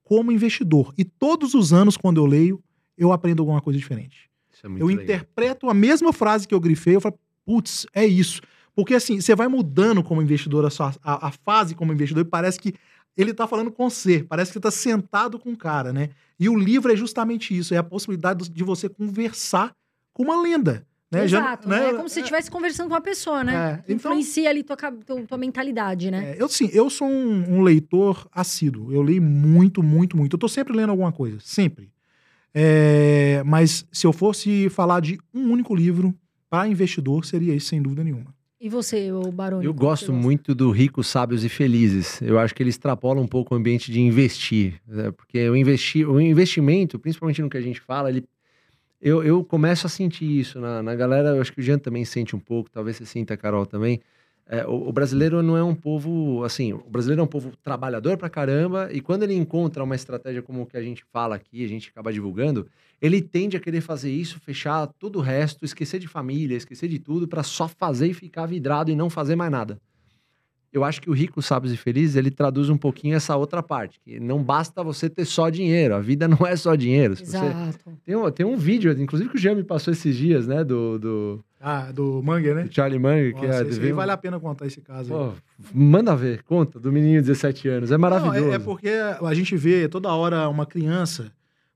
como investidor. E todos os anos, quando eu leio, eu aprendo alguma coisa diferente. Isso é eu legal. interpreto a mesma frase que eu grifei, eu falo, putz, é isso. Porque assim, você vai mudando como investidor a, sua, a, a fase como investidor e parece que ele tá falando com você, parece que você tá sentado com o cara, né? E o livro é justamente isso, é a possibilidade de você conversar com uma lenda. Né? Já- Exato. né? É como se você estivesse conversando com uma pessoa, né? É, então- Influencia ali tua, tua, tua mentalidade, né? É, eu sim, eu sou um, um leitor assíduo. Eu leio muito, muito, muito. Eu tô sempre lendo alguma coisa, sempre. É, mas se eu fosse falar de um único livro para investidor, seria esse, sem dúvida nenhuma. E você, o Baroni? Eu gosto muito do Ricos, Sábios e Felizes. Eu acho que ele extrapola um pouco o ambiente de investir. né? Porque o, investi o investimento, principalmente no que a gente fala, ele, eu, eu começo a sentir isso na, na galera. Eu acho que o Jean também sente um pouco, talvez você sinta, a Carol, também. É, o, o brasileiro não é um povo, assim, o brasileiro é um povo trabalhador pra caramba, e quando ele encontra uma estratégia como o que a gente fala aqui, a gente acaba divulgando, ele tende a querer fazer isso, fechar todo o resto, esquecer de família, esquecer de tudo, pra só fazer e ficar vidrado e não fazer mais nada. Eu acho que o Rico, Sábios e Felizes, ele traduz um pouquinho essa outra parte, que não basta você ter só dinheiro, a vida não é só dinheiro. Se você- Exato. Tem, um, tem um vídeo, inclusive que o Jean me passou esses dias, né, do, do, Ah, do Manger, né? do Charlie Munger, que Nossa, é... esse aí vale a pena contar esse caso. aí. Pô, manda ver, conta, do menino de 17 anos. É maravilhoso. Não, é, é porque a gente vê toda hora uma criança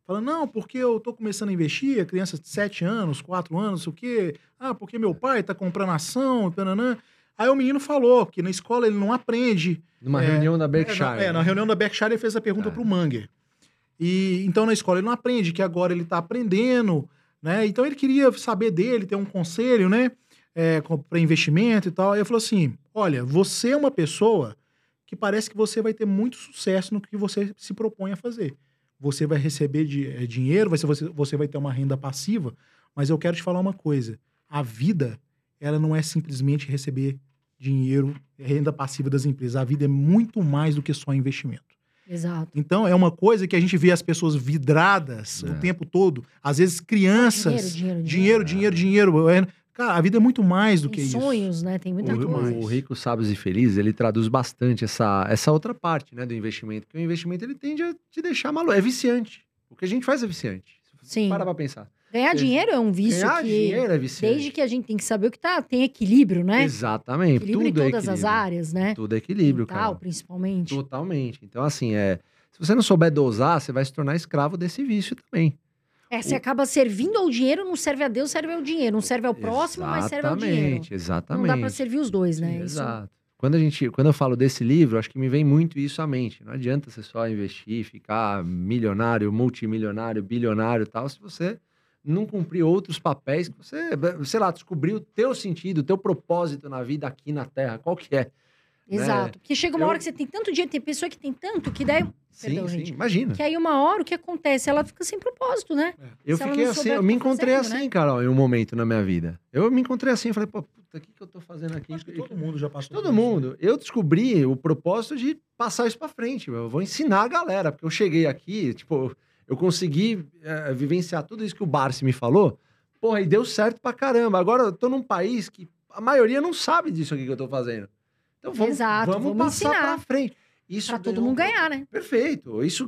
falando, não, porque eu tô começando a investir, a criança de 7 anos, 4 anos, não sei o quê. Ah, porque meu pai tá comprando ação, tananã. Aí o menino falou que na escola ele não aprende. Numa É, reunião da É, Berkshire. na, é, na reunião da Berkshire ele fez a pergunta É. pro Manger. E então na escola ele não aprende, que agora ele tá aprendendo, né? Então ele queria saber dele, ter um conselho, né? É, para investimento e tal. Aí ele falou assim: olha, você é uma pessoa que parece que você vai ter muito sucesso no que você se propõe a fazer. Você vai receber de, eh, dinheiro, vai ser, você, você vai ter uma renda passiva, mas eu quero te falar uma coisa: a vida, ela não é simplesmente receber dinheiro, renda passiva das empresas. A vida é muito mais do que só investimento. Exato. Então, é uma coisa que a gente vê as pessoas vidradas É. o tempo todo. Às vezes, crianças. Dinheiro, dinheiro, Dinheiro, dinheiro, dinheiro. É, Cara, a vida é muito mais do que Tem isso. sonhos, né? Tem muita O, coisa. mais. o Rico, Sábios e Felizes, ele traduz bastante essa, essa outra parte né, do investimento. Porque o investimento ele tende a te deixar maluco. É viciante. O que a gente faz é viciante. Sim. Para pra pensar. Ganhar dinheiro é um vício Ganhar que, dinheiro é viciante. desde que a gente tem que saber o que tá, tem equilíbrio, né? Exatamente. Equilíbrio Tudo em é todas as equilíbrio. áreas, né? Tudo é equilíbrio, Mental, cara. principalmente. Totalmente. Então, assim, é. Se você não souber dosar, você vai se tornar escravo desse vício também. É, você acaba servindo ao dinheiro, não serve a Deus, serve ao dinheiro. Não serve ao próximo, mas serve ao dinheiro. Exatamente, exatamente. Não dá pra servir os dois, né? Isso- Exato. Quando, a gente, quando eu falo desse livro, acho que me vem muito isso à mente. Não adianta você só investir, ficar milionário, multimilionário, bilionário e tal, se você não cumprir outros papéis que você, sei lá, descobrir o teu sentido, o teu propósito na vida aqui na Terra, qual que é. Exato. Porque chega uma Eu- hora que você tem tanto dinheiro, tem pessoa que tem tanto, que daí. Sim, Perdão, sim, gente. imagina. Que aí uma hora o que acontece? Ela fica sem propósito, né? Eu se fiquei assim, eu me encontrei fazendo, assim, né? Carol, em um momento na minha vida. Eu me encontrei assim, falei, pô, puta, o que, que eu tô fazendo aqui? Acho que todo mundo já passou. Todo isso. mundo. Eu descobri o propósito de passar isso pra frente. Eu vou ensinar a galera, porque eu cheguei aqui, tipo, eu consegui eh, vivenciar tudo isso que o Barsi me falou. Porra, e deu certo pra caramba. Agora eu tô num país que a maioria não sabe disso aqui que eu tô fazendo. Então vamos, Exato, vamos, vamos passar ensinar. pra frente. Isso Pra todo mundo ganhar, né? Perfeito. Isso,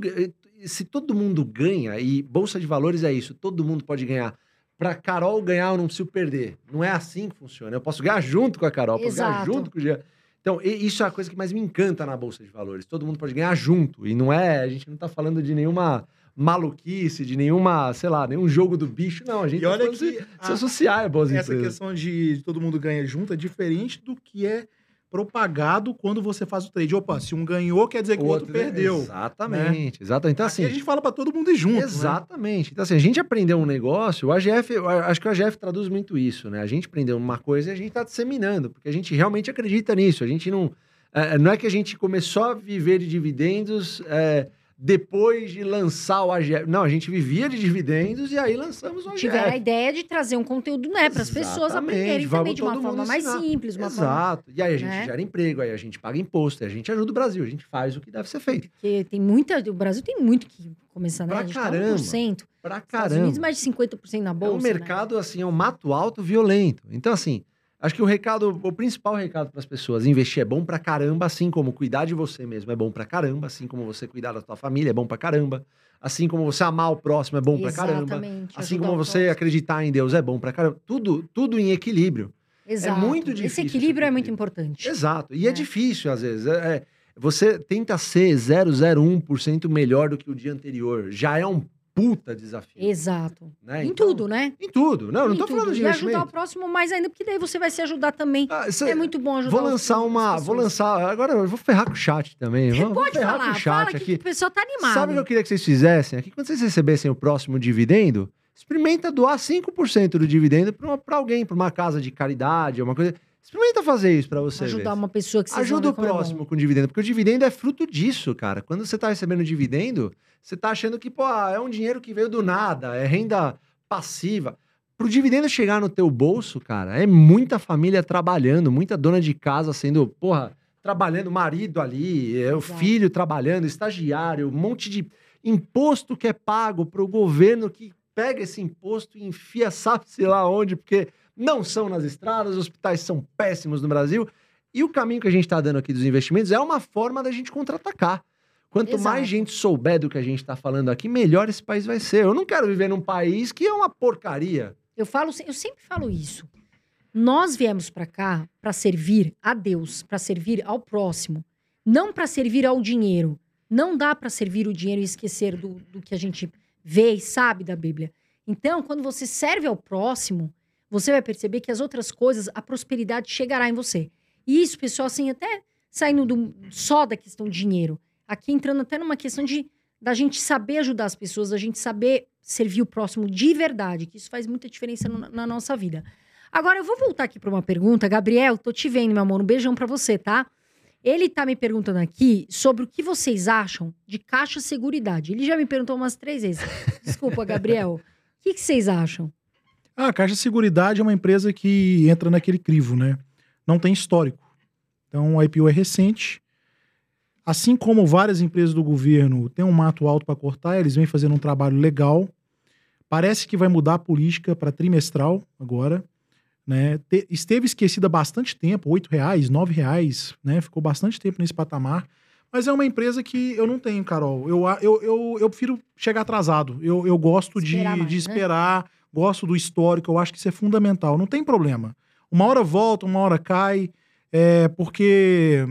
se todo mundo ganha, e Bolsa de Valores é isso, todo mundo pode ganhar. Pra Carol ganhar, eu não preciso perder. Não é assim que funciona. Eu posso ganhar junto com a Carol, posso ganhar junto com o Jean. Então, isso é a coisa que mais me encanta na Bolsa de Valores. Todo mundo pode ganhar junto. E não é, a gente não tá falando de nenhuma maluquice, de nenhuma, sei lá, nenhum jogo do bicho. Não, a gente E tá olha falando que de a- se associar a boas essa empresas. questão de todo mundo ganha junto é diferente do que é propagado quando você faz o trade. Opa, se um ganhou, quer dizer que o outro, perdeu. Exatamente, exatamente. Então, Aqui assim, a gente fala pra todo mundo ir junto. né? Exatamente. Então, assim, a gente aprendeu um negócio, o AGF, acho que o AGF traduz muito isso, né? A gente aprendeu uma coisa e a gente está disseminando, porque a gente realmente acredita nisso. A gente não. é, não é que a gente começou a viver de dividendos é, depois de lançar o AGF. Não, a gente vivia de dividendos e aí lançamos o AGF. Tiveram a ideia de trazer um conteúdo, né? Para as pessoas aprenderem também de uma forma mais ensinar. simples, uma forma. Exato. E aí a gente né? gera emprego, aí a gente paga imposto, aí a gente ajuda o Brasil, a gente faz o que deve ser feito. Porque tem muita. O Brasil tem muito que começar, né? Pra a gente caramba. tá 1%. Pra Estados caramba. Unidos, mais de 50% na É bolsa. um né? mercado, assim, é um mato alto violento. Então, assim, Acho que o recado, o principal recado para as pessoas, investir é bom pra caramba, assim como cuidar de você mesmo é bom pra caramba, assim como você cuidar da sua família é bom pra caramba, assim como você amar o próximo é bom pra caramba, assim como você acreditar em Deus é bom pra caramba. Tudo, tudo em equilíbrio. Exato. muito Esse difícil equilíbrio esse é muito equilíbrio. importante. Exato. E é, É. difícil, às vezes. É- é- você tenta ser 001% melhor do que o dia anterior. Já é um puta desafio. Exato. né? Em Então- tudo, né? Em tudo. Não, não tô tudo. falando de E ajudar o investimento. próximo mais ainda, porque daí você vai se ajudar também. Ah, cê- É muito bom ajudar Vou lançar uma. Vou lançar. Agora eu vou ferrar com o chat também. Vou, vou Pode ferrar falar, com o chat fala que aqui. o pessoal tá animado. Sabe o que eu queria que vocês fizessem aqui? Quando vocês recebessem o próximo dividendo, experimenta doar 5% do dividendo para alguém, para uma casa de caridade, uma coisa. Experimenta fazer isso para você. Ajudar ver. uma pessoa que vocês Ajuda o é próximo com dividendo, porque o dividendo é fruto disso, cara. Quando você tá recebendo dividendo, você tá achando que, pô, ah, é um dinheiro que veio do nada, é renda passiva. Pro dividendo chegar no teu bolso, cara, é muita família trabalhando, muita dona de casa sendo, porra, trabalhando, marido ali, é, o filho trabalhando, estagiário, um monte de imposto que é pago pro governo que pega esse imposto e enfia sabe-se lá onde, porque não são nas estradas, os hospitais são péssimos no Brasil. E o caminho que a gente está dando aqui dos investimentos é uma forma da gente contra-atacar. Quanto Exato. mais gente souber do que a gente está falando aqui, melhor esse país vai ser. Eu não quero viver num país que é uma porcaria. Eu falo, eu sempre falo isso. Nós viemos para cá para servir a Deus, para servir ao próximo, não para servir ao dinheiro. Não dá para servir o dinheiro e esquecer do, do que a gente vê e sabe da Bíblia. Então, quando você serve ao próximo, você vai perceber que as outras coisas, a prosperidade chegará em você. E isso, pessoal, assim, até saindo do- só da questão de dinheiro, aqui entrando até numa questão de da gente saber ajudar as pessoas, da gente saber servir o próximo de verdade, que isso faz muita diferença no- na nossa vida. Agora, eu vou voltar aqui para uma pergunta. Gabriel, tô te vendo, meu amor. Um beijão para você, tá? Ele tá me perguntando aqui sobre o que vocês acham de caixa seguridade. Ele já me perguntou umas três vezes. Desculpa, Gabriel. O que, que vocês acham? Ah, a Caixa Seguridade é uma empresa que entra naquele crivo, né? Não tem histórico. Então, o IPO é recente. Assim como várias empresas do governo têm um mato alto para cortar, eles vêm fazendo um trabalho legal. Parece que vai mudar a política para trimestral agora. Né? Te- esteve esquecida bastante tempo, 8 reais, R$ reais, né? Ficou bastante tempo nesse patamar. Mas é uma empresa que eu não tenho, Carol. Eu, a- eu, eu, eu prefiro chegar atrasado. Eu, eu gosto de, Esperar mais, de né? Gosto do histórico, eu acho que isso é fundamental. Não tem problema. Uma hora volta, uma hora cai, é, porque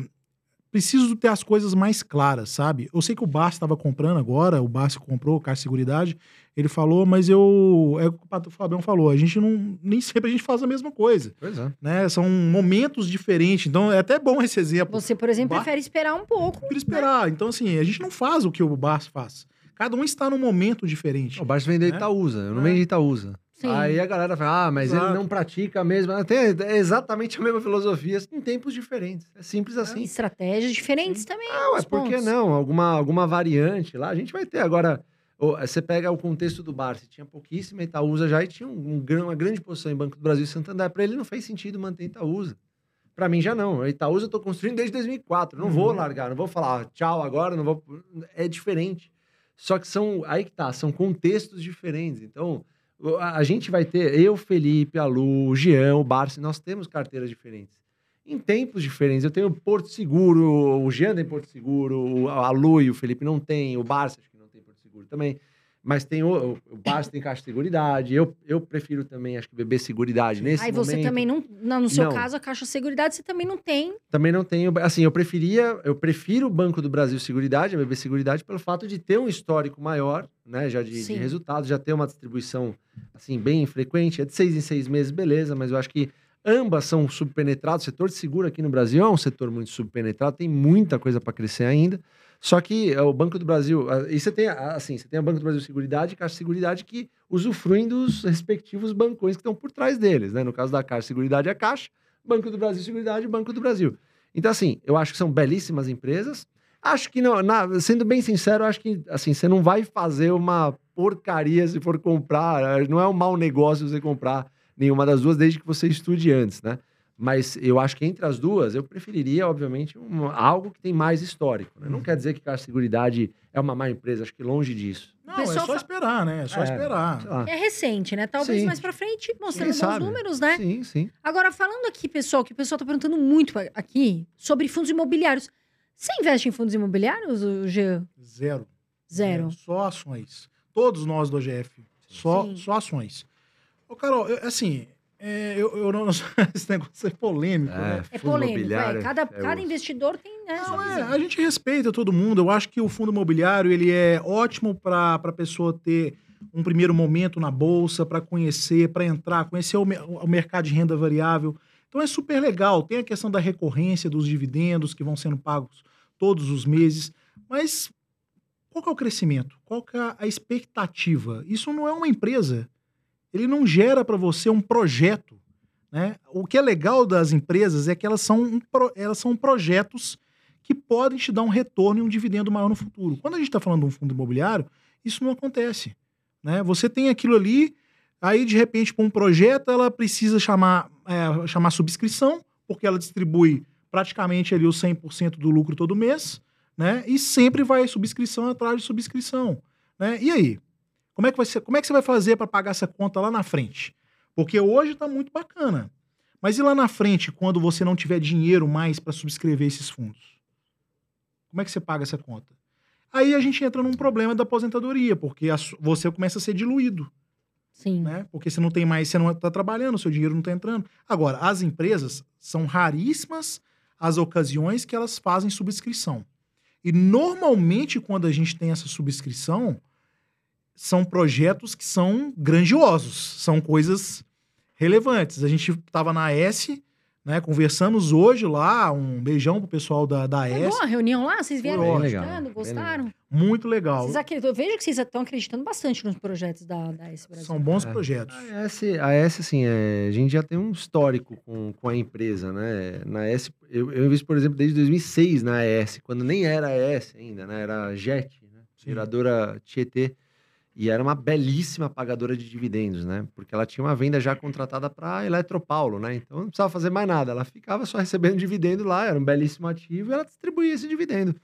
preciso ter as coisas mais claras, sabe? Eu sei que o Barça estava comprando agora, o Barça comprou, Caixa Seguridade, ele falou, mas eu. É o que o Fabião falou, a gente não. Nem sempre a gente faz a mesma coisa, Pois é. né? São momentos diferentes, então é até bom esse exemplo. Você, por exemplo, Ba- prefere esperar um pouco. Prefiro esperar. Então, assim, a gente não faz o que o Barça faz. Cada um está num momento diferente. O Barça vende Né? Itaúsa, eu não É. vendo Itaúsa. Sim. Aí a galera fala, ah, mas Exato. ele não pratica a mesma. Tem é exatamente a mesma filosofia em tempos diferentes. É simples assim. Estratégias diferentes também. Ah, os por que não? Alguma, alguma variante lá, a gente vai ter. Agora, você pega o contexto do Barça, tinha pouquíssima Itaúsa já e tinha um, um gran- uma grande posição em Banco do Brasil e Santander. Para ele não fez sentido manter Itaúsa. Para mim já não. Itaúsa eu tô construindo desde 2004. Não vou Uhum. largar, não vou falar ah, tchau agora, não vou. É diferente. Só que são. Aí que tá, são contextos diferentes. Então, a, gente vai ter, eu, Felipe, a Lu, o Jean, o Barça, nós temos carteiras diferentes. Em tempos diferentes. Eu tenho Porto Seguro, o Jean tem Porto Seguro, a Lu e o Felipe não tem, o Barça acho que não tem Porto Seguro também. Mas tem o, o Barça tem Caixa de Seguridade. Eu, eu prefiro também, acho que beber Seguridade nesse Aí você momento. também não, não. No seu Não. caso, a Caixa Seguridade, você também não tem. Também não tenho. Assim, eu preferia. Eu prefiro o Banco do Brasil Seguridade, a BB Seguridade, pelo fato de ter um histórico maior, né? Já de, de resultados, já ter uma distribuição assim, bem frequente. É de seis em seis meses, beleza, mas eu acho que ambas são subpenetrados. O setor de seguro aqui no Brasil é um setor muito subpenetrado, tem muita coisa para crescer ainda. Só que é, o Banco do Brasil, e você tem, assim, você tem o Banco do Brasil Seguridade e Caixa de Seguridade que usufruem dos respectivos bancões que estão por trás deles, né? No caso da Caixa de Seguridade, a Caixa, Banco do Brasil Seguridade Banco do Brasil. Então, assim, eu acho que são belíssimas empresas. Acho que, não, na- sendo bem sincero, acho que, assim, você não vai fazer uma porcaria se for comprar. eh, Não é um mau negócio você comprar nenhuma das duas, desde que você estude antes, né? Mas eu acho que entre as duas, eu preferiria, obviamente, um, algo que tem mais histórico. Né? Não Uhum. quer dizer que a Seguridade é uma má empresa, acho que longe disso. Não, é só fa- esperar, né? É só É, esperar. É recente, né? Talvez Sim. mais pra frente, mostrando Quem bons sabe? números, né? Sim, sim. Agora, falando aqui, pessoal, que o pessoal tá perguntando muito aqui sobre fundos imobiliários. Você investe em fundos imobiliários, o Jean? Zero. Zero. Só ações. Todos nós do OGF. Só, Sim. só ações. Ô, Carol, eu- assim, é, eu, eu não. Esse negócio é polêmico, né? É fundo polêmico, imobiliário é. Cada, é cada osso. investidor tem, né? Não, é, a gente respeita todo mundo. Eu acho que o fundo imobiliário ele é ótimo para a pessoa ter um primeiro momento na bolsa, para conhecer, para entrar, conhecer o, o mercado de renda variável. Então é super legal. Tem a questão da recorrência dos dividendos que vão sendo pagos todos os meses. Mas qual que é o crescimento? Qual que é a expectativa? Isso não é uma empresa. Ele não gera para você um projeto. Né? O que é legal das empresas é que elas são, um pro- elas são projetos que podem te dar um retorno e um dividendo maior no futuro. Quando a gente está falando de um fundo imobiliário, isso não acontece. Né? Você tem aquilo ali, aí de repente, para um projeto, ela precisa chamar, é, chamar subscrição, porque ela distribui praticamente ali os 100% do lucro todo mês, né? E sempre vai subscrição atrás de subscrição, né? E aí? Como é que, vai ser, como é que você vai fazer para pagar essa conta lá na frente? Porque hoje está muito bacana. Mas e lá na frente, quando você não tiver dinheiro mais para subscrever esses fundos? Como é que você paga essa conta? Aí a gente entra num problema da aposentadoria, porque a você começa a ser diluído, Sim. né? Porque você não tem mais, você não está trabalhando, seu dinheiro não está entrando. Agora, as empresas são raríssimas as ocasiões que elas fazem subscrição. E normalmente, quando a gente tem essa subscrição, são projetos que são grandiosos, são coisas relevantes. A gente estava na S, né? Conversamos hoje lá, um beijão pro pessoal da, da S. boa a reunião lá? Vocês vieram Foi acreditando? Gostaram? Muito legal. Vocês acreditam? Eu vejo que vocês estão acreditando bastante nos projetos da, da S Brasil. São bons É. projetos. A S, a S assim, é, a gente já tem um histórico com, com a empresa, né? Na S, eu, eu invisto, por exemplo, desde 2006 na S, quando nem era S ainda, né? Era JET, né? Geradora Tietê. E era uma belíssima pagadora de dividendos, né? Porque ela tinha uma venda já contratada para Eletropaulo, né? Então não precisava fazer mais nada. Ela ficava só recebendo dividendo lá, era um belíssimo ativo e ela distribuía esse dividendo.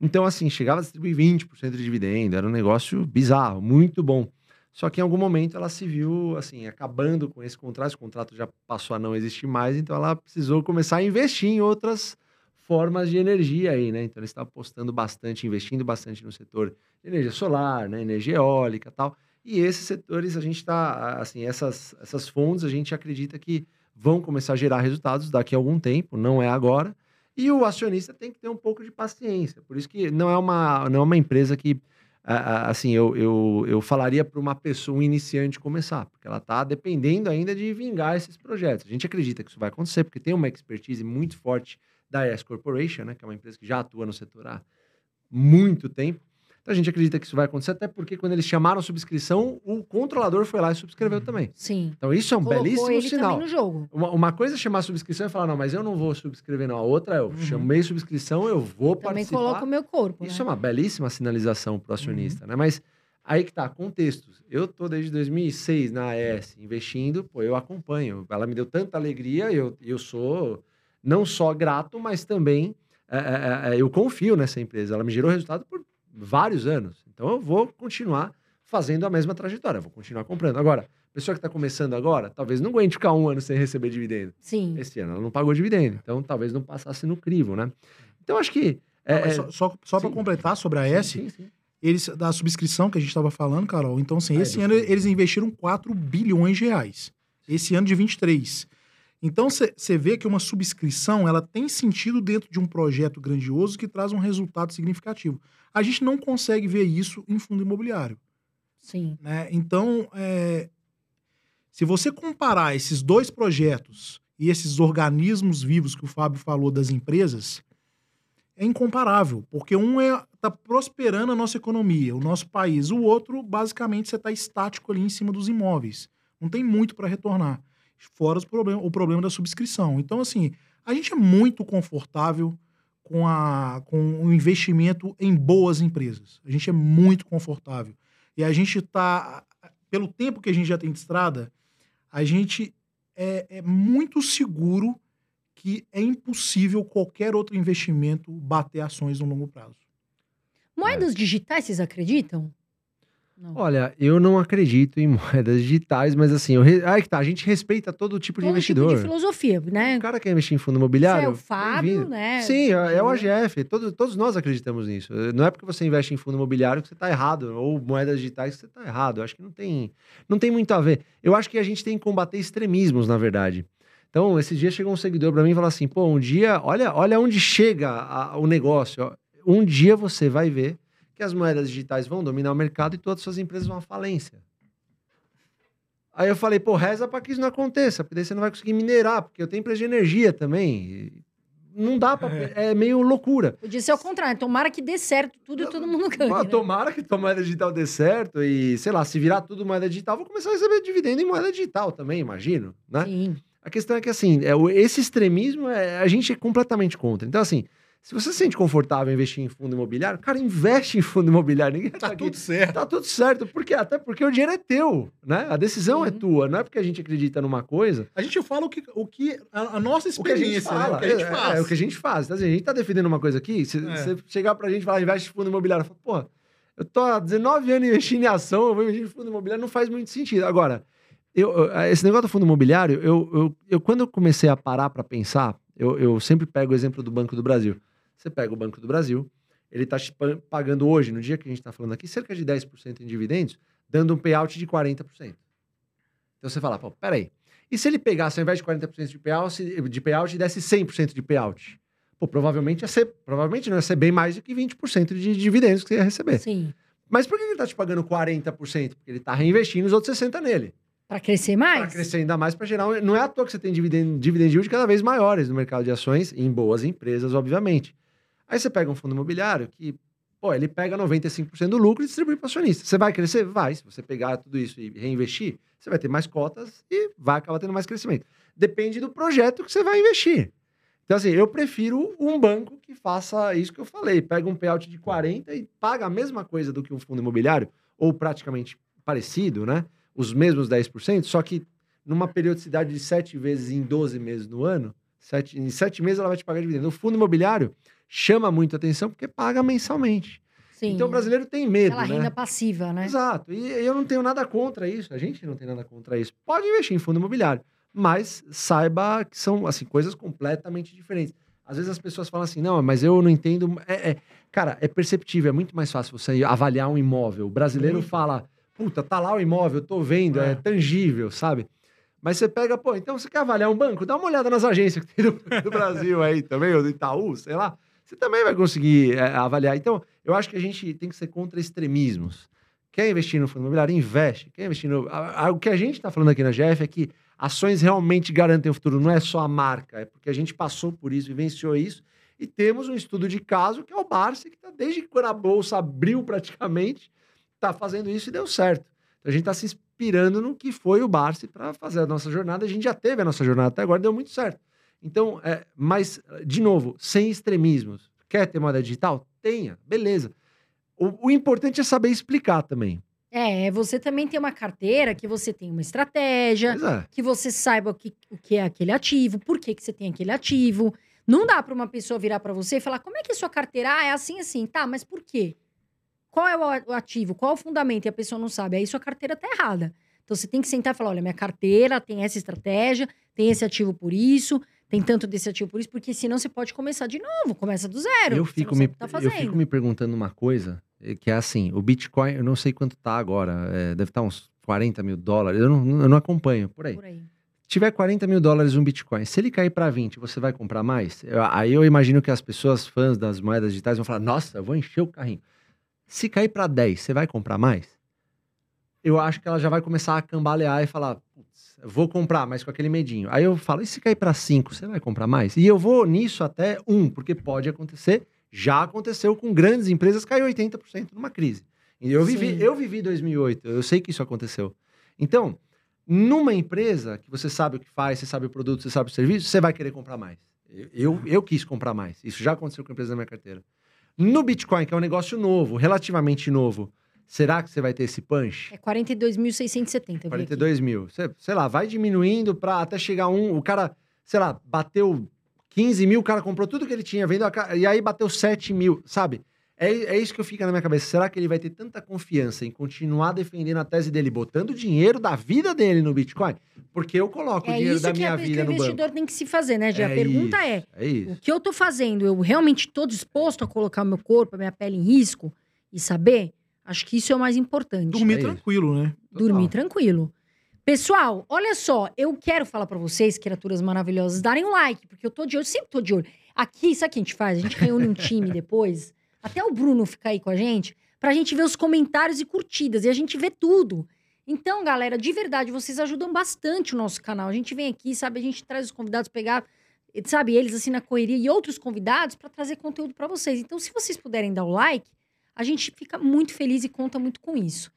Então, assim, chegava a distribuir 20% de dividendo, era um negócio bizarro, muito bom. Só que em algum momento ela se viu, assim, acabando com esse contrato, esse contrato já passou a não existir mais, então ela precisou começar a investir em outras formas de energia aí, né? Então eles estão apostando bastante, investindo bastante no setor de energia solar, né? Energia eólica tal. E esses setores, a gente está, assim, essas, essas fontes, a gente acredita que vão começar a gerar resultados daqui a algum tempo, não é agora. E o acionista tem que ter um pouco de paciência. Por isso que não é uma, não é uma empresa que, assim, eu, eu, eu falaria para uma pessoa, um iniciante, começar, porque ela está dependendo ainda de vingar esses projetos. A gente acredita que isso vai acontecer, porque tem uma expertise muito forte da S Corporation, né, que é uma empresa que já atua no setor há muito tempo. Então a gente acredita que isso vai acontecer, até porque quando eles chamaram a subscrição, o controlador foi lá e subscreveu também. Sim. Então isso é um Colocou belíssimo ele sinal. também no jogo. Uma, uma coisa é chamar a subscrição e falar, não, mas eu não vou subscrever, não. A outra é, eu Uhum. chamei subscrição, eu vou Também participar. coloca o meu corpo, Isso né? é uma belíssima sinalização para o acionista, né? Mas aí que tá, contextos. Eu tô desde 2006 na AES investindo, pô, eu acompanho. Ela me deu tanta alegria, eu, eu sou não só grato, mas também é, é, é, eu confio nessa empresa. Ela me gerou resultado por vários anos. Então eu vou continuar fazendo a mesma trajetória, eu vou continuar comprando. Agora, a pessoa que está começando agora, talvez não aguente ficar um ano sem receber dividendo. Sim. Esse ano ela não pagou dividendo, então talvez não passasse no crivo, né? Então acho que. Não, É, é- só só, só para completar sobre a S, Sim, sim. eles, da subscrição que a gente estava falando, Carol, então assim, Ah, é esse ano eles investiram 4 bilhões de reais. Esse ano de 23. Então você vê que uma subscrição ela tem sentido dentro de um projeto grandioso que traz um resultado significativo. A gente não consegue ver isso em fundo imobiliário. Sim. né? Então, é, se você comparar esses dois projetos e esses organismos vivos que o Fábio falou das empresas, é incomparável, porque um é tá prosperando a nossa economia, o nosso país, o outro basicamente você está estático ali em cima dos imóveis, não tem muito para retornar, fora os problem o problema da subscrição. Então, assim, a gente é muito confortável com, a, com o investimento em boas empresas. A gente é muito confortável. E a gente está, pelo tempo que a gente já tem de estrada, a gente é, é muito seguro que é impossível qualquer outro investimento bater ações no longo prazo. Moedas digitais, vocês acreditam? Não. Olha, eu não acredito em moedas digitais, mas assim, eu re... aí que tá, a gente respeita todo tipo de Todo investidor. tipo de filosofia, né? O cara quer investir em fundo Você imobiliário. é o Fábio, né? Sim, é, é o AGF. Todo, todos nós acreditamos nisso. Não é porque você investe em fundo imobiliário que você está errado, ou moedas digitais que você está errado. Eu acho que não tem, não tem muito a ver. Eu acho que a gente tem que combater extremismos, na verdade. Então, esses dias chegou um seguidor para mim e falou assim: pô, um dia, olha, olha onde chega a- o negócio. Um dia você vai ver que as moedas digitais vão dominar o mercado e todas as suas empresas vão à falência. Aí eu falei, pô, reza para que isso não aconteça, porque daí você não vai conseguir minerar, porque eu tenho empresa de energia também. E Não dá pra. É, meio loucura. Podia ser o contrário. Tomara que dê certo tudo e todo mundo ganhe. Mas né? tomara que tua moeda digital dê certo e, sei lá, se virar tudo moeda digital, vou começar a receber dividendo em moeda digital também, imagino, né? Sim. A questão é que, assim, é, o- esse extremismo, é, a gente é completamente contra. Então, assim, se você se sente confortável em investir em fundo imobiliário, cara, investe em fundo imobiliário. Ninguém tá, Tá aqui. tudo certo. Tá tudo certo. Porque, até porque o dinheiro é teu, né? A decisão é Sim. tua. Não é porque a gente acredita numa coisa. A gente fala o que, o que a, a nossa O que a gente experiência, fala. né? O que a gente é, faz. É, o que a gente faz. Então, assim, a gente tá defendendo uma coisa aqui, se É. você chegar pra gente e falar, investe em fundo imobiliário, eu falo, pô, eu tô há 19 anos investindo em ação, eu vou investir em fundo imobiliário, não faz muito sentido. Agora, eu, esse negócio do fundo imobiliário, eu, eu, eu- quando eu comecei a parar pra pensar, eu, eu sempre pego o exemplo do Banco do Brasil. Você pega o Banco do Brasil, ele tá pa- pagando hoje, no dia que a gente tá falando aqui, cerca de 10% em dividendos, dando um payout de 40%. Então você fala, pô, peraí. E se ele pegasse, ao invés de 40% de payout, de payout, desse 100% de payout? Pô, provavelmente ia ser, provavelmente não ia ser bem mais do que 20% de dividendos que você ia receber. Sim. Mas por que ele tá te pagando 40%? Porque ele tá reinvestindo os outros 60% nele. Pra crescer mais? Para crescer ainda mais, para gerar. um- Não é à toa que você tem dividend, dividend yield cada vez maiores no mercado de ações, em boas empresas, obviamente. Aí você pega um fundo imobiliário que, pô, ele pega 95% do lucro e distribui para acionista. Você vai crescer? Vai. Se você pegar tudo isso e reinvestir, você vai ter mais cotas e vai acabar tendo mais crescimento. Depende do projeto que você vai investir. Então, assim, eu prefiro um banco que faça isso que eu falei. Pega um payout de 40 e paga a mesma coisa do que um fundo imobiliário, ou praticamente parecido, né? Os mesmos 10%, só que numa periodicidade de 7 vezes em 12 meses no ano, sete, em 7 meses ela vai te pagar dividendo. O fundo imobiliário chama muito atenção porque paga mensalmente. Sim. Então o brasileiro tem medo, Aquela né? renda passiva, né? Exato. E eu não tenho nada contra isso. A gente não tem nada contra isso. Pode investir em fundo imobiliário, mas saiba que são assim coisas completamente diferentes. Às vezes as pessoas falam assim, não, mas eu não entendo. É, é- cara, é perceptível, é muito mais fácil você avaliar um imóvel. O brasileiro Muito. fala, puta, tá lá o imóvel, tô vendo, é, É. tangível, sabe? Mas você pega, pô, então você quer avaliar um banco? Dá uma olhada nas agências que tem do, do Brasil aí também, ou do Itaú, sei lá. Você também vai conseguir é, avaliar. Então, eu acho que a gente tem que ser contra extremismos. Quer investir no fundo imobiliário? Investe. Quer investir no. O que a gente está falando aqui na GF é que ações realmente garantem o futuro, não é só a marca, é porque a gente passou por isso, vivenciou isso, e temos um estudo de caso que é o Barça, que está desde quando a bolsa abriu praticamente, está fazendo isso e deu certo. Então a gente está se inspirando no que foi o Barça para fazer a nossa jornada. A gente já teve a nossa jornada até agora, deu muito certo. Então, é, mas, de novo, sem extremismos. Quer ter moeda digital? Tenha, beleza. O, o importante é saber explicar também. É, você também tem uma carteira que você tem uma estratégia, é. que você saiba o que, o que é aquele ativo, por que, que você tem aquele ativo. Não dá para uma pessoa virar para você e falar, como é que é sua carteira? Ah, é assim, assim. Tá, mas por quê? Qual é o a- o ativo? Qual é o fundamento? E a pessoa não sabe. Aí sua carteira tá errada. Então você tem que sentar e falar, olha, minha carteira tem essa estratégia, tem esse ativo por isso, tem tanto desse ativo por isso, porque senão você pode começar de novo, começa do zero. Eu fico, me, tá eu fico me perguntando uma coisa, eh, que é assim, o Bitcoin, eu não sei quanto tá agora, eh, deve estar uns 40 mil dólares, eu não, eu não acompanho, por aí. Por aí. tiver 40 mil dólares um Bitcoin, se ele cair para 20, você vai comprar mais? Eu- aí eu imagino que as pessoas fãs das moedas digitais vão falar: nossa, eu vou encher o carrinho. Se cair para 10, você vai comprar mais? Eu acho que ela já vai começar a cambalear e falar: vou comprar, mas com aquele medinho. Aí eu falo: e se cair para 5, você vai comprar mais? E eu vou nisso até 1, porque pode acontecer. Já aconteceu com grandes empresas, caiu 80% numa crise. Eu vivi, Sim. eu vivi 2008, eu sei que isso aconteceu. Então, numa empresa que você sabe o que faz, você sabe o produto, você sabe o serviço, você vai querer comprar mais. Eu, eu, quis comprar mais. Isso já aconteceu com empresas da minha carteira. No Bitcoin, que é um negócio novo, relativamente novo, Será que você vai ter esse punch? É 42.670. eu vi aqui. 42 mil. Sei, sei lá, vai diminuindo pra até chegar um. O cara, sei lá, bateu 15 mil, o cara comprou tudo que ele tinha, vendo a e aí bateu 7 mil, sabe? É, é isso que fica na minha cabeça. Será que ele vai ter tanta confiança em continuar defendendo a tese dele, botando o dinheiro da vida dele no Bitcoin? Porque eu coloco o É dinheiro isso da que, minha a, que vida o no banco. investidor tem que se fazer, né, Gê? A É pergunta isso, é, É isso. o que eu tô fazendo? Eu realmente tô disposto a colocar o meu corpo, a minha pele em risco e saber? Acho que isso é o mais importante. Dormir É tranquilo, né? Dormir Total. tranquilo. Pessoal, olha só, eu quero falar pra vocês, criaturas maravilhosas, darem um like, porque eu tô de olho, sempre tô de olho. Aqui, sabe o que a gente faz? A gente reúne um time depois, até o Bruno ficar aí com a gente, pra gente ver os comentários e curtidas, e a gente vê tudo. Então, galera, de verdade, vocês ajudam bastante o nosso canal. A gente vem aqui, sabe, a gente traz os convidados, pegar, sabe, eles assim na correria e outros convidados pra trazer conteúdo pra vocês. Então, se vocês puderem dar o like, a gente fica muito feliz e conta muito com isso.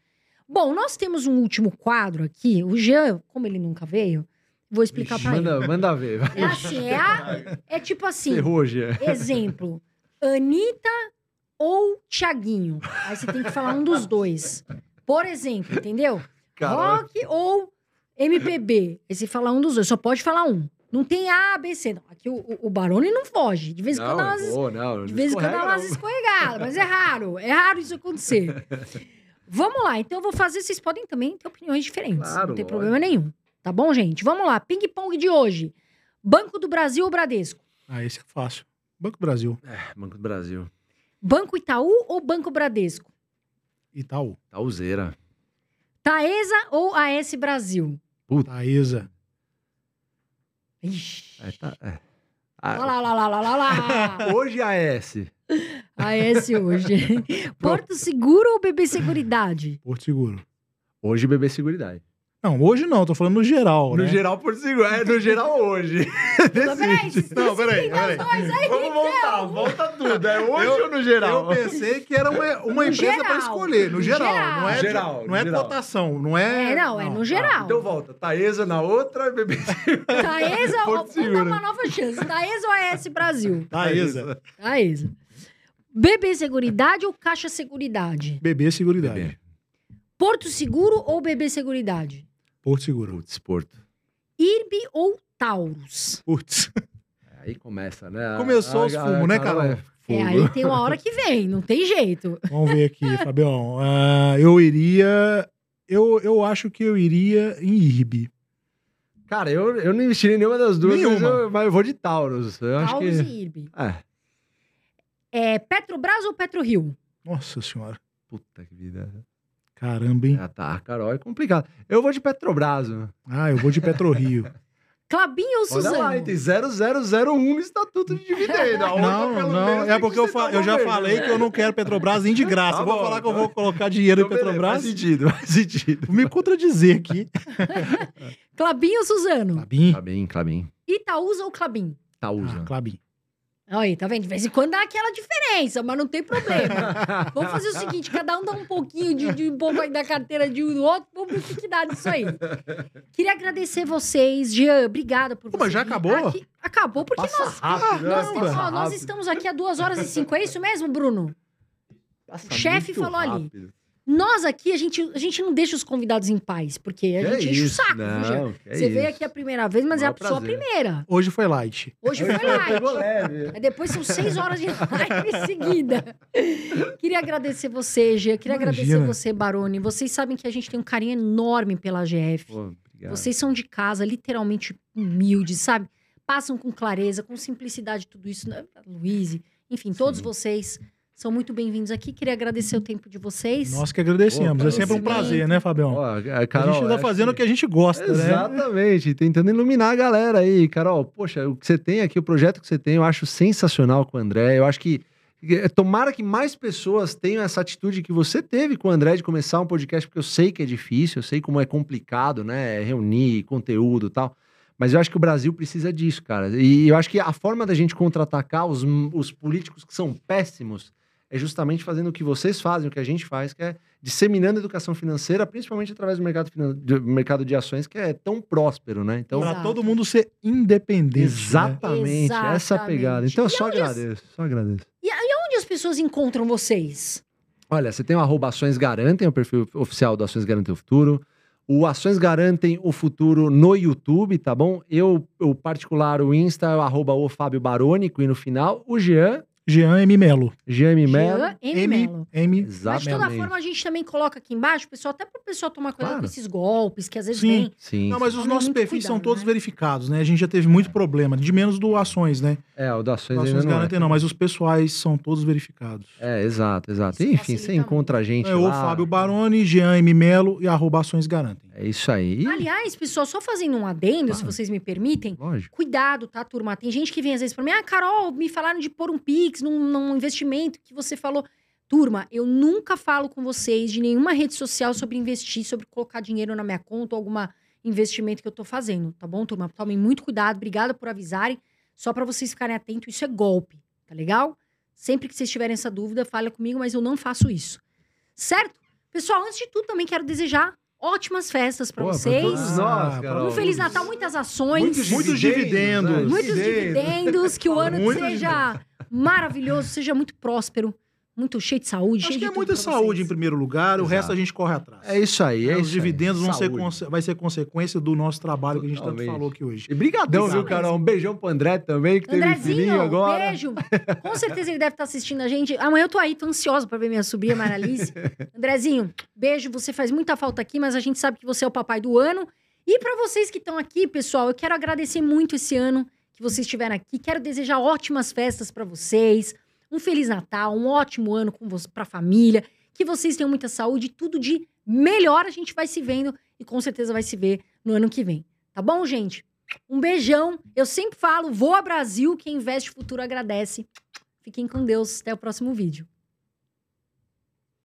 Bom, nós temos um último quadro aqui. O Jean, como ele nunca veio, vou explicar pra ele. Manda, manda ver. É assim, é, a- é tipo assim, Ferrou, Jean. exemplo, Anitta ou Tiaguinho. Aí você tem que falar um dos dois. Por exemplo, entendeu? Caralho. Rock ou MPB. Aí você fala um dos dois, só pode falar um. Não tem A, B, C. Não. Aqui o, o, o Barone não foge. De vez em quando dá umas vou, não, de vez em quando dá umas escorregadas, mas é raro. É raro isso acontecer. Vamos lá, então eu vou fazer. Vocês podem também ter opiniões diferentes. Claro, não tem lógico. problema nenhum. Tá bom, gente? Vamos lá. Ping-pong de hoje. Banco do Brasil ou Bradesco? Ah, esse é fácil. Banco Brasil. É, Banco do Brasil. Banco Itaú ou Banco Bradesco? Itaú. Tauzeira. Taesa ou AS Brasil? Taesa. Ixi. É, tá, é. Olha Ah, lá, lá, lá, lá, lá, lá. hoje a S. AS hoje. Porto Seguro ou BB Seguridade? Porto Seguro. Hoje bebê seguridade. Não, hoje não, tô falando no geral, né? No geral, Porto Seguro. É, no geral, hoje. Não, peraí, vocês Não, peraí, peraí. Vamos voltar, volta tudo. É hoje ou no geral? Eu pensei que era uma, uma empresa geral. pra escolher, no geral. geral. Não é, Geral, não é geral. cotação, não é. É, não, é no geral. Então volta. Taesa na outra, bebê Taesa Vamos dar uma nova chance. Taesa ou AS Brasil? Taesa. Taesa. BB Seguridade ou Caixa Seguridade? BB Seguridade. Bebê. Porto Seguro ou BB Seguridade? Porto Seguro. Putz, Porto. Ou Taurus? Putz. Aí começa, né? Começou os fumos, né, Carol? É, fogo. aí tem uma hora que vem, não tem jeito. Vamos ver aqui, Fabião. Ah, eu iria. Eu, eu acho que eu iria em IRB. Cara, eu, eu não investi em nenhuma das duas, mas Nenhuma. eu, mas eu vou de Taurus. Eu acho Taurus que... e IRB. É. É Petrobras ou PetroRio? Nossa senhora. Puta que vida. Caramba, hein? Ah, tá, Carol, é complicado. Eu vou de Petrobras. mano. Ah, eu vou de Petro-Rio. Clabinho ou Olha Suzano? lá, tem 0001 no Estatuto de Dividendo. Não, pelo não, menos, é porque que eu, fa- eu já governo, falei né? que eu não quero Petrobras nem de graça. Tá eu vou bom, falar que eu tá. vou colocar dinheiro em Então, Petrobras. Faz sentido, faz sentido. Vou me contradizer aqui. Clabinho ou Suzano? Clabin. Clabin, Clabin. Itaúsa ou Clabin? Taúsa. Ah, Clabin. Aí, tá vendo? De vez em quando dá aquela diferença, mas não tem problema. Vamos fazer o seguinte: cada um dá um pouquinho de, de um pouco aí da carteira de um do outro, vamos ver o que, que dá disso aí. Queria agradecer vocês, Jean. Obrigada por Pô, mas já acabou? aqui. Acabou, porque Passa nós. rápido, né? Nós, ó, Passa nós rápido. estamos aqui há duas horas e cinco, é isso mesmo, Bruno? Passa o chefe falou ali. Nós aqui, a gente, a gente não deixa os convidados em paz, porque a Que gente enche o saco? Não, que Você veio isso. aqui a primeira vez, mas é a Maior sua primeira. Hoje foi light. Hoje foi Pegou light. depois são seis horas de live seguida. Queria agradecer você, Gia. Queria Imagina. agradecer você, Barone. Vocês sabem que a gente tem um carinho enorme pela GF. Pô, obrigado. Vocês são de casa, literalmente humildes, sabe? Passam com clareza, com simplicidade tudo isso. Né? Luiz, enfim, todos Sim. vocês são muito bem-vindos aqui. Queria agradecer o tempo de vocês. Nós que agradecemos. Pô, é sempre um prazer, né, Fabião? A a Carol, gente tá acho fazendo o que a gente gosta, né? Exatamente, tentando iluminar a galera aí. Carol, poxa, o que você tem aqui, o projeto que você tem, eu acho sensacional com o André. Eu acho que eh, tomara que mais pessoas tenham essa atitude que você teve com o André de começar um podcast, porque eu sei que é difícil, eu sei como é complicado, né? Reunir conteúdo e tal. Mas eu acho que o Brasil precisa disso, cara. E eu acho que a forma da gente contra-atacar os, os políticos que são péssimos é justamente fazendo o que vocês fazem, o que a gente faz, que é disseminando a educação financeira, principalmente através do mercado, finan- do mercado de ações, que é tão próspero, né? Então, Exato. todo mundo ser independente. né? exatamente, essa Exatamente. pegada. Então, eu E só onde as- agradeço, só agradeço. Onde as pessoas encontram vocês? Olha, você tem o arroba Ações Garantem, o perfil oficial do Ações Garantem o Futuro. O Ações Garantem o Futuro no YouTube, tá bom? Eu, o particular, o Insta é o arroba o Fábio Barônico e no final, o Jean, Jean M. Melo. Jean M. Mello. Jean M. M. Melo. M. Mas de toda Exatamente. forma, a gente também coloca aqui embaixo, pessoal, até pro pessoal tomar cuidado Claro. com esses golpes, que às vezes Sim. vem. Sim. Não, mas os nossos perfis são cuidado, todos né? verificados, né? A gente já teve muito problema, de menos do ações, né? É, o do Ações Ações ainda não garantem é. não, mas os pessoais são todos verificados. É, exato, exato. Isso Enfim, você encontra a gente É o lá. Fábio Baroni, Jean M. Melo e arroba ações garantem. É isso aí. Aliás, pessoal, só fazendo um adendo, se Claro. vocês me permitem. Lógico. Cuidado, tá, turma? Tem gente que vem às vezes pra mim, ah, Carol, me falaram de pôr um Pix num, num investimento que você falou. Turma, eu nunca falo com vocês de nenhuma rede social sobre investir, sobre colocar dinheiro na minha conta ou algum investimento que eu tô fazendo, tá bom, turma? Tomem muito cuidado, obrigada por avisarem. Só pra vocês ficarem atentos, isso é golpe, tá legal? Sempre que vocês tiverem essa dúvida, fala comigo, mas eu não faço isso. Certo? Pessoal, antes de tudo, também quero desejar ótimas festas pra Pô, pra vocês. todos nós, Ah, Carol. Um Feliz Natal, muitas ações. Muitos Muitos dividendos. dividendos. né? Muitos dividendos, que o ano seja maravilhoso, seja muito próspero, muito cheio de saúde, Acho cheio que é muita saúde vocês. em primeiro lugar, o Exato. resto a gente corre atrás. É isso aí, é Os isso aí. dividendos vão ser, Saúde. vai ser consequência do nosso trabalho que a gente tanto Totalmente. falou aqui hoje. E brigadão, viu, Carol? Um beijão pro André também, que teve Andrezinho, filhinho agora. beijo. Com certeza ele deve estar assistindo a gente. Amanhã eu tô aí, tô ansiosa pra ver minha sobrinha, Mara Alice. Andrezinho, beijo. Você faz muita falta aqui, mas a gente sabe que você é o papai do ano. E pra vocês que estão aqui, pessoal, eu quero agradecer muito esse ano que vocês estiveram aqui. Quero desejar ótimas festas pra vocês. Um feliz Natal, um ótimo ano você, pra família. Que vocês tenham muita saúde, tudo de melhor a gente vai se vendo e com certeza vai se ver no ano que vem. Tá bom, gente? Um beijão. Eu sempre falo, voa Brasil, quem investe futuro agradece. Fiquem com Deus. Até o próximo vídeo.